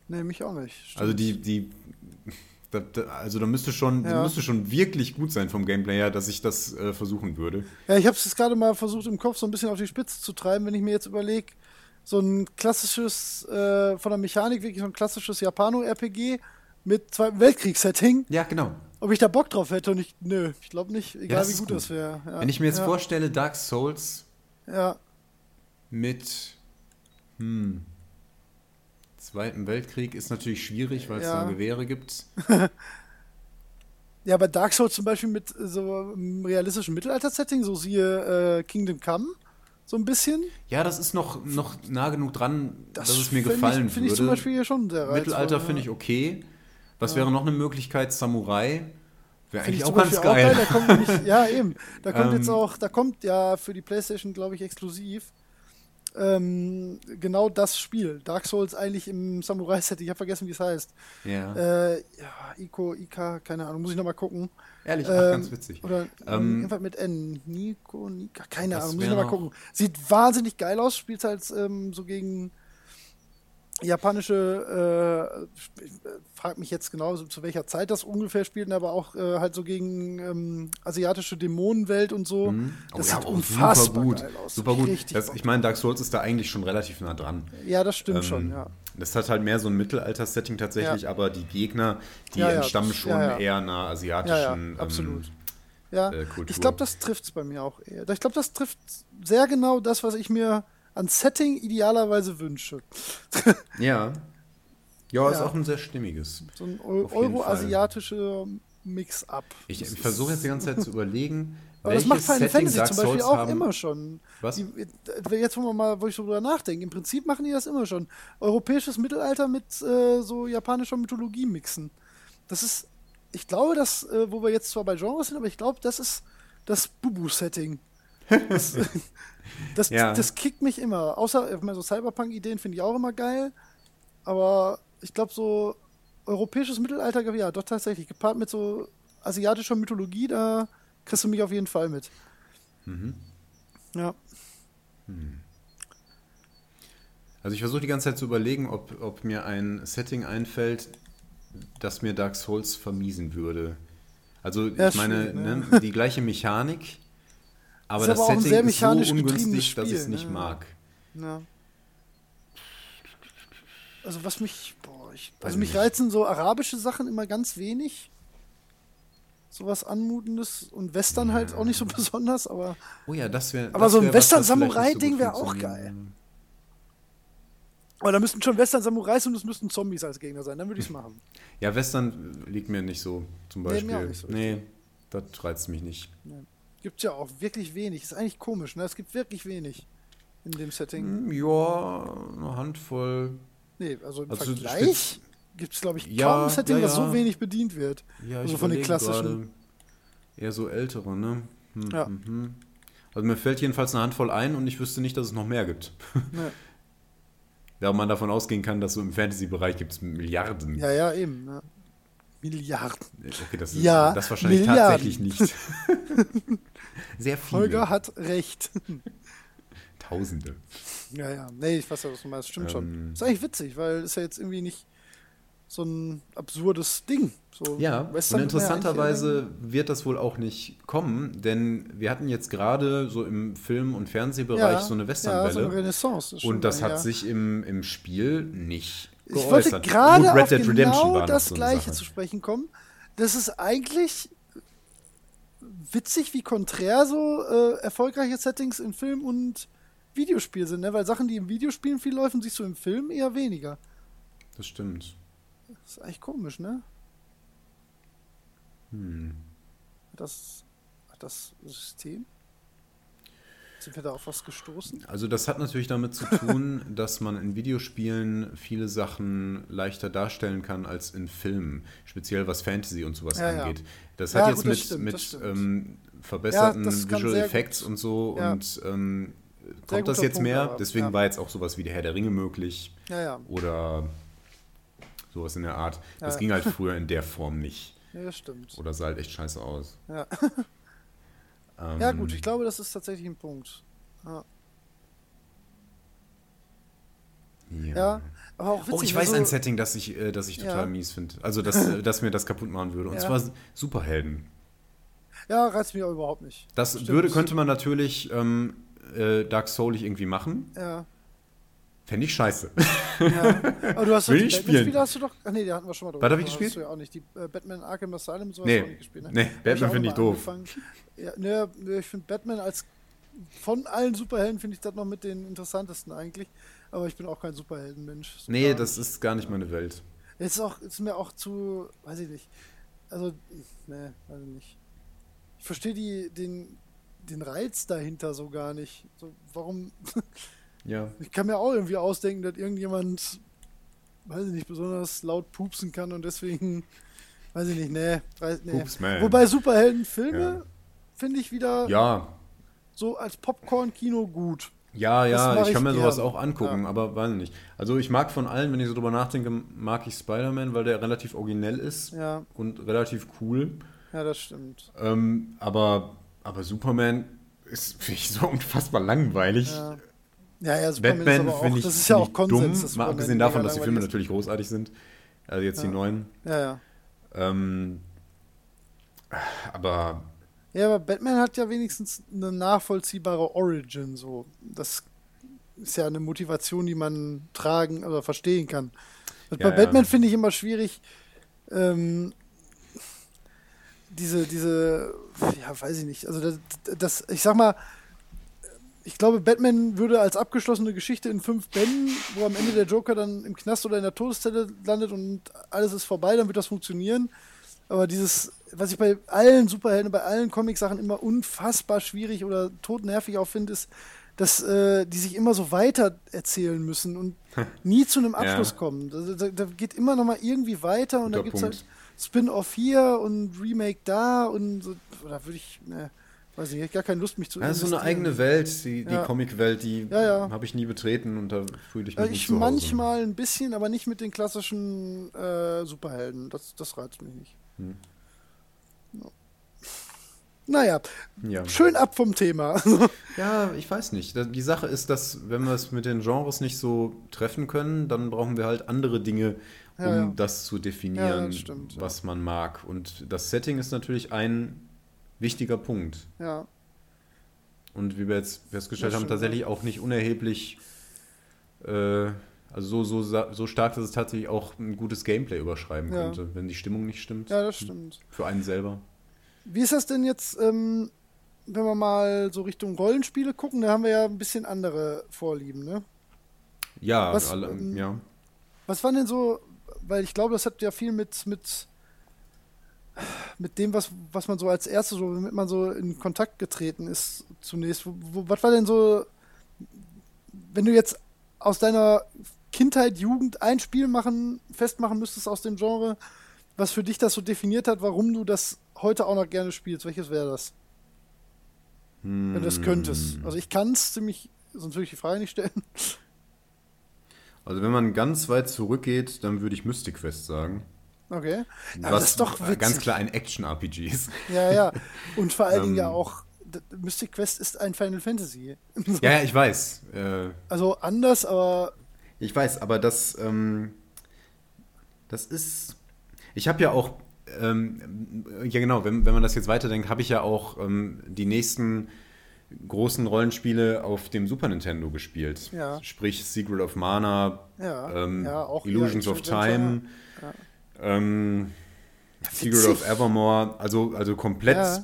Nee, mich auch nicht.
Stimmt. Also die, die, da, da, also da müsste schon, ja. müsste schon wirklich gut sein vom Gameplay her, dass ich das äh, versuchen würde.
Ja, ich habe es jetzt gerade mal versucht im Kopf so ein bisschen auf die Spitze zu treiben, wenn ich mir jetzt überlege, so ein klassisches, äh, von der Mechanik wirklich so ein klassisches Japano-RPG mit Zweiten Weltkriegs-Setting.
Ja, genau
ob ich da Bock drauf hätte und ich, nö, ich glaube nicht, egal ja, wie gut, gut, das wäre.
Ja. Wenn ich mir jetzt ja. vorstelle, Dark Souls
ja.
mit hm, Zweiten Weltkrieg ist natürlich schwierig, weil es
Ja.
da Gewehre gibt.
Ja, bei Dark Souls zum Beispiel mit so einem realistischen Mittelalter-Setting, so siehe äh, Kingdom Come, so ein bisschen.
Ja, das ist noch, noch nah genug dran, dass es mir
find
gefallen
ich, Finde ich
würde.
zum Beispiel hier schon sehr reizvoll.
Mittelalter finde ich okay. Was wäre noch eine Möglichkeit? Samurai. Wäre eigentlich
ich
auch ganz
Beispiel
geil.
Da kommt nämlich, ja, eben. Da kommt
Ähm.
jetzt auch, da kommt ja für die Playstation, glaube ich, exklusiv ähm, genau das Spiel. Dark Souls eigentlich im Samurai-Set. Ich habe vergessen, wie es heißt.
ja.
Äh, ja, Ico, Ika, keine Ahnung, muss ich nochmal gucken.
Ehrlich, ach,
ähm,
ganz witzig.
Oder
Ähm,
irgendwas mit N. Nico, Nika, keine Ahnung, muss ich nochmal
noch-
gucken. Sieht wahnsinnig geil aus, spielt halt ähm, so gegen japanische, äh, frag mich jetzt genau, zu welcher Zeit das ungefähr spielt, aber auch äh, halt so gegen ähm, asiatische Dämonenwelt und so.
Mhm. Oh
Das
ja,
sieht unfassbar
super gut.
geil aus.
Super gut. Das, ich meine, Dark Souls ist da eigentlich schon relativ nah dran.
Ja, das stimmt
Ähm,
schon, ja.
Das hat halt mehr so ein Mittelalter-Setting tatsächlich,
Ja.
aber die Gegner, die
Ja,
entstammen
das-
schon eher einer asiatischen
absolut.
Ähm,
Ja,
äh, Kultur.
ich glaube, das trifft es bei mir auch eher. Ich glaube, das trifft sehr genau das, was ich mir an Setting idealerweise wünsche.
ja. Ja, ist
Ja.
auch ein sehr stimmiges.
So ein euro-asiatischer Mix-up.
Ich, ich versuche jetzt die ganze Zeit zu überlegen,
Aber das macht Final
Setting
Fantasy zum Beispiel
Souls
auch
haben.
immer schon.
Was?
Die, äh, jetzt, wo, man mal, wo ich so drüber nachdenke, im Prinzip machen die das immer schon. Europäisches Mittelalter mit äh, so japanischer Mythologie mixen. Das ist, ich glaube, das, äh, wo wir jetzt zwar bei Genres sind, aber ich glaube, das ist das Bubu-Setting. Das, das,
Ja.
das kickt mich immer. Außer, meine, so Cyberpunk-Ideen finde ich auch immer geil. Aber ich glaube, so europäisches Mittelalter, ja, doch tatsächlich. Gepaart mit so asiatischer Mythologie, da kriegst du mich auf jeden Fall mit.
Mhm.
Ja.
Also ich versuche die ganze Zeit zu überlegen, ob, ob mir ein Setting einfällt, das mir Dark Souls vermiesen würde. Also
Ja,
ich meine,
schwierig, ne?
ne, die gleiche Mechanik, aber
Ist
das
aber auch ein
Setting
sehr
ist so
mechanisch
ungünstig, dass ich es nicht
ne?
mag.
ja. Also was mich, boah, ich, also mich
nicht.
reizen so arabische Sachen immer ganz wenig. Sowas Anmutendes und Western halt auch nicht so besonders, aber
Oh ja, das wäre.
Aber
das
so ein Western-Samurai-Ding
gut
wär auch geil. aber da müssten schon Western Samurais und es müssten Zombies als Gegner sein, dann würde ich es machen.
Ja, Western liegt mir nicht so, zum
Nee,
Beispiel.
mir auch nicht so
nee, das reizt mich nicht.
Gibt's ja auch wirklich wenig. Ist eigentlich komisch, ne? Es gibt wirklich wenig in dem Setting.
Hm, Ja, eine Handvoll.
Nee, also im
Also
Vergleich gibt es, glaube ich,
Ja,
kaum ein Setting,
ja,
was
ja.
so wenig bedient wird.
Ja,
Also von den klassischen.
Eher so ältere, ne? Hm,
Ja.
hm, hm. Also mir fällt jedenfalls eine Handvoll ein und ich wüsste nicht, dass es noch mehr gibt.
Ja,
Da man davon ausgehen kann, dass so im Fantasy-Bereich gibt es Milliarden.
ja, ja eben. Milliarden.
Okay, das,
Ja,
das wahrscheinlich
Milliarden.
tatsächlich nicht. Sehr viele.
Holger hat recht.
Tausende.
ja, ja. Nee, ich weiß ja, was du meinst. Stimmt schon.
Ähm.
Ist eigentlich witzig, weil ist ja jetzt irgendwie nicht so ein absurdes Ding. So
Ja,
Western
und
ja
interessanterweise wird das wohl auch nicht kommen, denn wir hatten jetzt gerade so im Film- und Fernsehbereich
Ja,
so eine
Ja, so
Westernwelle.
eine Renaissance. ist schon
und das hat
her.
sich im, im Spiel nicht
Ich wollte gerade auf genau das
so
Gleiche
Sache.
zu sprechen kommen. Das ist eigentlich witzig, wie konträr so äh, erfolgreiche Settings in Film und Videospiel sind, ne? weil Sachen, die im Videospielen viel laufen, siehst du im Film eher weniger.
Das stimmt.
Das ist eigentlich komisch, ne?
Hm.
Das, das System? Sind wir da auf was gestoßen?
Also das hat natürlich damit zu tun, dass man in Videospielen viele Sachen leichter darstellen kann als in Filmen, speziell was Fantasy und sowas
Ja,
angeht. Das
Ja,
hat jetzt
gut,
mit,
stimmt,
mit ähm, verbesserten Visual Effects
gut.
und so und ähm, kommt das jetzt
Punkt,
mehr. Deswegen war jetzt auch sowas wie der Herr der Ringe möglich oder sowas in der Art. Das ging halt früher in der Form nicht.
Ja, das stimmt.
Oder sah halt echt scheiße aus.
Ja.
Ähm,
ja, gut, ich glaube, das ist tatsächlich ein Punkt. Ja. Ja, aber auch witzig.
Oh, ich weiß
so-
ein Setting, das ich, äh, das ich total
Ja.
mies finde. Also, das, äh, das mir das kaputt machen würde. Und
Ja.
zwar Superhelden.
Ja, reizt mich auch überhaupt nicht.
Das
Stimmt.
würde, könnte man natürlich ähm, äh, Dark Soulig irgendwie machen.
Ja.
Fände ich scheiße.
ja. Aber du hast doch
Will
die Batman-Spiele hast du doch. Ach nee, die hatten wir schon mal drüber.
Was hab ich gespielt?
Hast du ja auch nicht. Die äh, Batman Arkham Asylum und sowas
Nee.
auch nicht gespielt. Ne?
Nee, Batman finde ich doof.
Ja, ne, ich finde Batman als von allen Superhelden finde ich das noch mit den interessantesten eigentlich. aber ich bin auch kein Superheldenmensch.
So nee, das ist gar nicht meine Welt.
Ist, auch, ist mir auch zu, weiß ich nicht. Also, ne, weiß ich nicht. Ich verstehe die, den, den Reiz dahinter so gar nicht. So, warum?
Ja.
Ich kann mir auch irgendwie ausdenken, dass irgendjemand, weiß ich nicht, besonders laut pupsen kann und deswegen, weiß ich nicht, nee. nee. Wobei Superheldenfilme ja. Finde ich wieder
ja.
so als Popcorn-Kino gut.
Ja, ja, ich kann mir gern. sowas auch angucken, ja. aber weiß ich nicht. Also ich mag von allen, wenn ich so drüber nachdenke, mag ich Spider-Man, weil der relativ originell ist
ja.
und relativ cool.
Ja, das stimmt.
Ähm, aber, aber Superman ist finde ich so unfassbar langweilig.
Ja. Ja, ja, Superman Batman finde ich, das ist ja auch Konsens,
dumm, mal abgesehen davon, dass die Filme ist. natürlich großartig sind. Also jetzt die neuen.
Ja, ja.
Ähm, aber.
Ja, aber Batman hat ja wenigstens eine nachvollziehbare Origin, so. Das ist ja eine Motivation, die man tragen oder verstehen kann. Ja, bei Batman finde ich immer schwierig, ähm, diese, diese, ja, weiß ich nicht, also das, das ich sag mal, ich glaube, Batman würde als abgeschlossene Geschichte in fünf Bänden, wo am Ende der Joker dann im Knast oder in der Todeszelle landet und alles ist vorbei, dann wird das funktionieren. Aber dieses, was ich bei allen Superhelden, bei allen Comic-Sachen immer unfassbar schwierig oder totnervig auch finde, ist, dass äh, die sich immer so weiter erzählen müssen und nie zu einem Abschluss ja. kommen. Da, da, da, geht immer noch mal irgendwie weiter und Guter da gibt es halt Spin-off hier und Remake da und so, da würde ich, ne, Weiß ich, ich gar keine Lust, mich zu
Ja, so eine eigene Welt, die, die ja. Comic-Welt, die
ja,
habe ich nie betreten und da fühle ich mich
nicht
ich
Hause. manchmal ein bisschen, aber nicht mit den klassischen äh, Superhelden. Das, das reizt mich nicht. Hm. Naja,
ja.
schön ab vom Thema.
ja, ich weiß nicht. Die Sache ist, dass wenn wir es mit den Genres nicht so treffen können, dann brauchen wir halt andere Dinge, um ja, das zu definieren,
das stimmt,
was man mag. Und das Setting ist natürlich ein wichtiger Punkt.
Ja.
Und wie wir jetzt festgestellt haben, tatsächlich auch nicht unerheblich, äh, also so, so, so stark, dass es tatsächlich auch ein gutes Gameplay überschreiben ja. könnte, wenn die Stimmung nicht stimmt.
Ja, das stimmt.
Für einen selber.
Wie ist das denn jetzt, ähm, wenn wir mal so Richtung Rollenspiele gucken? Da haben wir ja ein bisschen andere Vorlieben, ne?
Ja,
was,
alle,
ähm,
ja.
Was waren denn so, weil ich glaube, das hat ja viel mit, mit mit dem, was, was man so als erstes, so, womit man so in Kontakt getreten ist zunächst. Wo, wo, was war denn so, wenn du jetzt aus deiner Kindheit, Jugend ein Spiel machen, festmachen müsstest aus dem Genre, was für dich das so definiert hat, warum du das heute auch noch gerne spielst? Welches wäre das? Hm. Wenn du das könntest. Also ich kann es ziemlich, sonst würde ich die Frage nicht stellen.
Also wenn man ganz weit zurückgeht, dann würde ich Mystic Quest sagen.
Okay.
Aber Was das ist doch witzig. ganz klar ein Action-RPG ist.
Ja, ja. Und vor allen Dingen ja ähm. auch, Mystic Quest ist ein Final Fantasy.
ja, ja, ich weiß. Äh,
also anders, aber.
Ich weiß, aber das, ähm, das ist. Ich habe ja auch, ähm, ja genau, wenn, wenn man das jetzt weiterdenkt, habe ich ja auch ähm, die nächsten großen Rollenspiele auf dem Super Nintendo gespielt.
Ja.
Sprich Secret of Mana,
ja,
ähm,
ja,
Illusions of Time. Ähm, Secret of Evermore, also, also komplett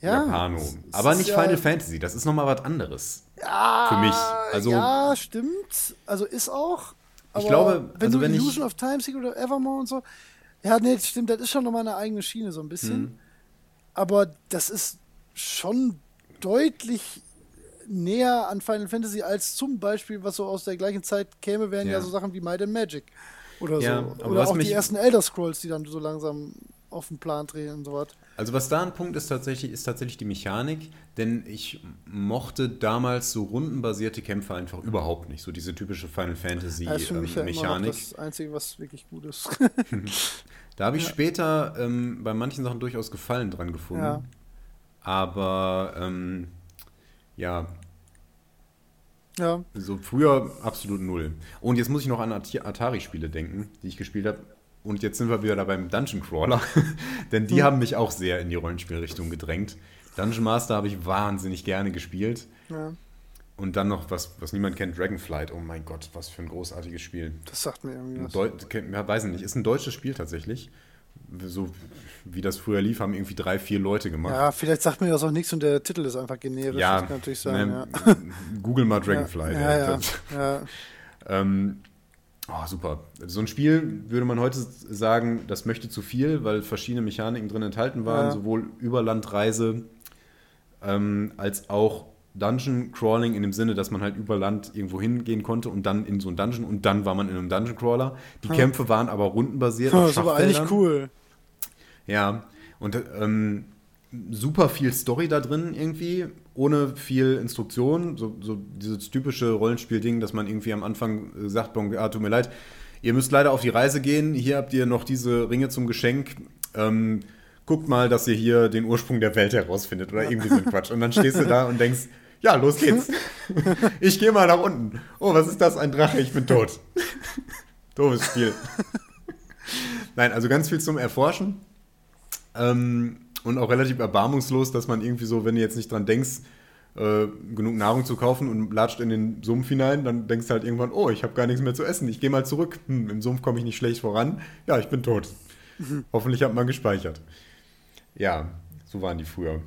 ja. Ja. Japano. Aber nicht Final Fantasy, das ist nochmal was anderes.
Ja,
für mich. Also,
ja, stimmt. Also ist auch.
ich glaube,
wenn
also
du
wenn
Illusion
ich,
of Time, Secret of Evermore und so. Ja, nee, stimmt, das ist schon nochmal eine eigene Schiene, so ein bisschen. Hm. Aber das ist schon deutlich näher an Final Fantasy als zum Beispiel, was so aus der gleichen Zeit käme, wären ja, ja so Sachen wie Might and Magic. Oder ja, so. Oder auch die ersten Elder Scrolls, die dann so langsam auf den Plan drehen und so was.
Also was da ein Punkt ist tatsächlich, ist tatsächlich die Mechanik, denn ich mochte damals so rundenbasierte Kämpfe einfach überhaupt nicht. So diese typische Final Fantasy
ja, ist für mich
ähm,
ja Mechanik. das Einzige, was wirklich gut ist.
da habe ich ja. später ähm, bei manchen Sachen durchaus Gefallen dran gefunden. Ja. Aber ähm, ja,
ja.
So früher absolut null. Und jetzt muss ich noch an Atari-Spiele denken, die ich gespielt habe. Und jetzt sind wir wieder da beim Dungeon Crawler. Denn die hm. haben mich auch sehr in die Rollenspielrichtung gedrängt. Dungeon Master habe ich wahnsinnig gerne gespielt.
Ja.
Und dann noch was, was niemand kennt, Dragonflight. Oh mein Gott, was für ein großartiges Spiel.
Das sagt mir irgendwie was.
Deu ja, weiß nicht, ist ein deutsches Spiel tatsächlich so wie das früher lief, haben irgendwie drei, vier Leute gemacht.
Ja, vielleicht sagt mir das auch nichts und der Titel ist einfach generisch.
Ja,
das kann natürlich sein. Ne, ja.
Google mal Dragonfly.
Ja, ja, ja,
Ähm, oh, super. So ein Spiel würde man heute sagen, das möchte zu viel, weil verschiedene Mechaniken drin enthalten waren, ja. sowohl Überlandreise ähm, als auch Dungeon Crawling in dem Sinne, dass man halt über Land irgendwo hingehen konnte und dann in so ein Dungeon und dann war man in einem Dungeon Crawler. Die ja. Kämpfe waren aber rundenbasiert.
Ja, das war eigentlich cool.
Ja, und ähm, super viel Story da drin irgendwie, ohne viel Instruktion. So, so dieses typische Rollenspiel-Ding, dass man irgendwie am Anfang sagt, ah, tut mir leid, ihr müsst leider auf die Reise gehen, hier habt ihr noch diese Ringe zum Geschenk. Ähm, guckt mal, dass ihr hier den Ursprung der Welt herausfindet oder irgendwie so ein Quatsch. Und dann stehst du da und denkst, ja, los geht's. Ich gehe mal nach unten. Oh, was ist das? Ein Drache, ich bin tot. Doofes Spiel. Nein, also ganz viel zum Erforschen. Ähm, und auch relativ erbarmungslos, dass man irgendwie so, wenn du jetzt nicht dran denkst, äh, genug Nahrung zu kaufen und latscht in den Sumpf hinein, dann denkst du halt irgendwann, oh, ich habe gar nichts mehr zu essen, ich gehe mal zurück. Hm, Im Sumpf komme ich nicht schlecht voran. Ja, ich bin tot. Mhm. Hoffentlich hat man gespeichert. Ja, so waren die früher.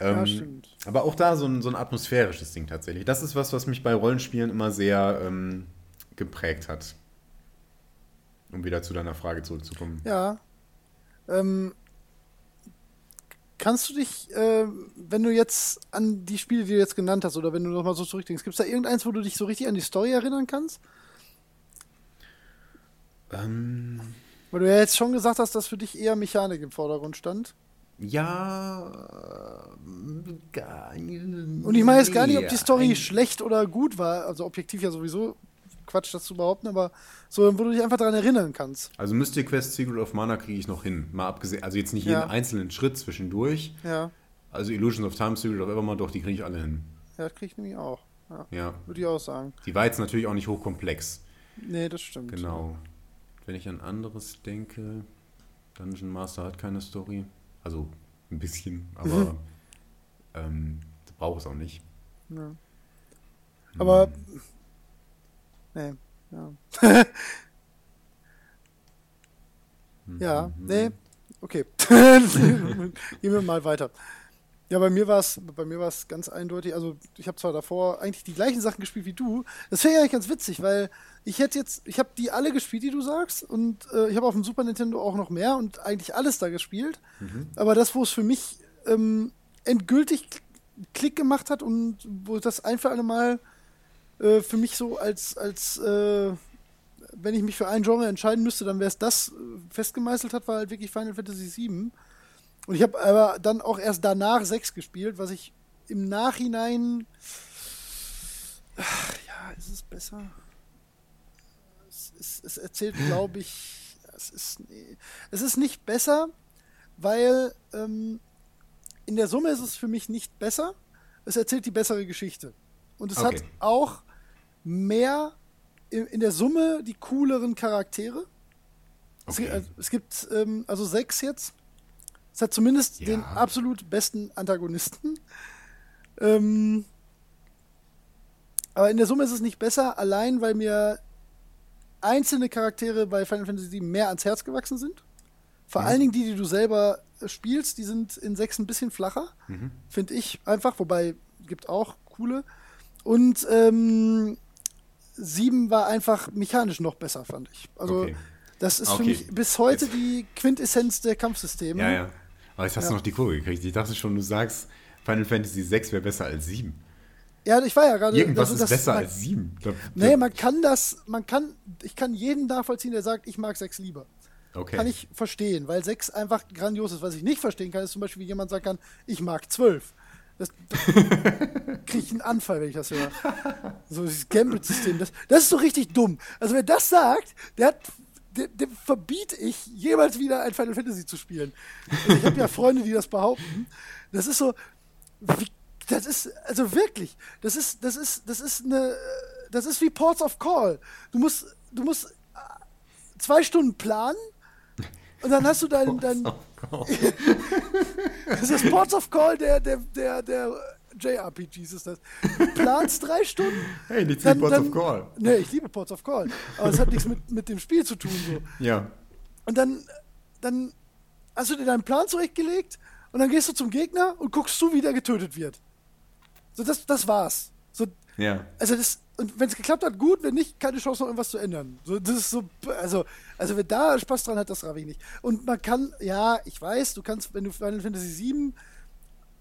Ähm, ja, stimmt. Aber auch da so ein, so ein atmosphärisches Ding tatsächlich. Das ist was, was mich bei Rollenspielen immer sehr ähm, geprägt hat. Um wieder zu deiner Frage zurückzukommen.
Ja. Ähm, kannst du dich, äh, wenn du jetzt an die Spiele, die du jetzt genannt hast, oder wenn du nochmal so zurückdenkst, gibt es da irgendeins, wo du dich so richtig an die Story erinnern kannst?
Ähm.
Weil du ja jetzt schon gesagt hast, dass für dich eher Mechanik im Vordergrund stand.
Ja.
Und ich meine jetzt gar nicht, ob die Story schlecht oder gut war. Also objektiv ja sowieso Quatsch, das zu behaupten, aber so, wo du dich einfach daran erinnern kannst.
Also Mystic Quest Secret of Mana kriege ich noch hin. Mal abgesehen, also jetzt nicht jeden ja. einzelnen Schritt zwischendurch.
Ja.
Also Illusions of Time, Secret of Evermore, doch, die kriege ich alle hin.
Ja, das kriege ich nämlich auch. Ja.
ja.
Würde ich auch sagen.
Die war jetzt natürlich auch nicht hochkomplex.
Nee, das stimmt.
Genau. Wenn ich an anderes denke, Dungeon Master hat keine Story. Also ein bisschen, aber ähm, braucht es auch nicht.
Ja. Aber hm. nee, ja. ja, nee, okay. Gehen wir mal weiter. Ja, bei mir war es bei mir war es ganz eindeutig. Also ich habe zwar davor eigentlich die gleichen Sachen gespielt wie du. Das wäre ja eigentlich ganz witzig, weil ich hätte jetzt, ich habe die alle gespielt, die du sagst, und äh, ich habe auf dem Super Nintendo auch noch mehr und eigentlich alles da gespielt. Mhm. Aber das, wo es für mich ähm, endgültig Klick gemacht hat und wo das ein für alle Mal äh, für mich so als als äh, wenn ich mich für ein Genre entscheiden müsste, dann wäre es das äh, festgemeißelt hat, war halt wirklich Final Fantasy VII. Und ich habe aber dann auch erst danach 6 gespielt, was ich im Nachhinein. Ach, ja, ist es besser? Es, es, es erzählt, glaube ich, es ist, nee, es ist nicht besser, weil ähm, in der Summe ist es für mich nicht besser. Es erzählt die bessere Geschichte. Und es okay. hat auch mehr in, in, der Summe die cooleren Charaktere. Okay. Es, es, gibt ähm, also sechs jetzt. Es hat zumindest ja. den absolut besten Antagonisten. Ähm, aber in der Summe ist es nicht besser, allein weil mir einzelne Charaktere bei Final Fantasy VII mehr ans Herz gewachsen sind. Vor mhm. allen Dingen die, die du selber spielst, die sind in 6 ein bisschen flacher, mhm. finde ich einfach, wobei gibt auch coole. Und ähm, 7 war einfach mechanisch noch besser, fand ich. Also okay. das ist okay. für mich bis heute Jetzt. die Quintessenz der Kampfsysteme.
Ja, ja. Aber jetzt hast ja. du noch die Kurve gekriegt. Ich dachte schon, du sagst, Final Fantasy 6 wäre besser als 7.
Ja, ich war ja gerade.
Irgendwas also, ist besser man, als 7. Da,
nee, man kann das, man kann, ich kann jeden nachvollziehen, der sagt, ich mag 6 lieber.
Okay.
Kann ich verstehen, weil 6 einfach grandios ist. Was ich nicht verstehen kann, ist zum Beispiel, wie jemand sagen kann, ich mag 12. Das, kriege ich einen Anfall, wenn ich das höre. So dieses Gambit-System, das, das ist so richtig dumm. Also wer das sagt, der hat dem, dem verbiete ich, jemals wieder ein Final Fantasy zu spielen. Also ich habe ja Freunde, die das behaupten. Das ist so, wie, das ist, also wirklich, das ist, das ist, das ist eine, das ist wie Ports of Call. Du musst, du musst zwei Stunden planen und dann hast du dein, dein das ist Ports of Call der, der, der, der JRPGs ist das. Du planst drei Stunden.
Hey, nichts wie Ports dann, of Call.
Nee, ich liebe Ports of Call. Aber es hat nichts mit, mit dem Spiel zu tun. So.
Ja.
Und dann, dann hast du dir deinen Plan zurechtgelegt und dann gehst du zum Gegner und guckst zu, wie der getötet wird. So, das, das war's. So,
ja.
Also das, und wenn es geklappt hat, gut, wenn nicht, keine Chance noch irgendwas zu ändern. So, das ist so, also, also wenn da Spaß dran hat, das raff ich nicht. Und man kann, ja, ich weiß, du kannst, wenn du Final Fantasy VII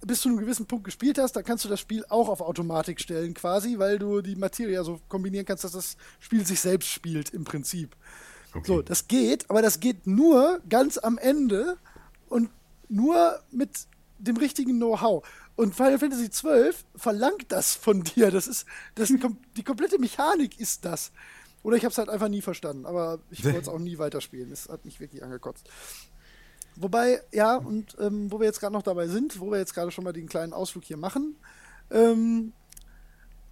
bis zu einem gewissen Punkt gespielt hast, dann kannst du das Spiel auch auf Automatik stellen, quasi, weil du die Materie so kombinieren kannst, dass das Spiel sich selbst spielt, im Prinzip. Okay. So, das geht, aber das geht nur ganz am Ende und nur mit dem richtigen Know-how. Und Final Fantasy XII verlangt das von dir. Das ist, das ist die komplette Mechanik ist das. Oder ich habe es halt einfach nie verstanden. Aber ich wollte es auch nie weiterspielen. Es hat mich wirklich angekotzt. Wobei, ja, und ähm, wo wir jetzt gerade noch dabei sind, wo wir jetzt gerade schon mal den kleinen Ausflug hier machen, ähm,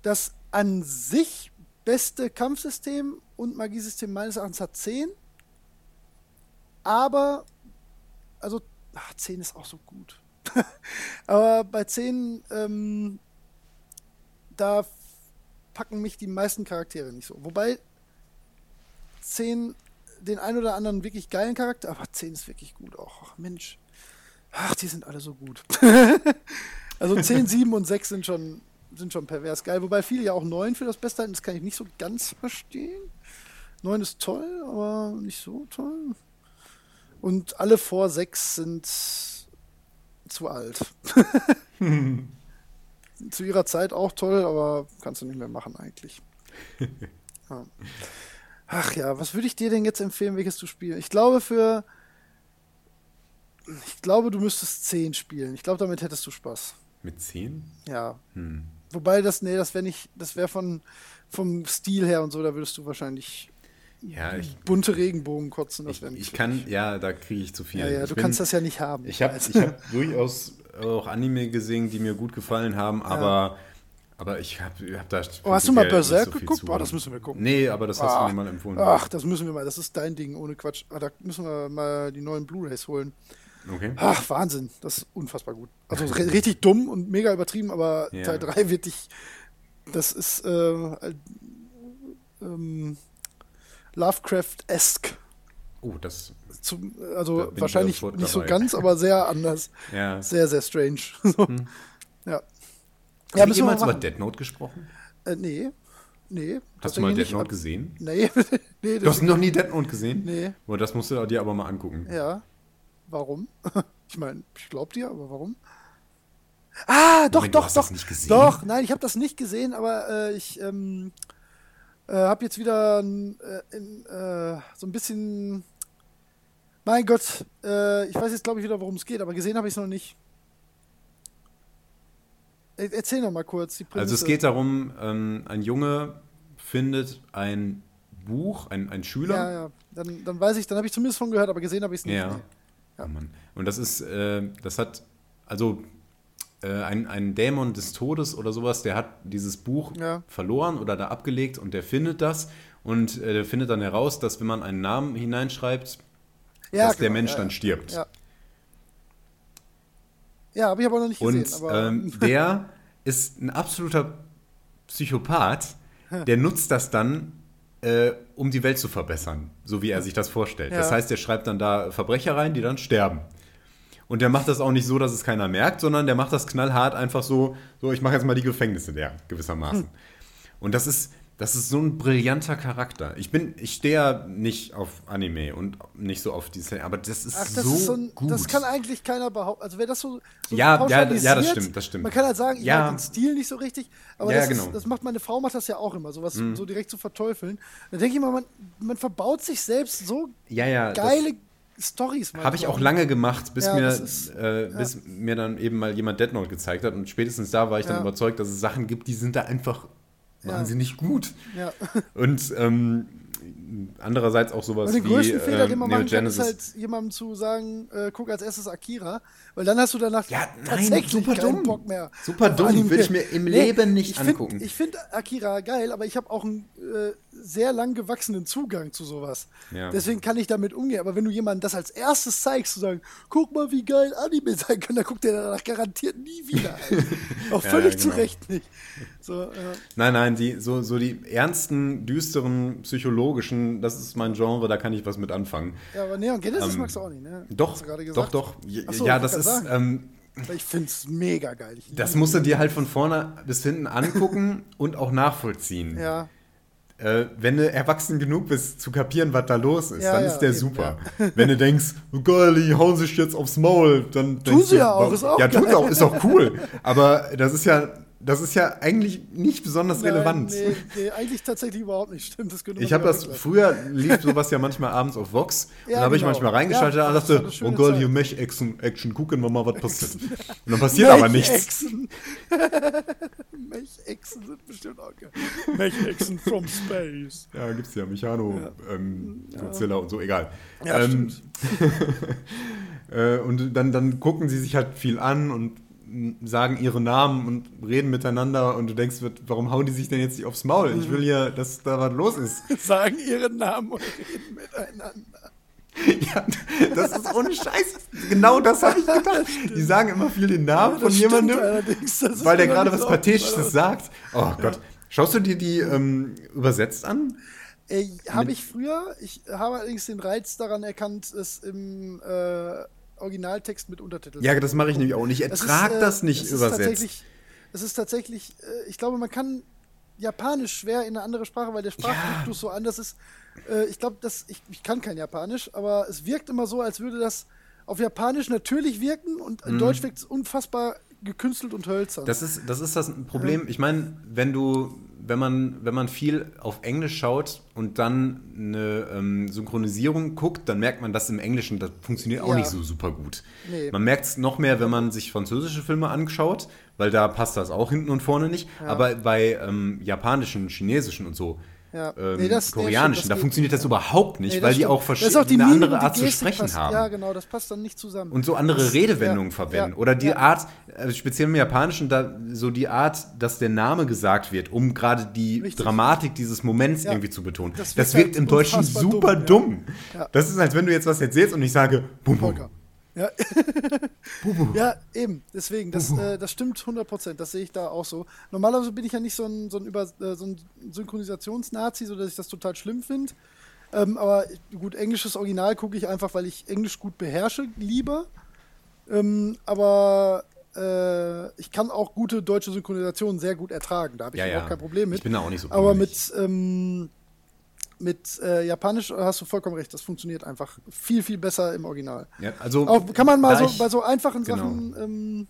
das an sich beste Kampfsystem und Magiesystem meines Erachtens hat 10. Aber, also, ach, 10 ist auch so gut. Aber bei 10, ähm, da packen mich die meisten Charaktere nicht so. Wobei 10 den ein oder anderen wirklich geilen Charakter, aber 10 ist wirklich gut auch. Ach, Mensch. Ach, die sind alle so gut. also 10, 7 und 6 sind schon, sind schon pervers geil. Wobei viele ja auch 9 für das Beste halten. Das kann ich nicht so ganz verstehen. 9 ist toll, aber nicht so toll. Und alle vor 6 sind zu alt. zu ihrer Zeit auch toll, aber kannst du nicht mehr machen eigentlich. Ja. Ach ja, was würde ich dir denn jetzt empfehlen, welches du spielst? Ich glaube für. Ich glaube, du müsstest 10 spielen. Ich glaube, damit hättest du Spaß.
Mit 10?
Ja. Hm. Wobei das, nee, das wäre nicht, das wäre von vom Stil her und so, da würdest du wahrscheinlich
ja, ich,
bunte Regenbogen kotzen.
Das ich, ich kann, ja, da kriege ich zu viel.
Ja, ja,
ich
du bin, kannst das ja nicht haben.
Ich habe hab durchaus auch Anime gesehen, die mir gut gefallen haben, ja. aber, aber ich habe hab da.
Oh, hast du mal Berserk so geguckt? Boah, das müssen wir gucken.
Nee, aber das hast du mir mal empfohlen.
Ach, das müssen wir mal. Das ist dein Ding, ohne Quatsch. Ah, da müssen wir mal die neuen Blu-Rays holen. Okay. Ach, Wahnsinn. Das ist unfassbar gut. Also richtig dumm und mega übertrieben, aber ja. Teil 3 wird dich. Das ist. Äh, ähm, Lovecraft-esque.
Oh, das.
Zum, also da wahrscheinlich nicht so ganz, aber sehr anders. ja. Sehr, sehr strange. so. hm. Ja.
Hast ja, du jemals über Dead Note gesprochen?
Äh, nee. Nee.
Hast du mal Dead Note gesehen?
Nee.
nee du hast noch nie Dead Note gesehen?
Nee.
Boah, das musst du dir aber mal angucken.
Ja. Warum? ich meine, ich glaub dir, aber warum? Ah, doch, Moment, doch, doch. Doch, nein, ich habe das nicht gesehen, aber äh, ich ähm, äh, hab jetzt wieder äh, in, äh, so ein bisschen. Mein Gott, äh, ich weiß jetzt glaube ich wieder, worum es geht, aber gesehen habe ich es noch nicht. E erzähl noch mal kurz
die Also es geht darum, ähm, ein Junge findet ein Buch, ein, ein Schüler.
Ja, ja. Dann, dann weiß ich, dann habe ich zumindest von gehört, aber gesehen habe ich es nicht.
Ja. ja. Oh Mann. Und das ist, äh, das hat, also ein, ein Dämon des Todes oder sowas, der hat dieses Buch ja. verloren oder da abgelegt und der findet das und äh, der findet dann heraus, dass wenn man einen Namen hineinschreibt, ja, dass genau, der Mensch ja, dann stirbt.
Ja, ja habe ich aber noch nicht
und,
gesehen.
Und ähm, der ist ein absoluter Psychopath, der nutzt das dann, äh, um die Welt zu verbessern, so wie er sich das vorstellt. Das heißt, er schreibt dann da Verbrecher rein, die dann sterben. Und der macht das auch nicht so, dass es keiner merkt, sondern der macht das knallhart einfach so, so ich mache jetzt mal die Gefängnisse der gewissermaßen. Hm. Und das ist, das ist so ein brillanter Charakter. Ich bin, ich stehe ja nicht auf Anime und nicht so auf diese, aber das ist Ach, das so, ist so ein, gut.
Das kann eigentlich keiner behaupten. Also wer das so, so
ja, ja, ja, das stimmt, das stimmt.
Man kann halt sagen, ich
ja.
mag den Stil nicht so richtig, aber
ja,
das,
genau.
ist, das macht meine Frau macht das ja auch immer, sowas mhm. so direkt zu verteufeln. Da denke ich mal, man, man verbaut sich selbst so
ja, ja,
geile Stories
Habe ich auch lange gemacht, bis, ja, mir, ist, äh, ja. bis mir dann eben mal jemand Dead Note gezeigt hat. Und spätestens da war ich dann ja. überzeugt, dass es Sachen gibt, die sind da einfach wahnsinnig gut. Und ähm, andererseits auch sowas
Und den größten wie Fehler, den man machen kann, ist halt jemandem zu sagen, äh, guck als erstes Akira, weil dann hast du danach
ja, nein, super
dumm.
Bock
mehr.
Super dumm, will ich mir im Leben nicht
ich
angucken.
ich finde Akira geil, aber ich habe auch einen äh, sehr lang gewachsenen Zugang zu sowas. Ja. Deswegen kann ich damit umgehen. Aber wenn du jemandem das als erstes zeigst, zu sagen, guck mal, wie geil Anime sein kann, dann guckt der danach garantiert nie wieder. auch völlig ja, genau. zu Recht nicht. So,
nein, nein, die, so, so die ernsten, düsteren, psychologischen, das ist mein Genre, da kann ich was mit anfangen.
Ja, aber Neon Genesis ähm, magst du auch nicht, ne?
Doch, doch, doch. So, ja das ist, ähm,
Ich finde es mega geil. Ich
das musst du dir halt von vorne bis hinten angucken und auch nachvollziehen.
Ja.
Äh, wenn du erwachsen genug bist, zu kapieren, was da los ist,
Ja,
dann
ja,
ist der
eben,
super. Wenn du denkst, oh geil, die hauen sich jetzt aufs Maul, dann
Tun sie ja auch, ist auch
Ja, tun sie auch, ist auch cool. Aber das ist ja, das ist ja eigentlich nicht besonders relevant.
Nein, nee, nee, eigentlich tatsächlich überhaupt nicht. Stimmt, das
Ich habe das, früher lief sowas ja manchmal abends auf Vox. und
Ja,
da habe ich
genau.
manchmal reingeschaltet
Ja,
und dachte, oh
Zeit.
hier Mech-Action, Action, gucken wir mal, was passiert. Und dann passiert aber nichts.
Mech-Echsen. Mech-Echsen sind bestimmt auch geil. Mech-Echsen from space.
Ja, gibt's ja Mechano, ähm, Godzilla und so, egal.
Ja,
ähm,
stimmt.
äh, und dann, dann gucken sie sich halt viel an und sagen ihre Namen und reden miteinander und du denkst, warum hauen die sich denn jetzt nicht aufs Maul? Ich will hier, dass da was los ist.
Sagen ihren Namen und reden miteinander.
Ja, das ist ohne Scheiß. Genau das habe ich gedacht. Die sagen immer viel den Namen von
Das
jemandem, weil der gerade was
nicht
Pathetisches sagt. Oh Gott. Schaust du dir die ähm, übersetzt an?
Äh, habe ich früher, ich habe allerdings den Reiz daran erkannt, es im äh, Originaltext mit Untertiteln
Ja, das mache ich nämlich auch nicht. Ich
Es
ertrag
ist, äh,
das nicht
es ist
übersetzt.
tatsächlich- Es ist tatsächlich, äh, ich glaube, man kann Japanisch schwer in eine andere Sprache, weil der Sprachduktus so anders ist. Äh, ich glaube, dass ich, ich kann kein Japanisch, aber es wirkt immer so, als würde das auf Japanisch natürlich wirken und in Deutsch wirkt es unfassbar gekünstelt und hölzern.
Das ist, das ist das Problem. Ich meine, wenn du, wenn man, wenn man viel auf Englisch schaut und dann eine ähm, Synchronisierung guckt, dann merkt man, dass im Englischen das funktioniert auch
Ja.
nicht so super gut.
Nee.
Man merkt es noch mehr, wenn man sich französische Filme anschaut, weil da passt das auch hinten und vorne nicht. Aber bei ähm, japanischen, chinesischen und so.
Ja.
Ähm,
Nee, das-
koreanischen, da funktioniert das überhaupt nicht,
Nee,
weil die
stimmt.
auch
Das
verschiedene
auch die Mimik
andere
die
Art zu sprechen
passt,
haben.
Ja, genau, das passt dann nicht zusammen.
Und so andere
Das-
Redewendungen
ja,
verwenden.
ja,
Oder die. Art, äh, speziell im Japanischen, da, so die Art, dass der Name gesagt wird, um gerade die
Richtig.
Dramatik dieses Moments irgendwie zu betonen.
Das
Das,
wirkt halt
im Deutschen super
dumm,
dumm. Das ist, als wenn du jetzt was erzählst und ich sage, bum, bum.
Ja. ja, eben. Deswegen, das, äh, das stimmt 100 Prozent. Das sehe ich da auch so. Normalerweise bin ich ja nicht so ein, so ein, Über, äh, so ein Synchronisationsnazi, so dass ich das total schlimm finde. Ähm, aber gut, englisches Original gucke ich einfach, weil ich Englisch gut beherrsche, lieber. Ähm, aber äh, ich kann auch gute deutsche Synchronisationen sehr gut ertragen. Da habe ich
Ja, ja.
kein Problem mit.
Ich bin da auch nicht so
Aber mit, ähm, mit äh, Japanisch hast du vollkommen recht. Das funktioniert einfach viel, viel besser im Original.
Ja, also,
Auch kann man mal so
ich-
bei so einfachen
genau.
Sachen, ähm,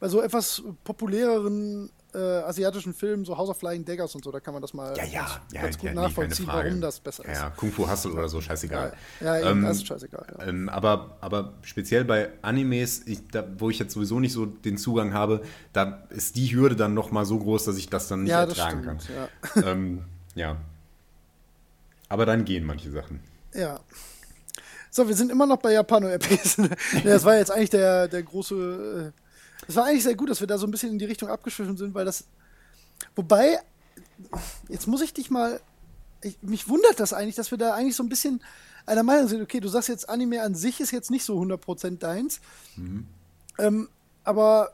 bei so etwas populäreren äh, asiatischen Filmen, so House of Flying Daggers und so, da kann man das mal
Ja, ja,
ganz,
ja,
ganz
ja,
gut nachvollziehen, warum das besser
Ja,
ist.
ja, Kung Fu Hustle oder so, scheißegal.
Ja, ja eben,
Ähm,
das ist scheißegal. Ja.
Ähm, aber, aber speziell bei Animes, ich, da, wo ich jetzt sowieso nicht so den Zugang habe, da ist die Hürde dann noch mal so groß, dass ich das dann nicht
Ja,
ertragen
stimmt.
kann. ähm, ja. Aber dann gehen manche Sachen.
Ja. So, wir sind immer noch bei Japano-RPs. ja, das war jetzt eigentlich der, der große. Äh, das war eigentlich sehr gut, dass wir da so ein bisschen in die Richtung abgeschwiffen sind, weil das. Wobei, jetzt muss ich dich mal. Ich, mich wundert das eigentlich, dass wir da eigentlich so ein bisschen einer Meinung sind. Okay, du sagst jetzt, Anime an sich ist jetzt nicht so 100% deins. Ähm, aber.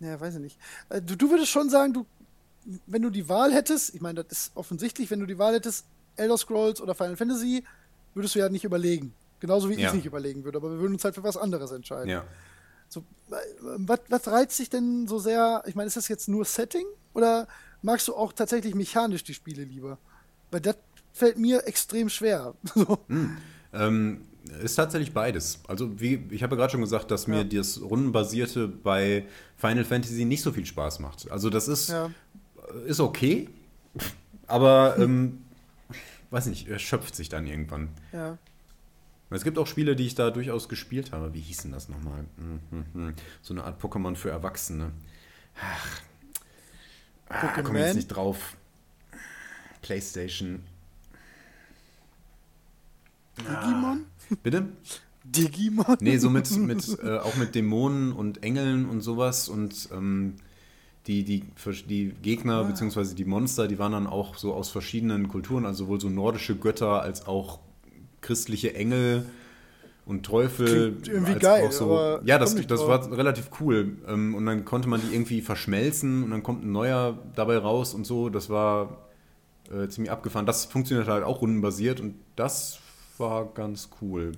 Ja, weiß ich nicht. Äh, Du, du würdest schon sagen, du, wenn du die Wahl hättest, ich meine, das ist offensichtlich, wenn du die Wahl hättest, Elder Scrolls oder Final Fantasy, würdest du ja nicht überlegen. Genauso wie
Ja.
ich nicht überlegen würde, aber wir würden uns halt für was anderes entscheiden.
Ja.
So, was, was reizt dich denn so sehr? Ich meine, ist das jetzt nur Setting oder magst du auch tatsächlich mechanisch die Spiele lieber? Weil das fällt mir extrem schwer. So.
Ähm, ist tatsächlich beides. Also wie ich habe ja gerade schon gesagt, dass mir
Ja.
das Rundenbasierte bei Final Fantasy nicht so viel Spaß macht. Also das ist,
Ja.
Ist okay, aber ähm, weiß nicht, erschöpft sich dann irgendwann.
Ja.
Es gibt auch Spiele, die ich da durchaus gespielt habe. Wie hießen das nochmal? Hm, hm, hm. So eine Art Pokémon für Erwachsene. Ach. Ah, komm jetzt nicht drauf. PlayStation.
Digimon?
Bitte?
Digimon?
Nee, so mit, mit äh, auch mit Dämonen und Engeln und sowas und ähm, die, die, die Gegner bzw. die Monster, die waren dann auch so aus verschiedenen Kulturen, also sowohl so nordische Götter als auch christliche Engel und Teufel.
Klingt irgendwie
als
geil,
auch so, ja, das, das war relativ cool. Ähm, und dann konnte man die irgendwie verschmelzen und dann kommt ein neuer dabei raus und so. Das war äh, ziemlich abgefahren. Das funktioniert halt auch rundenbasiert und das war ganz cool.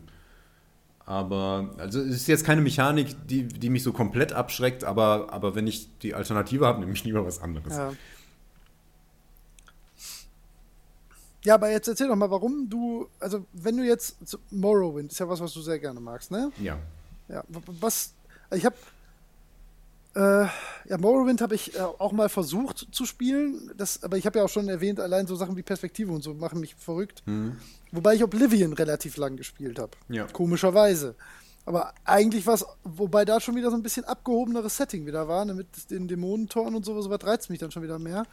Aber, also es ist jetzt keine Mechanik, die, die mich so komplett abschreckt, aber, aber wenn ich die Alternative habe, nehme ich lieber was anderes.
Ja. Ja, aber jetzt erzähl doch mal, warum du, also wenn du jetzt, Morrowind ist ja was, was du sehr gerne magst, ne?
Ja.
Ja, was, also ich habe, äh, ja, Morrowind habe ich äh, auch mal versucht zu spielen, das, aber ich habe ja auch schon erwähnt, allein so Sachen wie Perspektive und so machen mich verrückt. Mhm. Wobei ich Oblivion relativ lang gespielt habe.
Ja.
Komischerweise. Aber eigentlich war es, wobei da schon wieder so ein bisschen abgehobeneres Setting wieder war, ne, mit den Dämonentoren und sowas, was reizt mich dann schon wieder mehr.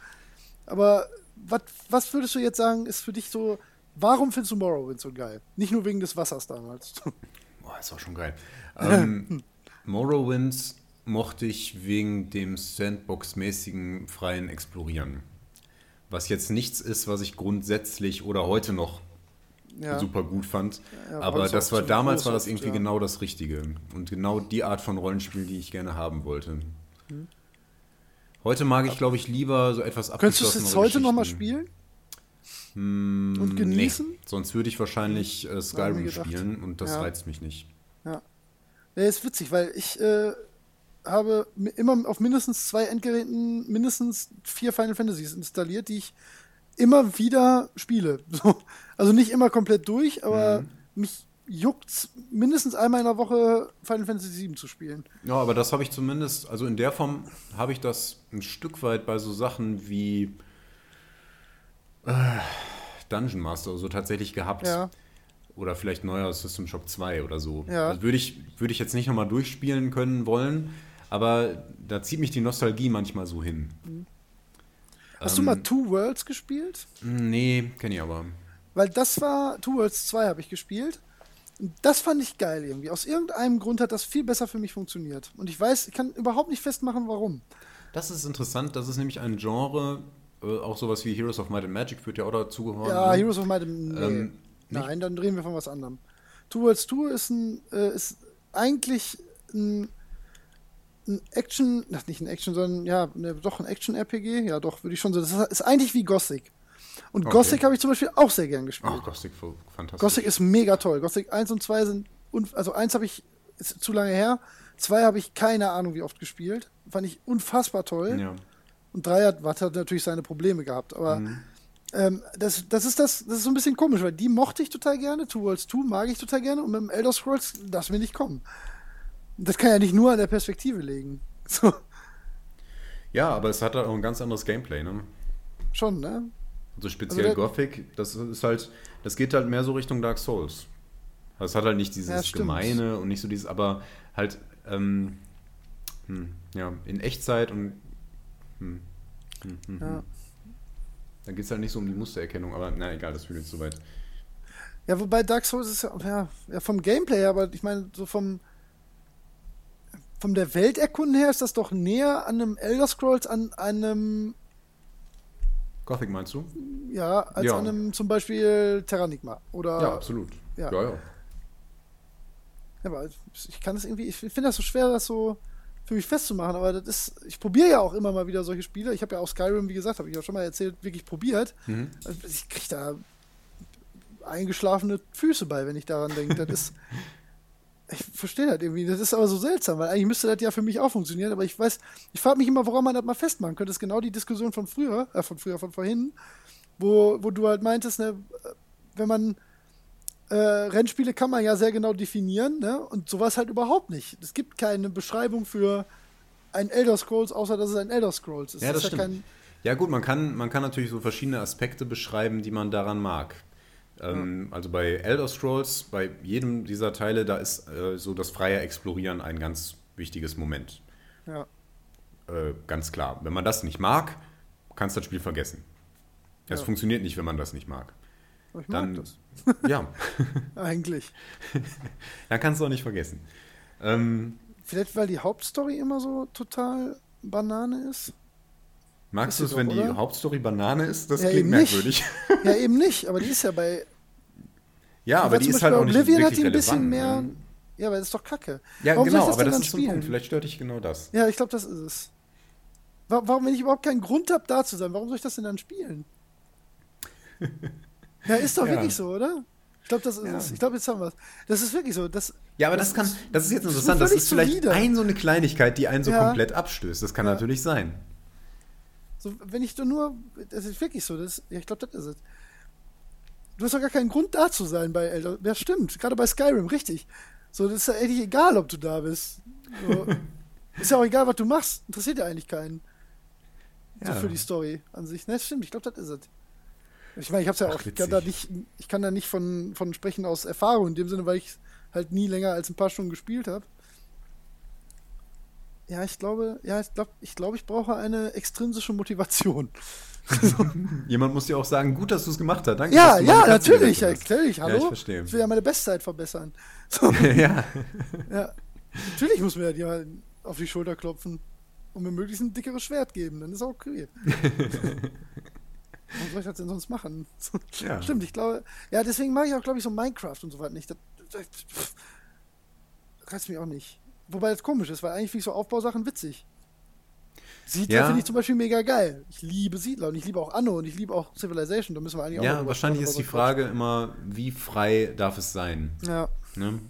Aber wat, was würdest du jetzt sagen, ist für dich so, warum findest du Morrowind so geil? Nicht nur wegen des Wassers damals.
Boah, ist auch schon geil. Ähm, Morrowind mochte ich wegen dem Sandbox-mäßigen freien Explorieren. Was jetzt nichts ist, was ich grundsätzlich oder heute noch ja. super gut fand. Ja, aber das war damals war das irgendwie ja. genau das Richtige. Und genau die Art von Rollenspiel, die ich gerne haben wollte. Hm. Heute mag ich, glaube ich, lieber so etwas
Könntest du es jetzt heute nochmal spielen?
Hm, und genießen? Nee. Sonst würde ich wahrscheinlich äh, Skyrim spielen und das reizt mich nicht.
Ja. Ja, ist witzig, weil ich äh, habe immer auf mindestens zwei Endgeräten mindestens vier Final Fantasies installiert, die ich immer wieder spiele. So. Also nicht immer komplett durch, aber mhm. mich juckt mindestens einmal in der Woche Final Fantasy VII zu spielen.
Ja, aber das habe ich zumindest, also in der Form habe ich das ein Stück weit bei so Sachen wie äh, Dungeon Master so tatsächlich gehabt.
Ja.
Oder vielleicht neuer System Shock 2 oder so.
Ja.
Also würde ich, würde ich jetzt nicht nochmal durchspielen können wollen, aber da zieht mich die Nostalgie manchmal so hin. Mhm.
Hast ähm, du mal Two Worlds gespielt?
Nee, kenne ich aber.
Weil das war, Two Worlds 2 habe ich gespielt. Das fand ich geil irgendwie. Aus irgendeinem Grund hat das viel besser für mich funktioniert. Und ich weiß, ich kann überhaupt nicht festmachen, warum.
Das ist interessant. Das ist nämlich ein Genre, äh, auch sowas wie Heroes of Might and Magic führt ja auch dazugehören.
Ja, ne? Heroes of Might and nee. ähm, Nein, dann drehen wir von was anderem. Two Worlds 2 ist, ein, äh, ist eigentlich ein, ein Action, ach, nicht ein Action, sondern ja, ne, doch ein Action-RPG. Ja, doch, würde ich schon sagen. Das ist eigentlich wie Gothic. Und okay. Gothic habe ich zum Beispiel auch sehr gern gespielt.
Ach, Gothic, fantastisch.
Gothic ist mega toll. Gothic 1 und 2 sind, also 1 habe ich, ist zu lange her. 2 habe ich keine Ahnung, wie oft gespielt. Fand ich unfassbar toll.
Ja.
Und 3 hat, hat natürlich seine Probleme gehabt. Aber mhm. ähm, das, das, ist das, das ist so ein bisschen komisch, weil die mochte ich total gerne. Two Worlds 2 mag ich total gerne. Und mit dem Elder Scrolls lass mir nicht kommen. Das kann ja nicht nur an der Perspektive liegen. So.
Ja, aber es hat auch ein ganz anderes Gameplay, ne?
Schon, ne?
Also speziell also Gothic, das ist halt, das geht halt mehr so Richtung Dark Souls. Das hat halt nicht dieses ja, Gemeine und nicht so dieses, aber halt, ähm, hm, ja, in Echtzeit und hm, hm, hm, ja. Hm. Da geht es halt nicht so um die Mustererkennung, aber na egal, das führt jetzt zu weit.
Ja, wobei Dark Souls ist ja, ja, ja vom Gameplay, aber ich meine, so vom von der Welterkunden her ist das doch näher an einem Elder Scrolls, an einem
Gothic meinst du?
Ja, als ja. an einem zum Beispiel Terranigma. Oder,
ja, absolut.
Ja,
ja. ja.
ja aber ich kann das irgendwie, ich finde das so schwer, das so für mich festzumachen, aber das ist, ich probiere ja auch immer mal wieder solche Spiele. Ich habe ja auch Skyrim, wie gesagt, habe ich ja schon mal erzählt, wirklich probiert. Mhm. Also ich kriege da eingeschlafene Füße bei, wenn ich daran denke. Das ist, ich verstehe das irgendwie. Das ist aber so seltsam, weil eigentlich müsste das ja für mich auch funktionieren. Aber ich weiß, ich frage mich immer, woran man das mal festmachen könnte. Das ist genau die Diskussion von früher, äh, von früher, von vorhin, wo, wo du halt meintest, ne, wenn man äh, Rennspiele kann man ja sehr genau definieren, ne? Und sowas halt überhaupt nicht. Es gibt keine Beschreibung für ein Elder Scrolls, außer dass es ein Elder Scrolls ist.
Ja,
das,
das stimmt. Ja, ja, gut, man kann, man kann natürlich so verschiedene Aspekte beschreiben, die man daran mag. Ähm, ja. Also bei Elder Scrolls, bei jedem dieser Teile, da ist äh, so das freie Explorieren ein ganz wichtiges Moment.
Ja.
Äh, ganz klar. Wenn man das nicht mag, kannst du das Spiel vergessen. Es ja. funktioniert nicht, wenn man das nicht mag.
ich Dann, mag das.
ja.
Eigentlich.
Dann kannst du auch nicht vergessen. Ähm,
Vielleicht, weil die Hauptstory immer so total Banane ist?
Magst du es, wenn die Hauptstory Banane ist? Das ja, klingt merkwürdig.
Nicht. Ja, eben nicht, aber die ist ja bei.
Ja, aber die ist halt auch nicht Oblivion
hat die ein bisschen mehr. Ne? Ja, aber das ist doch kacke.
Ja, warum genau, das aber das ist spielen? so ein Punkt. Vielleicht stört dich genau das.
Ja, ich glaube, das ist es. Warum, wenn ich überhaupt keinen Grund habe, da zu sein, warum soll ich das denn dann spielen? ja, ist doch ja. wirklich so, oder? glaube, das ist ja. es. Ich glaube, jetzt haben wir es. Das ist wirklich so. Das,
ja, aber das, das kann, das ist jetzt interessant. Das ist vielleicht ein so eine Kleinigkeit, die einen so ja. komplett abstößt. Das kann natürlich sein.
So, wenn ich nur, das ist wirklich so. Das, ja, ich glaube, das ist es. Du hast doch gar keinen Grund da zu sein bei Elder. Ja, stimmt. Gerade bei Skyrim, richtig. So, das ist ja eigentlich egal, ob du da bist. So. ist ja auch egal, was du machst. Interessiert ja eigentlich keinen. Ja. So für die Story an sich. Ne, stimmt. Ich glaube, das ist es. Ich meine, ich hab's ja auch, ich kann da nicht, ich kann da nicht von, von sprechen aus Erfahrung, in dem Sinne, weil ich halt nie länger als ein paar Stunden gespielt habe. Ja, ich glaube, ja, ich glaube, ich, glaub, ich brauche eine extrinsische Motivation.
Jemand muss dir auch sagen, gut, dass du es gemacht hast. Danke.
Ja, ja, natürlich, natürlich. Hallo. Ja,
ich verstehe.
Ich will ja meine Bestzeit verbessern. So. ja. ja. Natürlich muss mir ja auf die Schulter klopfen und mir möglichst ein dickeres Schwert geben. Dann ist auch okay. Was soll ich das denn sonst machen? Ja. Stimmt, ich glaube, ja, deswegen mag ich auch, glaube ich, so Minecraft und so weiter nicht. Das, das, das reizt mich auch nicht. Wobei das komisch ist, weil eigentlich finde ich so Aufbausachen witzig. Siedler ja. finde ich zum Beispiel mega geil. Ich liebe Siedler und ich liebe auch Anno und ich liebe auch Civilization. Da müssen wir eigentlich auch
Ja, wahrscheinlich ist die Frage immer, wie frei darf es sein?
Ja.
Ne?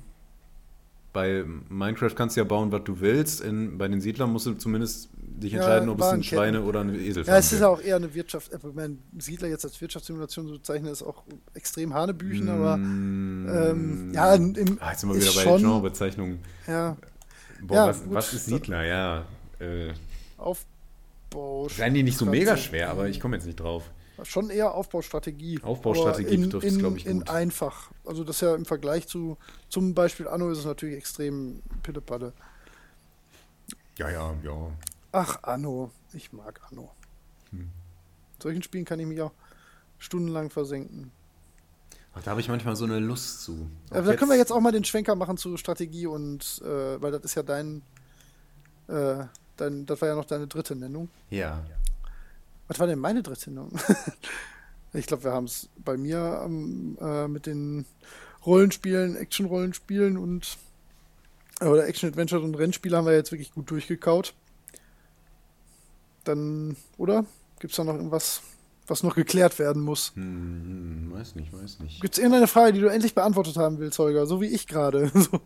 Bei Minecraft kannst du ja bauen, was du willst. In, bei den Siedlern musst du zumindest dich entscheiden, ja, ob es ein Schweine oder ein Esel
Ja, es ist ja auch eher eine Wirtschaft. Äh, ich meine, Siedler jetzt als Wirtschaftssimulation zu bezeichnen, ist auch extrem Hanebüchen, mm, aber ähm, ja, im,
ah, jetzt sind wir wieder bei schon, Genrebezeichnungen.
Ja.
Boah, ja, was, was, ist Siedler? Ja. Äh,
Aufbau.
Seien die nicht so mega schwer, aber ich komme jetzt nicht drauf.
Schon eher Aufbaustrategie.
Aufbaustrategie
in, dürfte es, glaube ich, gut. In einfach. Also das ist ja im Vergleich zu zum Beispiel Anno ist es natürlich extrem pillepalle.
Ja, ja, ja.
Ach, Anno. Ich mag Anno. Hm. Solchen Spielen kann ich mich auch stundenlang versenken.
Ach, da habe ich manchmal so eine Lust zu.
Auch da können wir jetzt auch mal den Schwenker machen zu Strategie und, äh, weil das ist ja dein, äh, dein, das war ja noch deine dritte Nennung.
Ja.
Was war denn meine dritte Nennung? ich glaube, wir haben es bei mir ähm, äh, mit den Rollenspielen, Action-Rollenspielen und oder Action-Adventure und Rennspiele haben wir jetzt wirklich gut durchgekaut dann, oder? Gibt es da noch irgendwas, was noch geklärt werden muss?
Hm, hm weiß nicht, weiß nicht.
Gibt es irgendeine Frage, die du endlich beantwortet haben willst, Holger? So wie ich gerade. So,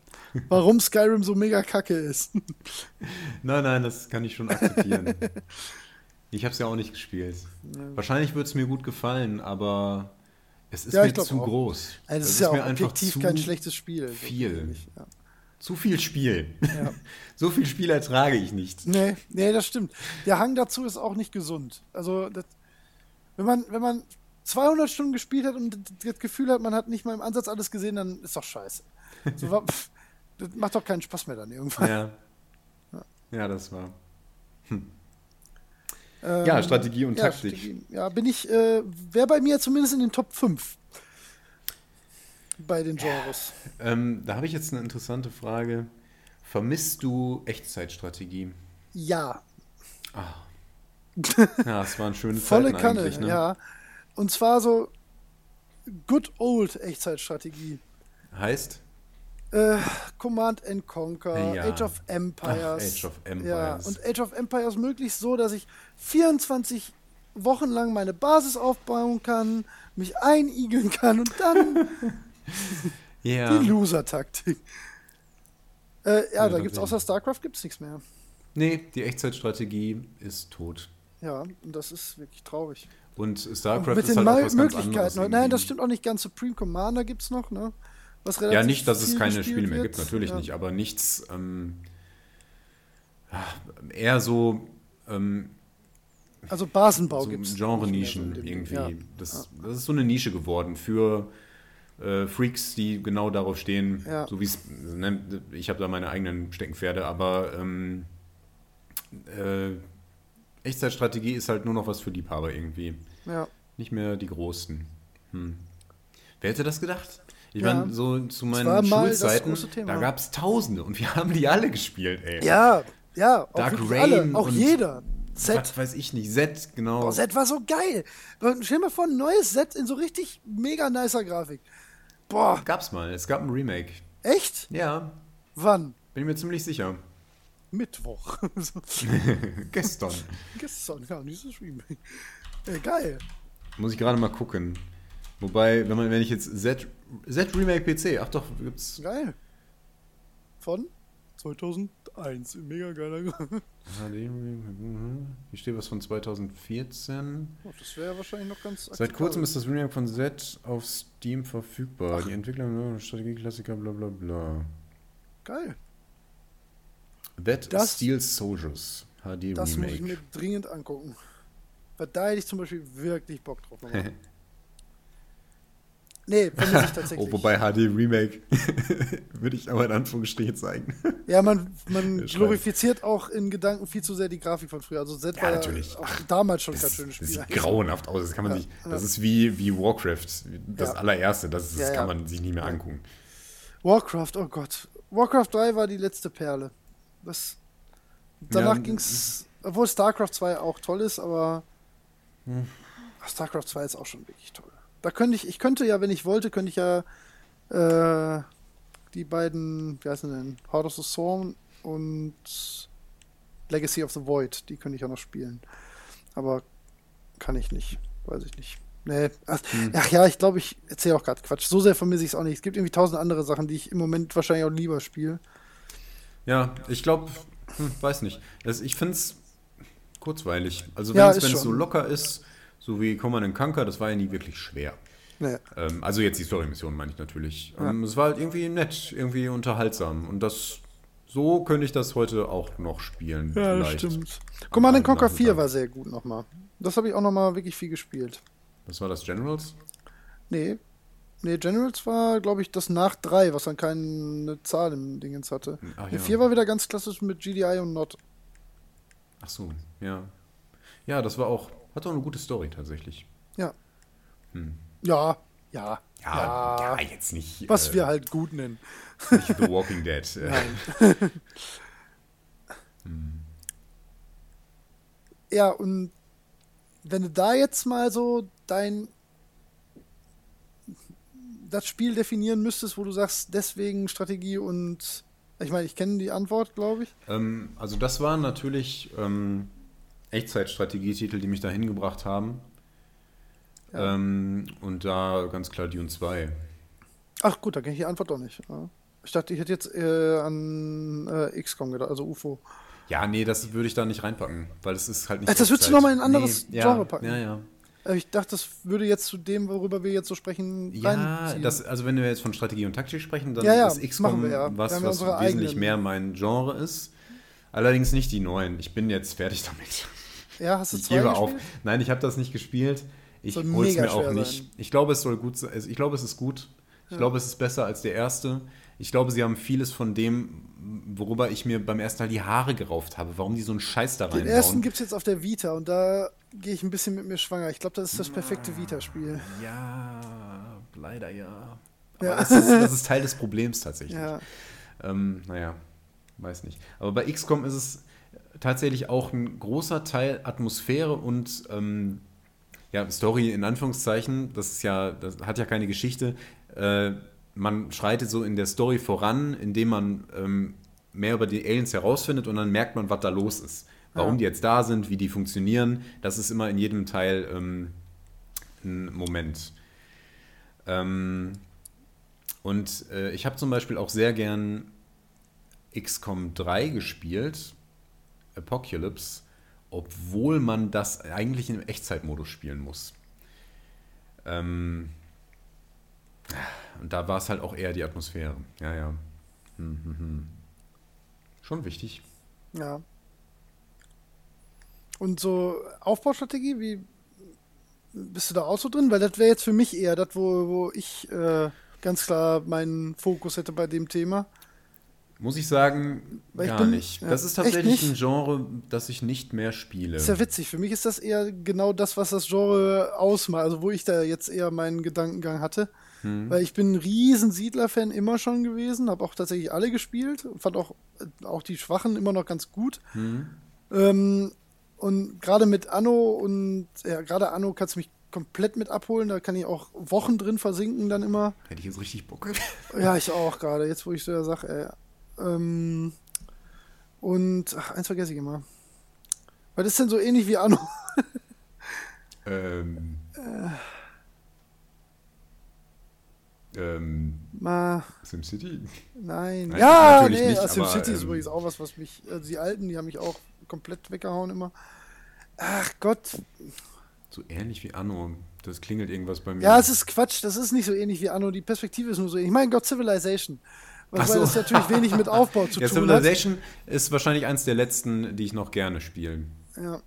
warum Skyrim so mega kacke ist.
nein, nein, das kann ich schon akzeptieren. ich habe es ja auch nicht gespielt. Ja. Wahrscheinlich würde es mir gut gefallen, aber es ist ja, mir zu auch. groß.
Also, es ist, ist ja auch objektiv kein schlechtes Spiel.
Viel. Ja. Zu viel Spiel. Ja. so viel Spiel ertrage ich nicht.
Nee, nee, das stimmt. Der Hang dazu ist auch nicht gesund. Also, das, wenn, man, wenn man 200 Stunden gespielt hat und das Gefühl hat, man hat nicht mal im Ansatz alles gesehen, dann ist doch scheiße. So, pff, das macht doch keinen Spaß mehr dann irgendwann.
Ja, ja. ja das war. Hm. Ähm, ja, Strategie und
ja,
Taktik.
Strategie. Ja, bin ich, äh, wäre bei mir zumindest in den Top 5 bei den Genres.
Ähm, da habe ich jetzt eine interessante Frage. Vermisst du Echtzeitstrategie?
Ja.
Ah. Ja, es waren schöne
Volle Zeiten Kanne, ne? ja. Und zwar so good old Echtzeitstrategie.
Heißt?
Äh, Command and Conquer,
ja.
Age of Empires.
Ach, Age of Empires.
Ja, und Age of Empires möglichst so, dass ich 24 Wochen lang meine Basis aufbauen kann, mich einigeln kann und dann
ja.
Die Loser-Taktik. Äh, ja, da gibt es außer StarCraft gibt's nichts mehr.
Nee, die Echtzeitstrategie ist tot.
Ja, und das ist wirklich traurig.
Und StarCraft und
mit
ist
den
halt auch was
Möglichkeiten.
ganz.
Nein, das stimmt auch nicht ganz. Supreme Commander gibt es noch, ne?
Was ja, nicht, dass es keine Spiele mehr gibt, natürlich ja. nicht, aber nichts ähm, eher so ähm,
also Basenbau
so
gibt es.
Genre-Nischen irgendwie. Ja. Das, das ist so eine Nische geworden für äh, Freaks, die genau darauf stehen, ja. so wie es, ne, ich habe da meine eigenen Steckenpferde, aber ähm, äh, Echtzeitstrategie ist halt nur noch was für Liebhaber irgendwie.
Ja.
Nicht mehr die Großen. Hm. Wer hätte das gedacht? Ich ja. meine, so zu meinen Schulzeiten, da gab es Tausende und wir haben die alle gespielt, ey.
Ja, ja.
Dark Rain. Alle,
auch jeder.
Set. Was weiß ich nicht, Set, genau.
Boah, Set war so geil. Stell dir mal vor, ein neues Set in so richtig mega nicer Grafik. Boah.
Gab's mal. Es gab ein Remake.
Echt?
Ja.
Wann?
Bin ich mir ziemlich sicher.
Mittwoch.
Gestern.
Gestern, ja, dieses Remake. Äh, geil.
Muss ich gerade mal gucken. Wobei, wenn, man, wenn ich jetzt Z Z Remake PC. Ach doch, gibt's.
Geil. Von 2001. Mega geiler.
Hier steht was von 2014.
Oh, das wäre wahrscheinlich noch ganz.
Seit kurzem ist das Remake von Z auf Steam verfügbar.
Ach.
Die Entwicklung, Strategieklassiker, bla bla bla.
Geil.
That
Das-
Steel Soldiers HD
Das muss ich
Remake.
mir dringend angucken. Weil da hätte ich zum Beispiel wirklich Bock drauf. nee, vermisse ich tatsächlich.
oh, wobei HD Remake würde ich aber in Anführungsstrichen zeigen.
Ja, man, man glorifiziert auch in Gedanken viel zu sehr die Grafik von früher. Also Z
Ja,
war
natürlich.
auch damals schon
Das,
ganz schönes
das
Spiel.
sieht grauenhaft aus. Das kann man
Ja,
sich.
ja.
Das ist wie, wie Warcraft. Das allererste. Das, das
Ja, ja.
kann man sich nicht mehr angucken.
Warcraft, oh Gott. Warcraft 3 war die letzte Perle. Das, danach
Ja,
ging's, obwohl StarCraft 2 auch toll ist, aber
Hm.
StarCraft 2 ist auch schon wirklich toll. Da könnte ich, ich könnte ja, wenn ich wollte, könnte ich ja äh, die beiden, wie heißen denn? Heart of the Storm und Legacy of the Void, die könnte ich auch noch spielen. Aber kann ich nicht, weiß ich nicht. Nee, ach,
Hm.
ach ja, ich glaube, ich erzähle auch gerade Quatsch. So sehr vermisse ich es auch nicht. Es gibt irgendwie tausend andere Sachen, die ich im Moment wahrscheinlich auch lieber spiele.
Ja, ich glaube, hm, weiß nicht. Das, ich finde es kurzweilig. Also wenn
Ja,
es so locker ist, so wie Command Conquer, das war ja nie wirklich schwer.
Nee.
Ähm, also jetzt die Story-Mission meine ich natürlich.
Ja.
Ähm, es war halt irgendwie nett, irgendwie unterhaltsam. Und das so könnte ich das heute auch noch spielen.
Ja, das
vielleicht.
stimmt. Command Conquer 4
Nachmittag.
war sehr gut nochmal. Das habe ich auch nochmal wirklich viel gespielt.
Was war das, Generals?
Nee. Nee, Generals war, glaube ich, das nach 3, was dann keine Zahl im Dingens hatte.
Ach ja.
4 war wieder ganz klassisch mit GDI und Not.
Ach so, ja. Ja, das war auch, hat auch eine gute Story tatsächlich.
Ja.
Hm.
Ja, ja.
Ja,
Ja.
jetzt nicht.
Was
äh,
wir halt gut nennen.
Nicht The Walking Dead. Äh,
Nein. ja, und wenn du da jetzt mal so dein das Spiel definieren müsstest, wo du sagst, deswegen Strategie und ich meine, ich kenne die Antwort, glaube ich.
Ähm, also das waren natürlich ähm, Echtzeitstrategietitel, die mich da hingebracht haben.
Ja.
Ähm, und da ganz klar Dune 2.
Ach gut, da kenne ich die Antwort doch nicht. Ja. Ich dachte, ich hätte jetzt äh, an äh, XCOM gedacht, also UFO.
Ja, nee, das würde ich da nicht reinpacken, weil es ist halt nicht.
Ach, das würdest du
Echtzeit.
noch mal in ein anderes
nee,
Genre
ja,
packen?
Ja, ja.
Äh, Ich dachte, das würde jetzt zu dem, worüber wir jetzt so sprechen,
Ja, das, also wenn wir jetzt von Strategie und Taktik sprechen, dann
Ja, ja,
ist XCOM
wir ja.
Was, was wesentlich
eigenen.
mehr mein Genre ist. Allerdings nicht die neuen. Ich bin jetzt fertig damit.
ja, hast du
Ich
zwei
gebe
gespielt?
auf. Nein, ich habe das nicht gespielt. Ich hole es mir auch nicht.
sein.
Ich glaube, es soll gut sein. Also Ich glaube, es ist gut. Ich glaube, es ist besser als der erste. Ich glaube, sie haben vieles von dem, worüber ich mir beim ersten Teil die Haare gerauft habe. Warum die so einen Scheiß da
Den
reinbauen.
ersten gibt es jetzt auf der Vita und da gehe ich ein bisschen mit mir schwanger. Ich glaube, das ist das perfekte Vita-Spiel.
ja, leider ja. Aber
Ja.
Das, ist, das ist Teil des Problems tatsächlich.
Ja.
Ähm, naja, weiß nicht. Aber bei XCOM ist es tatsächlich auch ein großer Teil Atmosphäre und ähm, ja, Story in Anführungszeichen. Das ist ja, das hat ja keine Geschichte. Äh, man schreitet so in der Story voran, indem man ähm, mehr über die Aliens herausfindet und dann merkt man, was da los ist. Warum
Ja.
die jetzt da sind, wie die funktionieren. Das ist immer in jedem Teil ähm, ein Moment. Ähm, und äh, ich habe zum Beispiel auch sehr gern XCOM 3 gespielt, Apocalypse, obwohl man das eigentlich im Echtzeitmodus spielen muss. Ähm, und da war es halt auch eher die Atmosphäre. Ja, ja. Hm, hm, hm. Schon wichtig.
Ja. Und so Aufbaustrategie, wie bist du da auch so drin? Weil das wäre jetzt für mich eher das, wo, wo ich äh, ganz klar meinen Fokus hätte bei dem Thema.
Muss ich sagen,
ich
gar
bin-
nicht.
ja,
Das ist tatsächlich ein Genre, das ich nicht mehr spiele.
Ist ja witzig. Für mich ist das eher genau das, was das Genre ausmacht. Also wo ich da jetzt eher meinen Gedankengang hatte.
Hm.
Weil ich bin ein riesen Siedler-Fan immer schon gewesen. Habe auch tatsächlich alle gespielt. Fand auch, äh, auch die Schwachen immer noch ganz gut.
Hm.
Ähm, und gerade mit Anno und ja, gerade Anno kannst du mich komplett mit abholen. Da kann ich auch Wochen drin versinken dann immer.
Hätte ich jetzt richtig Bock.
Ja, ich auch gerade, jetzt wo ich so ja sage, ey. Ähm, und ach, eins vergesse ich immer. Weil das ist denn so ähnlich wie Anno.
ähm. Ähm,
Ma,
SimCity?
nein.
Nein,
ja,
natürlich
nee,
nicht,
also
aber,
SimCity ist
ähm,
übrigens auch was, was mich, also die alten, die haben mich auch komplett weggehauen immer. Ach Gott.
So ähnlich wie Anno. Das klingelt irgendwas bei mir.
Ja, es ist Quatsch, das ist nicht so ähnlich wie Anno, die Perspektive ist nur so ähnlich. Ich meine Gott, Civilization. Was,
so.
weil das natürlich wenig mit Aufbau zu
ja,
tun hat.
Civilization ist wahrscheinlich eins der letzten, die ich noch gerne spiele.
Ja,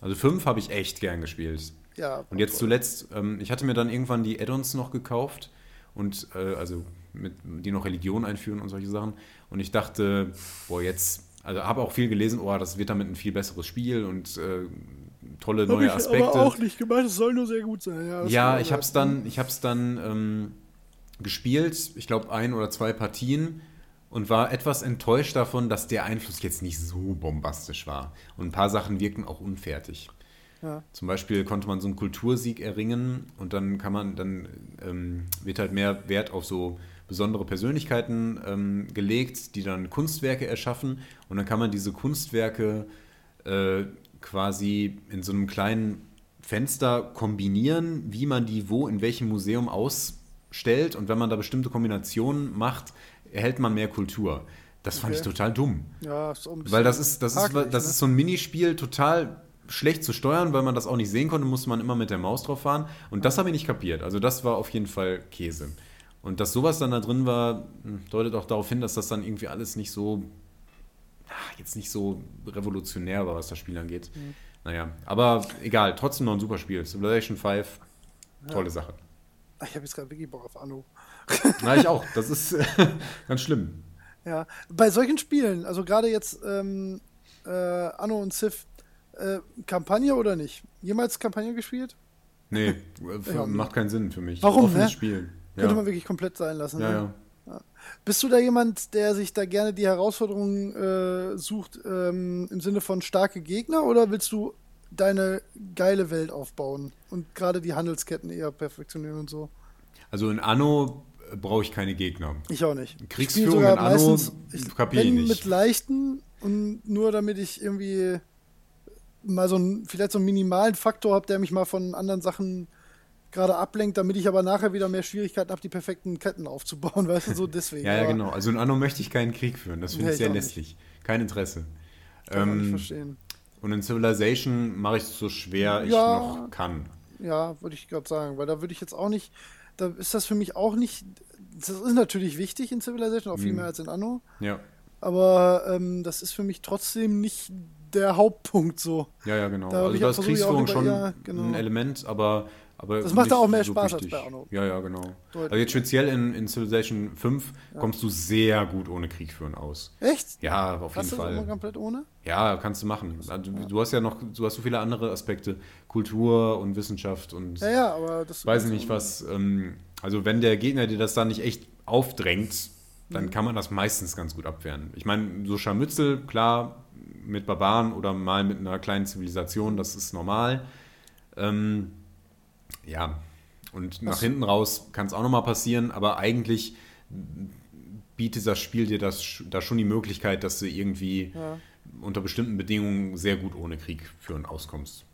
Also fünf habe ich echt gern gespielt.
ja.
Und jetzt zuletzt, ähm, ich hatte mir dann irgendwann die Add-ons noch gekauft und äh, also mit, die noch Religion einführen und solche Sachen. Und ich dachte, boah, jetzt, also habe auch viel gelesen, oh, das wird damit ein viel besseres Spiel und äh, tolle
Hab
neue
ich
Aspekte.
aber auch nicht gemacht, es soll nur sehr gut sein. Ja,
Ja, ich habe es dann, ich hab's dann ähm, gespielt, ich glaube ein oder zwei Partien und war etwas enttäuscht davon, dass der Einfluss jetzt nicht so bombastisch war. Und ein paar Sachen wirkten auch unfertig.
Ja.
Zum Beispiel konnte man so einen Kultursieg erringen und dann kann man, dann ähm, wird halt mehr Wert auf so besondere Persönlichkeiten ähm, gelegt, die dann Kunstwerke erschaffen und dann kann man diese Kunstwerke äh, quasi in so einem kleinen Fenster kombinieren, wie man die wo in welchem Museum ausstellt und wenn man da bestimmte Kombinationen macht, erhält man mehr Kultur. Das fand
Okay.
ich total dumm.
Ja, ist bisschen
Weil das ist, das ist, das
ne?
ist so ein Minispiel, total schlecht zu steuern, weil man das auch nicht sehen konnte, musste man immer mit der Maus drauf fahren. Und das habe ich nicht kapiert. Also das war auf jeden Fall Käse. Und dass sowas dann da drin war, hm, deutet auch darauf hin, dass das dann irgendwie alles nicht so, ah, jetzt nicht so revolutionär war, was das Spiel angeht.
Mhm.
Naja, aber egal, trotzdem noch ein super Spiel. Civilization 5, tolle Sache.
Ich habe jetzt gerade wirklich Bock auf Anno.
Na, ich auch. Das ist ganz schlimm.
Ja, bei solchen Spielen, also gerade jetzt ähm, äh, Anno und Civ, äh, Kampagne oder nicht? Jemals Kampagne gespielt?
Nee, äh,
Ja.
macht keinen Sinn für mich.
Warum,
Offenes
ne?
Spiel.
Könnte
Ja.
man wirklich komplett sein lassen.
ja,
ne?
ja.
Bist du da jemand, der sich da gerne die Herausforderungen äh, sucht ähm, im Sinne von starke Gegner oder willst du deine geile Welt aufbauen und gerade die Handelsketten eher perfektionieren und so?
Also in Anno äh, brauche ich keine Gegner.
Ich auch nicht. Ich
Kriegsführung in Anno
meistens- ich,
nicht.
mit leichten und nur damit ich irgendwie mal so einen, vielleicht so einen minimalen Faktor habe, der mich mal von anderen Sachen gerade ablenkt, damit ich aber nachher wieder mehr Schwierigkeiten habe, die perfekten Ketten aufzubauen, weißt du, so deswegen.
Ja, ja, genau. Also in Anno möchte ich keinen Krieg führen. Das finde
Nee,
ich
ich
sehr
nicht.
lästig. Kein Interesse.
Kann
Ähm,
verstehen.
und in Civilization mache ich es so schwer ich
Ja.
noch kann.
Ja, würde ich gerade sagen, weil da würde ich jetzt auch nicht, da ist das für mich auch nicht, das ist natürlich wichtig in Civilization, auch viel
Mhm.
mehr als in Anno,
Ja,
aber ähm, das ist für mich trotzdem nicht der Hauptpunkt so.
ja, ja, genau.
Da
also da ist
lieber
schon
eher- genau.
ein Element, aber, aber
Das macht da auch mehr
so
Spaß als
wichtig.
bei Anno.
Ja, ja, genau.
Deutlich.
Also jetzt speziell in, in Civilization 5 kommst du sehr gut ohne Krieg führen aus.
Echt?
Ja, auf jeden
Hast du das
Fall.
immer komplett ohne?
Ja, kannst du machen. Also, du- Du hast ja noch, du hast so viele andere Aspekte, Kultur und Wissenschaft und
Ja, ja, aber das
weiß ich nicht was. Ähm, also wenn der Gegner dir das dann nicht echt aufdrängt, dann
Mhm.
kann man das meistens ganz gut abwehren. Ich meine, so Scharmützel, klar, mit Barbaren oder mal mit einer kleinen Zivilisation, das ist normal. Ähm, ja, und nach
Was-
hinten raus kann es auch nochmal passieren, aber eigentlich bietet das Spiel dir das, da schon die Möglichkeit, dass du irgendwie
Ja.
unter bestimmten Bedingungen sehr gut ohne Krieg führen auskommst.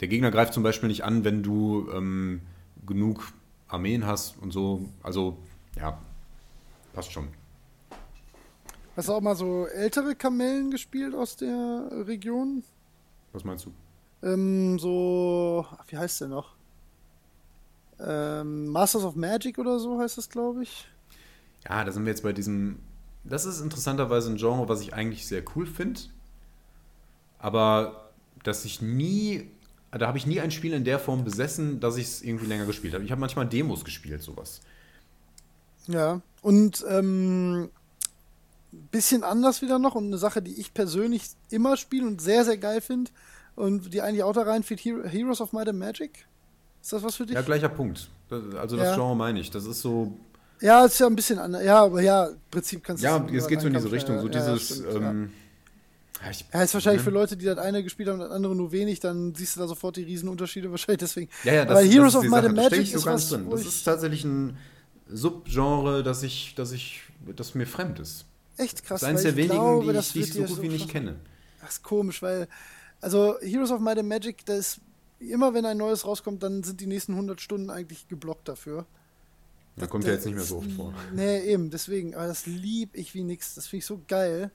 Der Gegner greift zum Beispiel nicht an, wenn du ähm, genug Armeen hast und so. Also, ja, passt schon.
Hast du auch mal so ältere Kamellen gespielt aus der Region?
Was meinst du?
Ähm, so, ach, wie heißt der noch? Ähm, Masters of Magic oder so heißt das, glaube ich.
Ja, da sind wir jetzt bei diesem. Das ist interessanterweise ein Genre, was ich eigentlich sehr cool finde. Aber dass ich nie. Da habe ich nie ein Spiel in der Form besessen, dass ich es irgendwie länger gespielt habe. Ich habe manchmal Demos gespielt, sowas.
Ja, und ähm, bisschen anders wieder noch und eine Sache, die ich persönlich immer spiele und sehr, sehr geil finde und die eigentlich auch da reinfällt, Hero- Heroes of Might and Magic. Ist das was für dich?
Ja, gleicher Punkt. Also das
Ja.
Genre meine ich. Das ist so.
Ja, ist ja ein bisschen anders. Ja, aber ja, im Prinzip kannst du
Ja,
es
geht so in diese Richtung. So
ja, ja,
dieses.
stimmt, ja.
ähm, ja, ich,
Ja, ist wahrscheinlich für
ne?
Leute, die das eine gespielt haben und das andere nur wenig, dann siehst du da sofort die Riesenunterschiede wahrscheinlich deswegen.
Ja, ja, das,
Aber Heroes
das ist
of Might and Magic ist
ganz
was,
drin. Das ist tatsächlich ein Subgenre, das ich, das ich, das mir fremd ist.
Echt krass.
Das ist eines
weil
der
ich
wenigen,
glaube,
die ich, die ich so gut wie nicht kenne.
Das ist komisch, weil, also Heroes of Might and Magic, das ist, immer wenn ein neues rauskommt, dann sind die nächsten 100 Stunden eigentlich geblockt dafür.
Da kommt ja jetzt nicht mehr so oft vor.
Nee, eben, deswegen. Aber das lieb ich wie nix. Das finde ich so geil.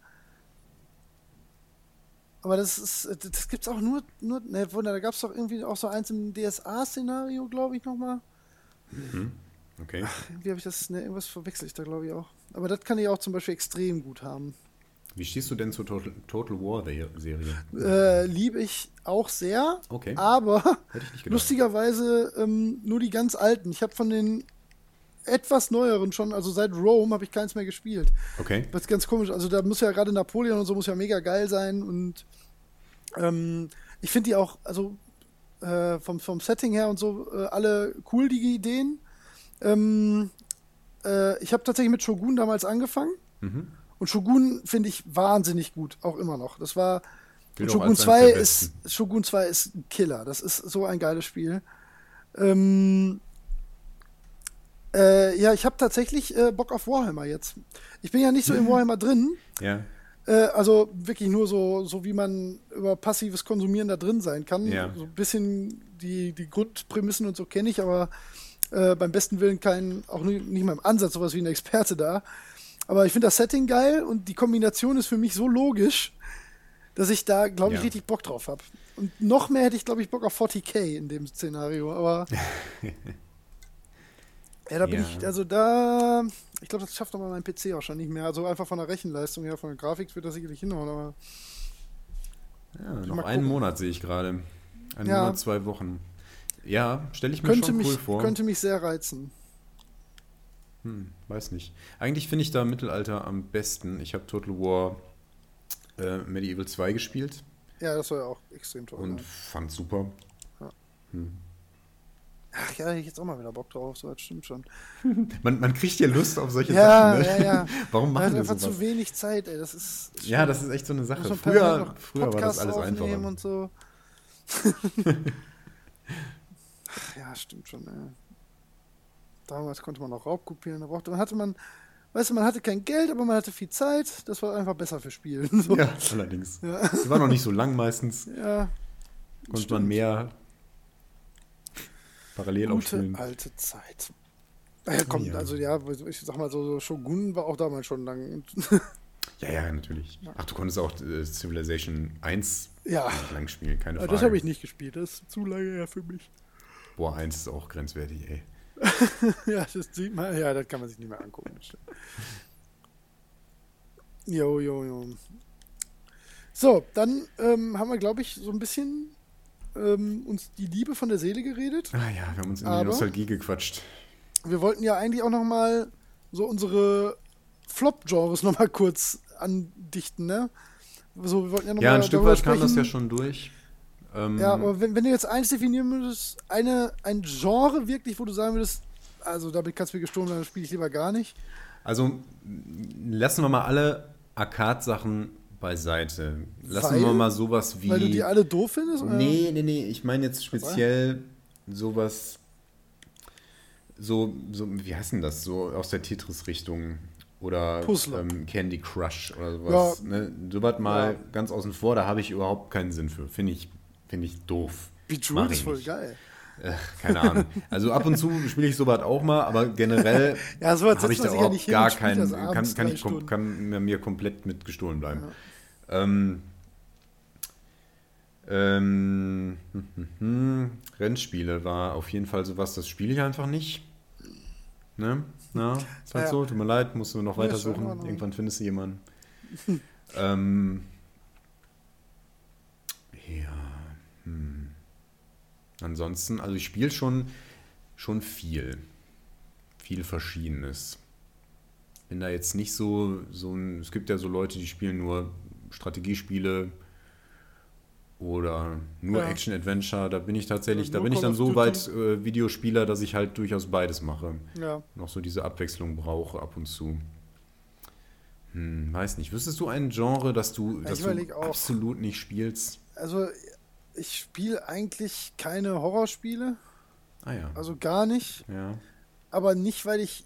Aber das ist, das gibt's auch nur, nur, ne, da gab es doch irgendwie auch so eins im DSA-Szenario, glaube ich, nochmal.
Mhm. Okay.
Ach, irgendwie habe ich das, ne, irgendwas verwechsel ich da, glaube ich, auch. Aber das kann ich auch zum Beispiel extrem gut haben.
Wie stehst du denn zur Total, Total War Serie?
Äh, liebe ich auch sehr.
Okay.
Aber lustigerweise ähm, nur die ganz alten. Ich habe von den etwas neueren schon, also seit Rome habe ich keins mehr gespielt.
Okay.
Das ist ganz komisch. Also da muss ja gerade Napoleon und so muss ja mega geil sein und ähm, ich finde die auch, also äh, vom, vom Setting her und so, äh, alle cool, die Ideen. Ähm, äh, ich habe tatsächlich mit Shogun damals angefangen.
Mhm.
Und Shogun finde ich wahnsinnig gut, auch immer noch. Das war. Shogun 2 ist Shogun 2 ist ein Killer. Das ist so ein geiles Spiel. Ähm, äh, ja, ich habe tatsächlich äh, Bock auf Warhammer jetzt. Ich bin ja nicht so im Warhammer drin.
Ja.
Äh, also wirklich nur so, so wie man über passives Konsumieren da drin sein kann.
Ja.
So ein bisschen die, die Grundprämissen und so kenne ich, aber äh, beim besten Willen kein, auch nicht, nicht mal im Ansatz sowas wie ein Experte da. Aber ich finde das Setting geil und die Kombination ist für mich so logisch, dass ich da, glaube ich, ja. richtig Bock drauf habe. Und noch mehr hätte ich, glaube ich, Bock auf 40k in dem Szenario, aber. ja, da bin ja. ich, also da, ich glaube, das schafft aber mein PC auch schon nicht mehr. Also einfach von der Rechenleistung her, von der Grafik wird das sicherlich hinhauen, aber.
Ja, noch einen Monat sehe ich gerade. Ein ja. Monat, zwei Wochen. Ja, stelle ich mir
könnte
schon
mich,
cool vor.
Könnte mich sehr reizen.
Hm, weiß nicht. Eigentlich finde ich da Mittelalter am besten. Ich habe Total War äh, Medieval 2 gespielt.
Ja, das war ja auch extrem toll.
Und
ja.
fand super.
Ja.
Hm.
Ach ja, hätte ich jetzt auch mal wieder Bock drauf, so das stimmt schon.
man, man kriegt ja Lust auf solche
ja,
Sachen. Ne?
Ja, ja.
Warum machen wir
einfach
sowas?
zu wenig Zeit, ey. Das ist.
Ja, das ist echt so eine Sache. Früher, früher war das alles einfacher.
Und so. Ach, ja, stimmt schon, ey. Damals konnte man auch Raub kopieren, da brauchte man, hatte man, weißt du, man hatte kein Geld, aber man hatte viel Zeit, das war einfach besser für Spielen. So.
Ja, allerdings. Ja. Die war noch nicht so lang meistens.
Ja.
Konnte stimmt. man mehr parallel
Gute
aufspielen.
alte Zeit. Ja, komm,
Ja.
also ja, ich sag mal so, Shogun war auch damals schon lang.
Ja, ja, natürlich. Ach, du konntest auch äh, Civilization 1
Ja.
lang spielen, keine Frage.
das habe ich nicht gespielt, das ist zu lange her für mich.
Boah, 1 ist auch grenzwertig, ey.
ja, das sieht man, ja, das kann man sich nicht mehr angucken. Jo, jo, jo. So, dann ähm, haben wir, glaube ich, so ein bisschen ähm, uns die Liebe von der Seele geredet.
Ah ja, wir haben uns in die Nostalgie gequatscht.
Wir wollten ja eigentlich auch noch mal so unsere Flop-Genres noch mal kurz andichten, ne? So, wir wollten ja noch
Ja,
mal
ein Stück weit kam das ja schon durch. Ähm,
Ja, aber wenn, wenn du jetzt eins definieren würdest, eine, ein Genre wirklich, wo du sagen würdest, also damit kannst du mir gestohlen dann spiele ich lieber gar nicht.
Also lassen wir mal alle Arcade-Sachen beiseite. Lassen
Weil?
wir mal sowas wie.
Weil du die alle doof findest? oder?
Nee, nee, nee. Ich meine jetzt speziell sowas. So, so, wie heißt denn das? So aus der Tetris-Richtung. Oder ähm, Candy Crush oder sowas. Ne? Sowas mal
Ja.
ganz außen vor, da habe ich überhaupt keinen Sinn für. Finde ich, finde ich doof.
Bejeweled ist voll geil.
Äh, keine Ahnung. Also ab und zu spiele ich sowas auch mal, aber generell
Ja, sowas
habe ich da
sich ja
gar keinen, kann, kann, ich, kom- kann mir- mir komplett mit gestohlen bleiben. Ähm, ähm, hm, hm, hm, Rennspiele war auf jeden Fall sowas, das spiele ich einfach nicht. Ne? Na, ist halt
Ja.
so, tut mir leid, musst du noch
Ja, ist
weiter
schon in
suchen.
Ordnung.
Irgendwann findest du jemanden. ähm, ja. Ansonsten, also ich spiele schon, schon viel. Viel Verschiedenes. Bin da jetzt nicht so, so ein, es gibt ja so Leute, die spielen nur Strategiespiele oder nur
Ja.
Action-Adventure. Da bin ich tatsächlich,
Ja,
da bin ich dann so weit äh, Videospieler, dass ich halt durchaus beides mache.
Ja.
Noch so diese Abwechslung brauche ab und zu. Hm, weiß nicht. Wüsstest du ein Genre, das du, das du absolut nicht spielst?
Also, ich spiele eigentlich keine Horrorspiele.
Ah ja.
Also gar nicht.
ja.
Aber nicht, weil ich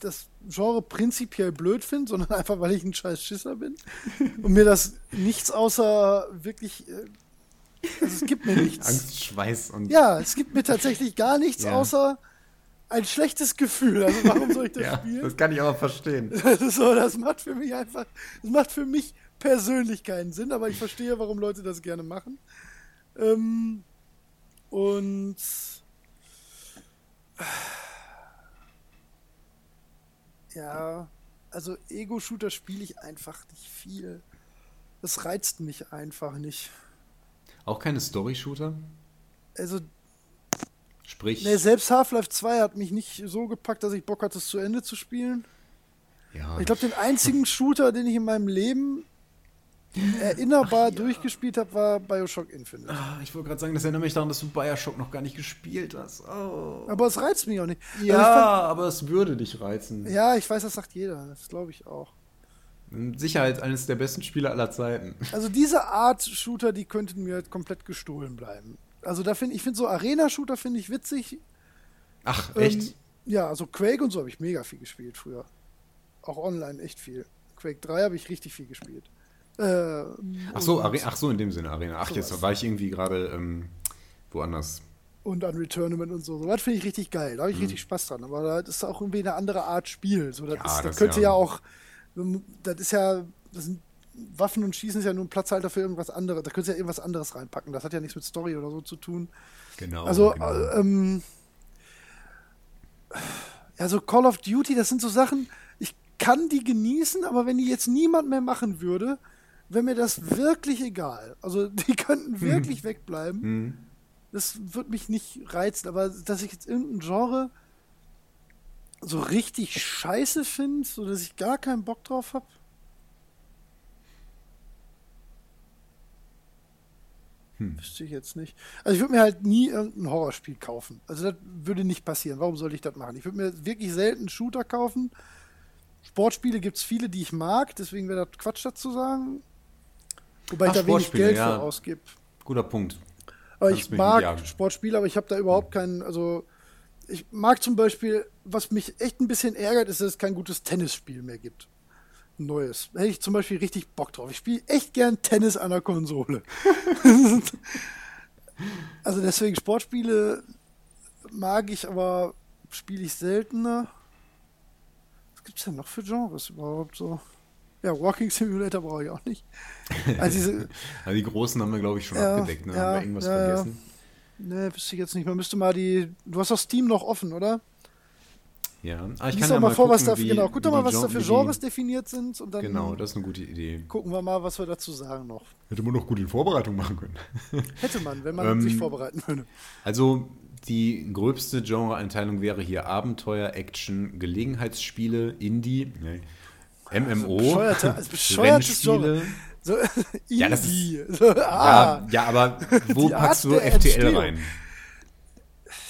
das Genre prinzipiell blöd finde, sondern einfach, weil ich ein scheiß Schisser bin. Und mir das nichts außer wirklich. äh, Also es gibt mir nichts.
Angst, Schweiß und.
Ja, es gibt mir tatsächlich gar nichts
Ja.
außer ein schlechtes Gefühl. Also warum soll ich das
ja,
spielen?
Das kann ich aber verstehen.
Das, ist so, das macht für mich einfach, das macht für mich persönlich keinen Sinn, aber ich verstehe, warum Leute das gerne machen. Ähm, und ja, also Ego-Shooter spiele ich einfach nicht viel. Das reizt mich einfach nicht.
Auch keine Story-Shooter?
Also
Sprich.
Nee, selbst Half-Life 2 hat mich nicht so gepackt, dass ich Bock hatte, es zu Ende zu spielen.
Ja.
Ich glaube, den einzigen Shooter, den ich in meinem Leben erinnerbar ja. durchgespielt habe, war Bioshock Infinite.
Ah, ich wollte gerade sagen, das erinnert mich daran, dass du Bioshock noch gar nicht gespielt hast. Oh.
Aber es reizt mich auch nicht.
Ja, also fand, aber es würde dich reizen.
Ja, ich weiß, das sagt jeder. Das glaube ich auch.
Mit Sicherheit eines der besten Spiele aller Zeiten.
Also diese Art Shooter, die könnten mir halt komplett gestohlen bleiben. Also da finde ich finde so Arena-Shooter finde ich witzig.
Ach, echt? Ähm,
ja, also Quake und so habe ich mega viel gespielt früher. Auch online echt viel. Quake 3 habe ich richtig viel gespielt.
Äh, ach, so, ach so, in dem Sinne Arena. Ach, jetzt war ich irgendwie gerade ähm, woanders.
Und Unreal Tournament und so. So was finde ich richtig geil. Da habe ich mhm. richtig Spaß dran. Aber das ist auch irgendwie eine andere Art Spiel. So, das, ja, ist, das, das könnte ja, ja auch. Das ist ja. Das sind Waffen und Schießen ist ja nur ein Platzhalter für irgendwas anderes. Da könntest du ja irgendwas anderes reinpacken. Das hat ja nichts mit Story oder so zu tun.
Genau.
Also,
genau.
Äh, ähm, ja, so Call of Duty, das sind so Sachen, ich kann die genießen, aber wenn die jetzt niemand mehr machen würde, wäre mir das wirklich egal. Also, die könnten hm. wirklich hm. wegbleiben. Hm. Das würde mich nicht reizen, aber dass ich jetzt irgendein Genre so richtig scheiße finde, so dass ich gar keinen Bock drauf habe. Hm. Wüsste ich jetzt nicht. Also ich würde mir halt nie irgendein Horrorspiel kaufen. Also das würde nicht passieren. Warum soll ich das machen? Ich würde mir wirklich selten Shooter kaufen. Sportspiele gibt es viele, die ich mag, deswegen wäre das Quatsch dazu sagen. Wobei Ach, ich da wenig Geld ja. für ausgebe.
Guter Punkt.
Aber Kannst ich mag Sportspiele, aber ich habe da überhaupt keinen, also ich mag zum Beispiel, was mich echt ein bisschen ärgert, ist, dass es kein gutes Tennisspiel mehr gibt. Neues. Da hätte ich zum Beispiel richtig Bock drauf. Ich spiele echt gern Tennis an der Konsole. also deswegen Sportspiele mag ich, aber spiele ich seltener. Was gibt es denn noch für Genres überhaupt so? Ja, Walking Simulator brauche ich auch nicht.
Also diese, also die großen haben wir, glaube ich, schon ja, abgedeckt. Ne? Ja, haben wir irgendwas ja, vergessen?
Ne, wüsste ich jetzt nicht. Man müsste mal die. Du hast doch Steam noch offen, oder?
Ja,
aber ich Lies kann ja mal, vor, gucken, was da, wie, genau, guck doch mal, was da für Genres definiert sind und dann
Genau, das ist eine gute Idee.
Gucken wir mal, was wir dazu sagen noch.
Hätte man noch gut in Vorbereitung machen können.
Hätte man, wenn man ähm, sich vorbereiten würde.
Also die gröbste Genre-Einteilung wäre hier Abenteuer, Action, Gelegenheitsspiele, Indie, nee, MMO,
also bescheuerte, Rennspiele. So,
ja, das ist, so, ah, ja, ja, aber wo packst du FTL rein?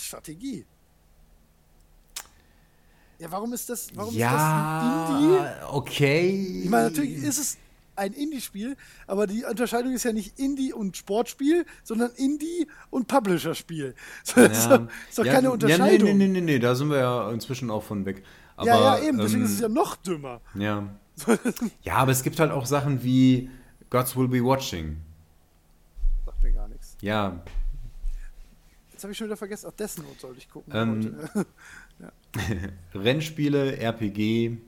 Strategie. Ja, warum ist das, warum
ja,
ist das ein Indie?
okay.
Ich meine, natürlich ist es ein Indie-Spiel, aber die Unterscheidung ist ja nicht Indie und Sportspiel, sondern Indie und Publisher-Spiel. So, ja. ist, doch, ist doch ja, keine Unterscheidung. Ja,
nee, nee, nee, nee, da sind wir ja inzwischen auch von weg. Aber,
ja, ja, eben, deswegen ähm, ist es ja noch dümmer.
Ja. ja, aber es gibt halt auch Sachen wie Gods Will Be Watching.
Sagt mir gar nichts.
Ja.
Jetzt habe ich schon wieder vergessen, auch dessen Not sollte ich gucken.
Ähm, Rennspiele, RPG,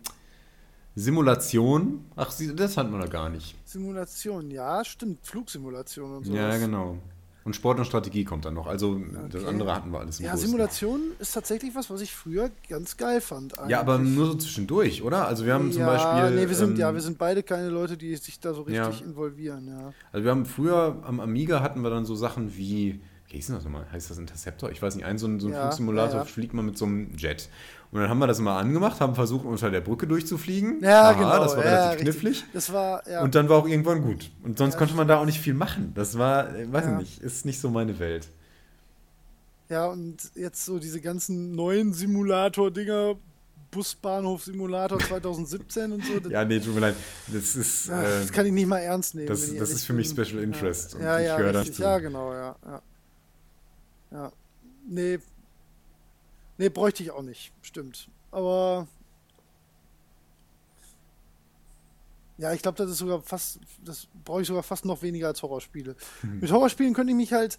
Simulation. Ach, das hatten wir noch gar nicht.
Simulation, ja, stimmt. Flugsimulation und so.
Ja, genau. Und Sport und Strategie kommt dann noch. Also okay. das andere hatten wir alles
im Ja, Großen. Simulation ist tatsächlich was, was ich früher ganz geil fand.
Eigentlich. Ja, aber nur so zwischendurch, oder? Also wir haben zum ja, Beispiel.
Nee, wir sind, ähm, ja, wir sind beide keine Leute, die sich da so richtig ja. involvieren, ja.
Also wir haben früher am Amiga hatten wir dann so Sachen wie wie hieß das nochmal? Heißt das Interceptor? Ich weiß nicht, ein so ein, so ein ja, Flugsimulator ja, ja. fliegt man mit so einem Jet. Und dann haben wir das mal angemacht, haben versucht, unter der Brücke durchzufliegen.
Ja, Aha, genau.
Das war relativ knifflig.
Das war, ja.
Und dann war auch irgendwann gut. Und sonst konnte man da auch nicht viel machen. Das war, äh, weiß ich nicht, ist nicht so meine Welt.
Ja, und jetzt so diese ganzen neuen Simulator-Dinger, Busbahnhof-Simulator 2017 und so.
ja, nee, tut mir leid. Das ist.
Ja, das kann ich nicht mal ernst nehmen.
Das, das ist für mich Special Interest.
Ja, und ja, ich ja, dazu. ja, genau, ja. ja. Ja. Nee. Nee, bräuchte ich auch nicht. Stimmt. Aber. Ja, ich glaube, das ist sogar fast. Das brauche ich sogar fast noch weniger als Horrorspiele. Mhm. Mit Horrorspielen könnte ich mich halt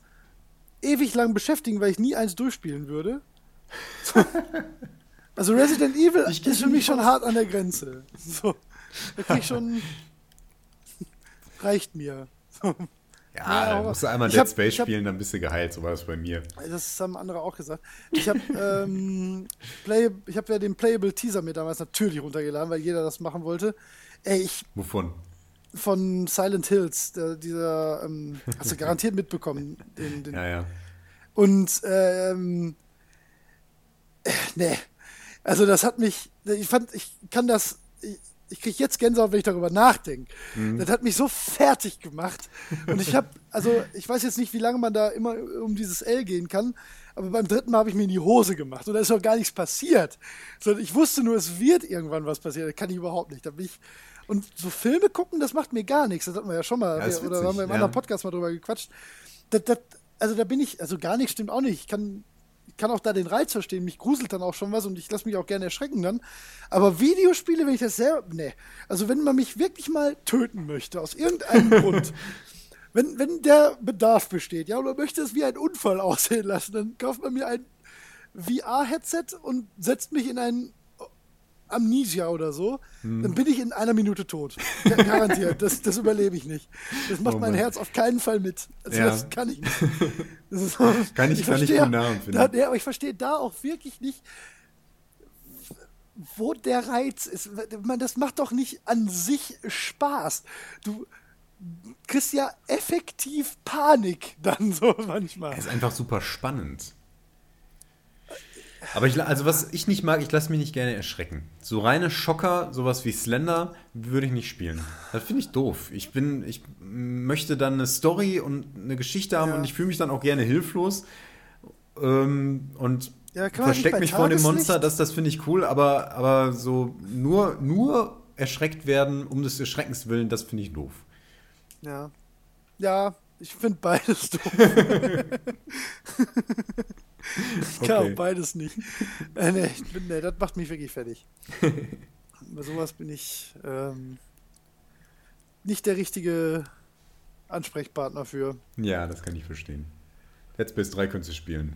ewig lang beschäftigen, weil ich nie eins durchspielen würde. Also Resident Evil ist für mich schon hart an der Grenze. So. Da krieg ich schon. reicht mir.
Ja, ja musst du einmal Dead hab, Space spielen, hab, dann bist du geheilt. So war das bei mir.
Das haben andere auch gesagt. Ich habe ähm, Play, hab ja den Playable Teaser mir damals natürlich runtergeladen, weil jeder das machen wollte. Ey, ich.
Wovon?
Von Silent Hills. Der, dieser. Ähm, hast du garantiert mitbekommen. Den, den,
ja, ja.
Und. Ähm, äh, nee. Also, das hat mich. Ich fand, ich kann das. Ich, ich kriege jetzt Gänsehaut, wenn ich darüber nachdenke. Mhm. Das hat mich so fertig gemacht. Und ich habe, also ich weiß jetzt nicht, wie lange man da immer um dieses L gehen kann, aber beim dritten Mal habe ich mir in die Hose gemacht und da ist auch gar nichts passiert. Sondern ich wusste nur, es wird irgendwann was passieren. Das kann ich überhaupt nicht. Da bin ich, und so Filme gucken, das macht mir gar nichts. Das hatten wir ja schon mal, ja, witzig, oder haben wir im ja. anderen Podcast mal drüber gequatscht. Das, das, also da bin ich, also gar nichts stimmt auch nicht. Ich kann kann auch da den Reiz verstehen. Mich gruselt dann auch schon was und ich lasse mich auch gerne erschrecken dann. Aber Videospiele, wenn ich das selber. Nee. Also, wenn man mich wirklich mal töten möchte, aus irgendeinem Grund. Wenn, wenn der Bedarf besteht, ja, oder möchte es wie ein Unfall aussehen lassen, dann kauft man mir ein VR-Headset und setzt mich in ein Amnesia oder so, hm. dann bin ich in einer Minute tot. Garantiert. Das, das überlebe ich nicht. Das macht oh mein Herz auf keinen Fall mit. Also ja. Das kann ich nicht.
So, kann ich, ich kann verstehe,
nicht da, ja, aber ich verstehe da auch wirklich nicht, wo der Reiz ist. Man, das macht doch nicht an sich Spaß. Du kriegst ja effektiv Panik dann so manchmal.
Es ist einfach super spannend. Aber ich, also was ich nicht mag, ich lasse mich nicht gerne erschrecken. So reine Schocker, sowas wie Slender, würde ich nicht spielen. Das finde ich doof. Ich bin, ich möchte dann eine Story und eine Geschichte haben ja. und ich fühle mich dann auch gerne hilflos. Ähm, und ja, verstecke mich vor dem Monster, das, das finde ich cool, aber, aber so nur, nur erschreckt werden, um des Erschreckens willen, das finde ich doof.
Ja. Ja, ich finde beides doof. Ich kann okay. auch beides nicht. Äh, nee, bin, nee, das macht mich wirklich fertig. Bei sowas bin ich ähm, nicht der richtige Ansprechpartner für.
Ja, das kann ich verstehen. Dead Space 3 könntest du spielen.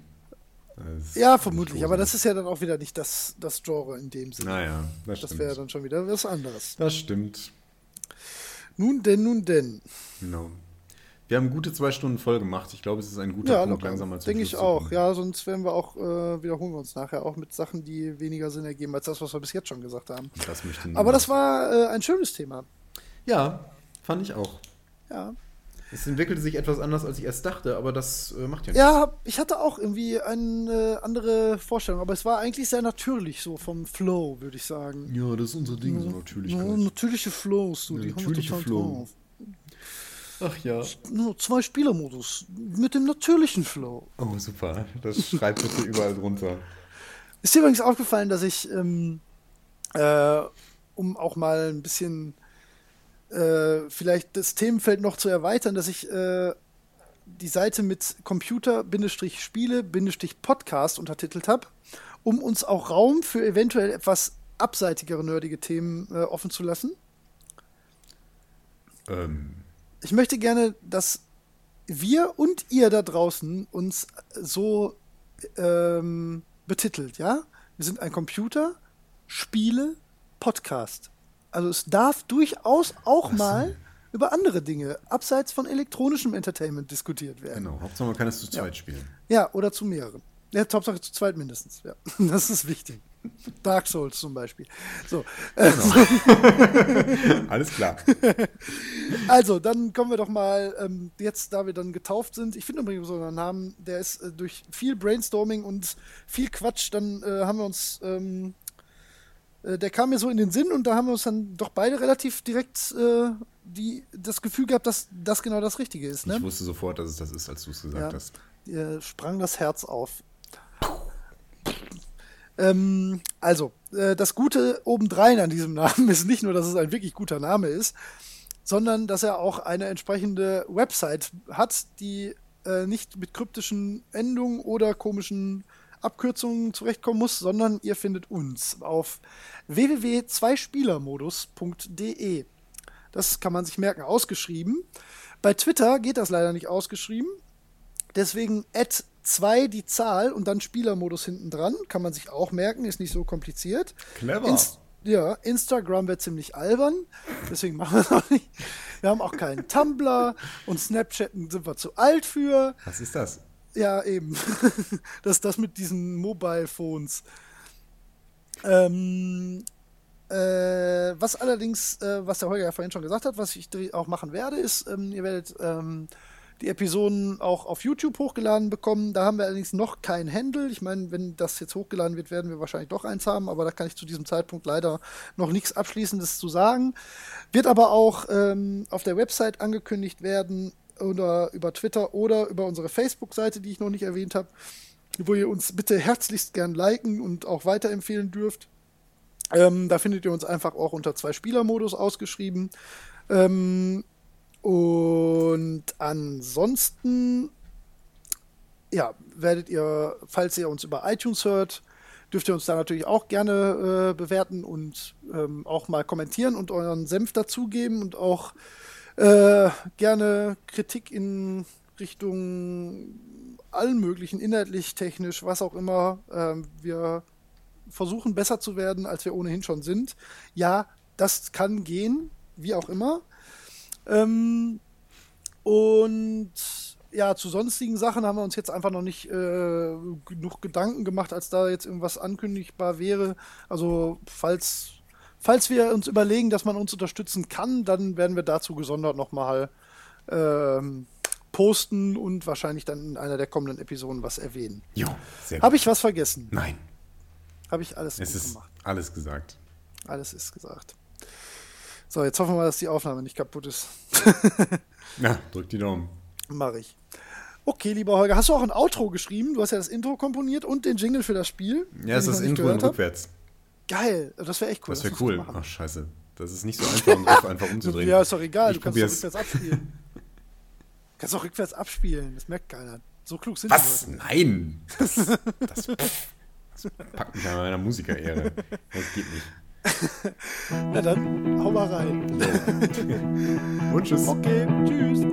Ja, vermutlich, aber das ist ja dann auch wieder nicht das, das Genre in dem Sinne.
Naja,
das, das wäre dann schon wieder was anderes.
Das stimmt.
Nun denn, nun denn.
Genau. Wir haben gute zwei Stunden voll gemacht. Ich glaube, es ist ein guter
ja, Punkt, langsam mal zu Denke ich auch. Ja, sonst werden wir auch, äh, wiederholen wir uns nachher auch mit Sachen, die weniger Sinn ergeben als das, was wir bis jetzt schon gesagt haben.
Das
Aber das war äh, ein schönes Thema.
Ja, fand ich auch.
Ja.
Es entwickelte sich etwas anders, als ich erst dachte, aber das äh, macht ja
nichts. Ja, ich hatte auch irgendwie eine andere Vorstellung, aber es war eigentlich sehr natürlich so vom Flow, würde ich sagen.
Ja, das ist unser Ding, so natürlich.
Ja, natürliche Flows, so,
ja, die natürliche haben wir total Flow. drauf. Ach ja.
Nur zwei Spielermodus mit dem natürlichen Flow.
Oh, super. Das schreibt bitte überall drunter.
Ist dir übrigens aufgefallen, dass ich, ähm, äh, um auch mal ein bisschen äh, vielleicht das Themenfeld noch zu erweitern, dass ich äh, die Seite mit Computer-Spiele-Podcast untertitelt habe, um uns auch Raum für eventuell etwas abseitigere nerdige Themen äh, offen zu lassen.
Ähm,
ich möchte gerne, dass wir und ihr da draußen uns so ähm, betitelt, ja? Wir sind ein Computer, Spiele, Podcast. Also es darf durchaus auch mal über andere Dinge, abseits von elektronischem Entertainment, diskutiert werden.
Genau, Hauptsache man kann es zu zweit ja. spielen.
Ja, oder zu mehreren. Ja, Hauptsache zu zweit mindestens, ja. Das ist wichtig. Dark Souls zum Beispiel. So.
Genau. Alles klar.
Also, dann kommen wir doch mal, ähm, jetzt, da wir dann getauft sind. Ich finde übrigens so einen Namen, der ist äh, durch viel Brainstorming und viel Quatsch, dann äh, haben wir uns, ähm, äh, der kam mir so in den Sinn und da haben wir uns dann doch beide relativ direkt äh, die, das Gefühl gehabt, dass das genau das Richtige ist. Ne?
Ich wusste sofort, dass es das ist, als du es gesagt ja, hast.
Dir sprang das Herz auf. Ähm, also, äh, das Gute obendrein an diesem Namen ist nicht nur, dass es ein wirklich guter Name ist, sondern dass er auch eine entsprechende Website hat, die äh, nicht mit kryptischen Endungen oder komischen Abkürzungen zurechtkommen muss, sondern ihr findet uns auf www.zweispielermodus.de. Das kann man sich merken, ausgeschrieben. Bei Twitter geht das leider nicht ausgeschrieben. Deswegen at 2 die Zahl und dann Spielermodus hinten dran. Kann man sich auch merken, ist nicht so kompliziert.
Clever.
Inst ja, Instagram wird ziemlich albern, deswegen machen wir es auch nicht. Wir haben auch keinen Tumblr und Snapchat sind wir zu alt für.
Was ist das?
Ja, eben. das ist das mit diesen Mobile Phones. Ähm, äh, was allerdings, äh, was der Holger ja vorhin schon gesagt hat, was ich auch machen werde, ist, ähm, ihr werdet ähm, die Episoden auch auf YouTube hochgeladen bekommen. Da haben wir allerdings noch kein Handle. Ich meine, wenn das jetzt hochgeladen wird, werden wir wahrscheinlich doch eins haben, aber da kann ich zu diesem Zeitpunkt leider noch nichts Abschließendes zu sagen. Wird aber auch ähm, auf der Website angekündigt werden oder über Twitter oder über unsere Facebook-Seite, die ich noch nicht erwähnt habe, wo ihr uns bitte herzlichst gern liken und auch weiterempfehlen dürft. Ähm, da findet ihr uns einfach auch unter zwei Spieler-Modus ausgeschrieben. Ähm, und ansonsten, ja, werdet ihr, falls ihr uns über iTunes hört, dürft ihr uns da natürlich auch gerne äh, bewerten und ähm, auch mal kommentieren und euren Senf dazugeben und auch äh, gerne Kritik in Richtung allen möglichen, inhaltlich, technisch, was auch immer. Ähm, wir versuchen besser zu werden, als wir ohnehin schon sind. Ja, das kann gehen, wie auch immer. Ähm, und ja, zu sonstigen Sachen haben wir uns jetzt einfach noch nicht äh, genug Gedanken gemacht, als da jetzt irgendwas ankündigbar wäre. Also, falls, falls wir uns überlegen, dass man uns unterstützen kann, dann werden wir dazu gesondert nochmal ähm, posten und wahrscheinlich dann in einer der kommenden Episoden was erwähnen.
Jo,
sehr gut. Habe ich was vergessen?
Nein.
Habe ich alles
es ist gemacht? Alles gesagt.
Alles ist gesagt. So, jetzt hoffen wir mal, dass die Aufnahme nicht kaputt ist.
ja, drück die Daumen.
Mach ich. Okay, lieber Holger, hast du auch ein Outro geschrieben? Du hast ja das Intro komponiert und den Jingle für das Spiel.
Ja, ist das Intro in rückwärts.
Geil, das wäre echt cool.
Das wäre cool. Ach, scheiße. Das ist nicht so einfach, um Riff einfach umzudrehen.
Ja, ist doch egal, ich du kannst doch rückwärts abspielen. du kannst doch rückwärts abspielen, das merkt keiner. So klug sind
Was? die Was? Nein! Das, das, das packt mich an meiner Musikerehre. Das geht nicht.
Na dann, hau mal rein.
Und tschüss.
Okay, tschüss.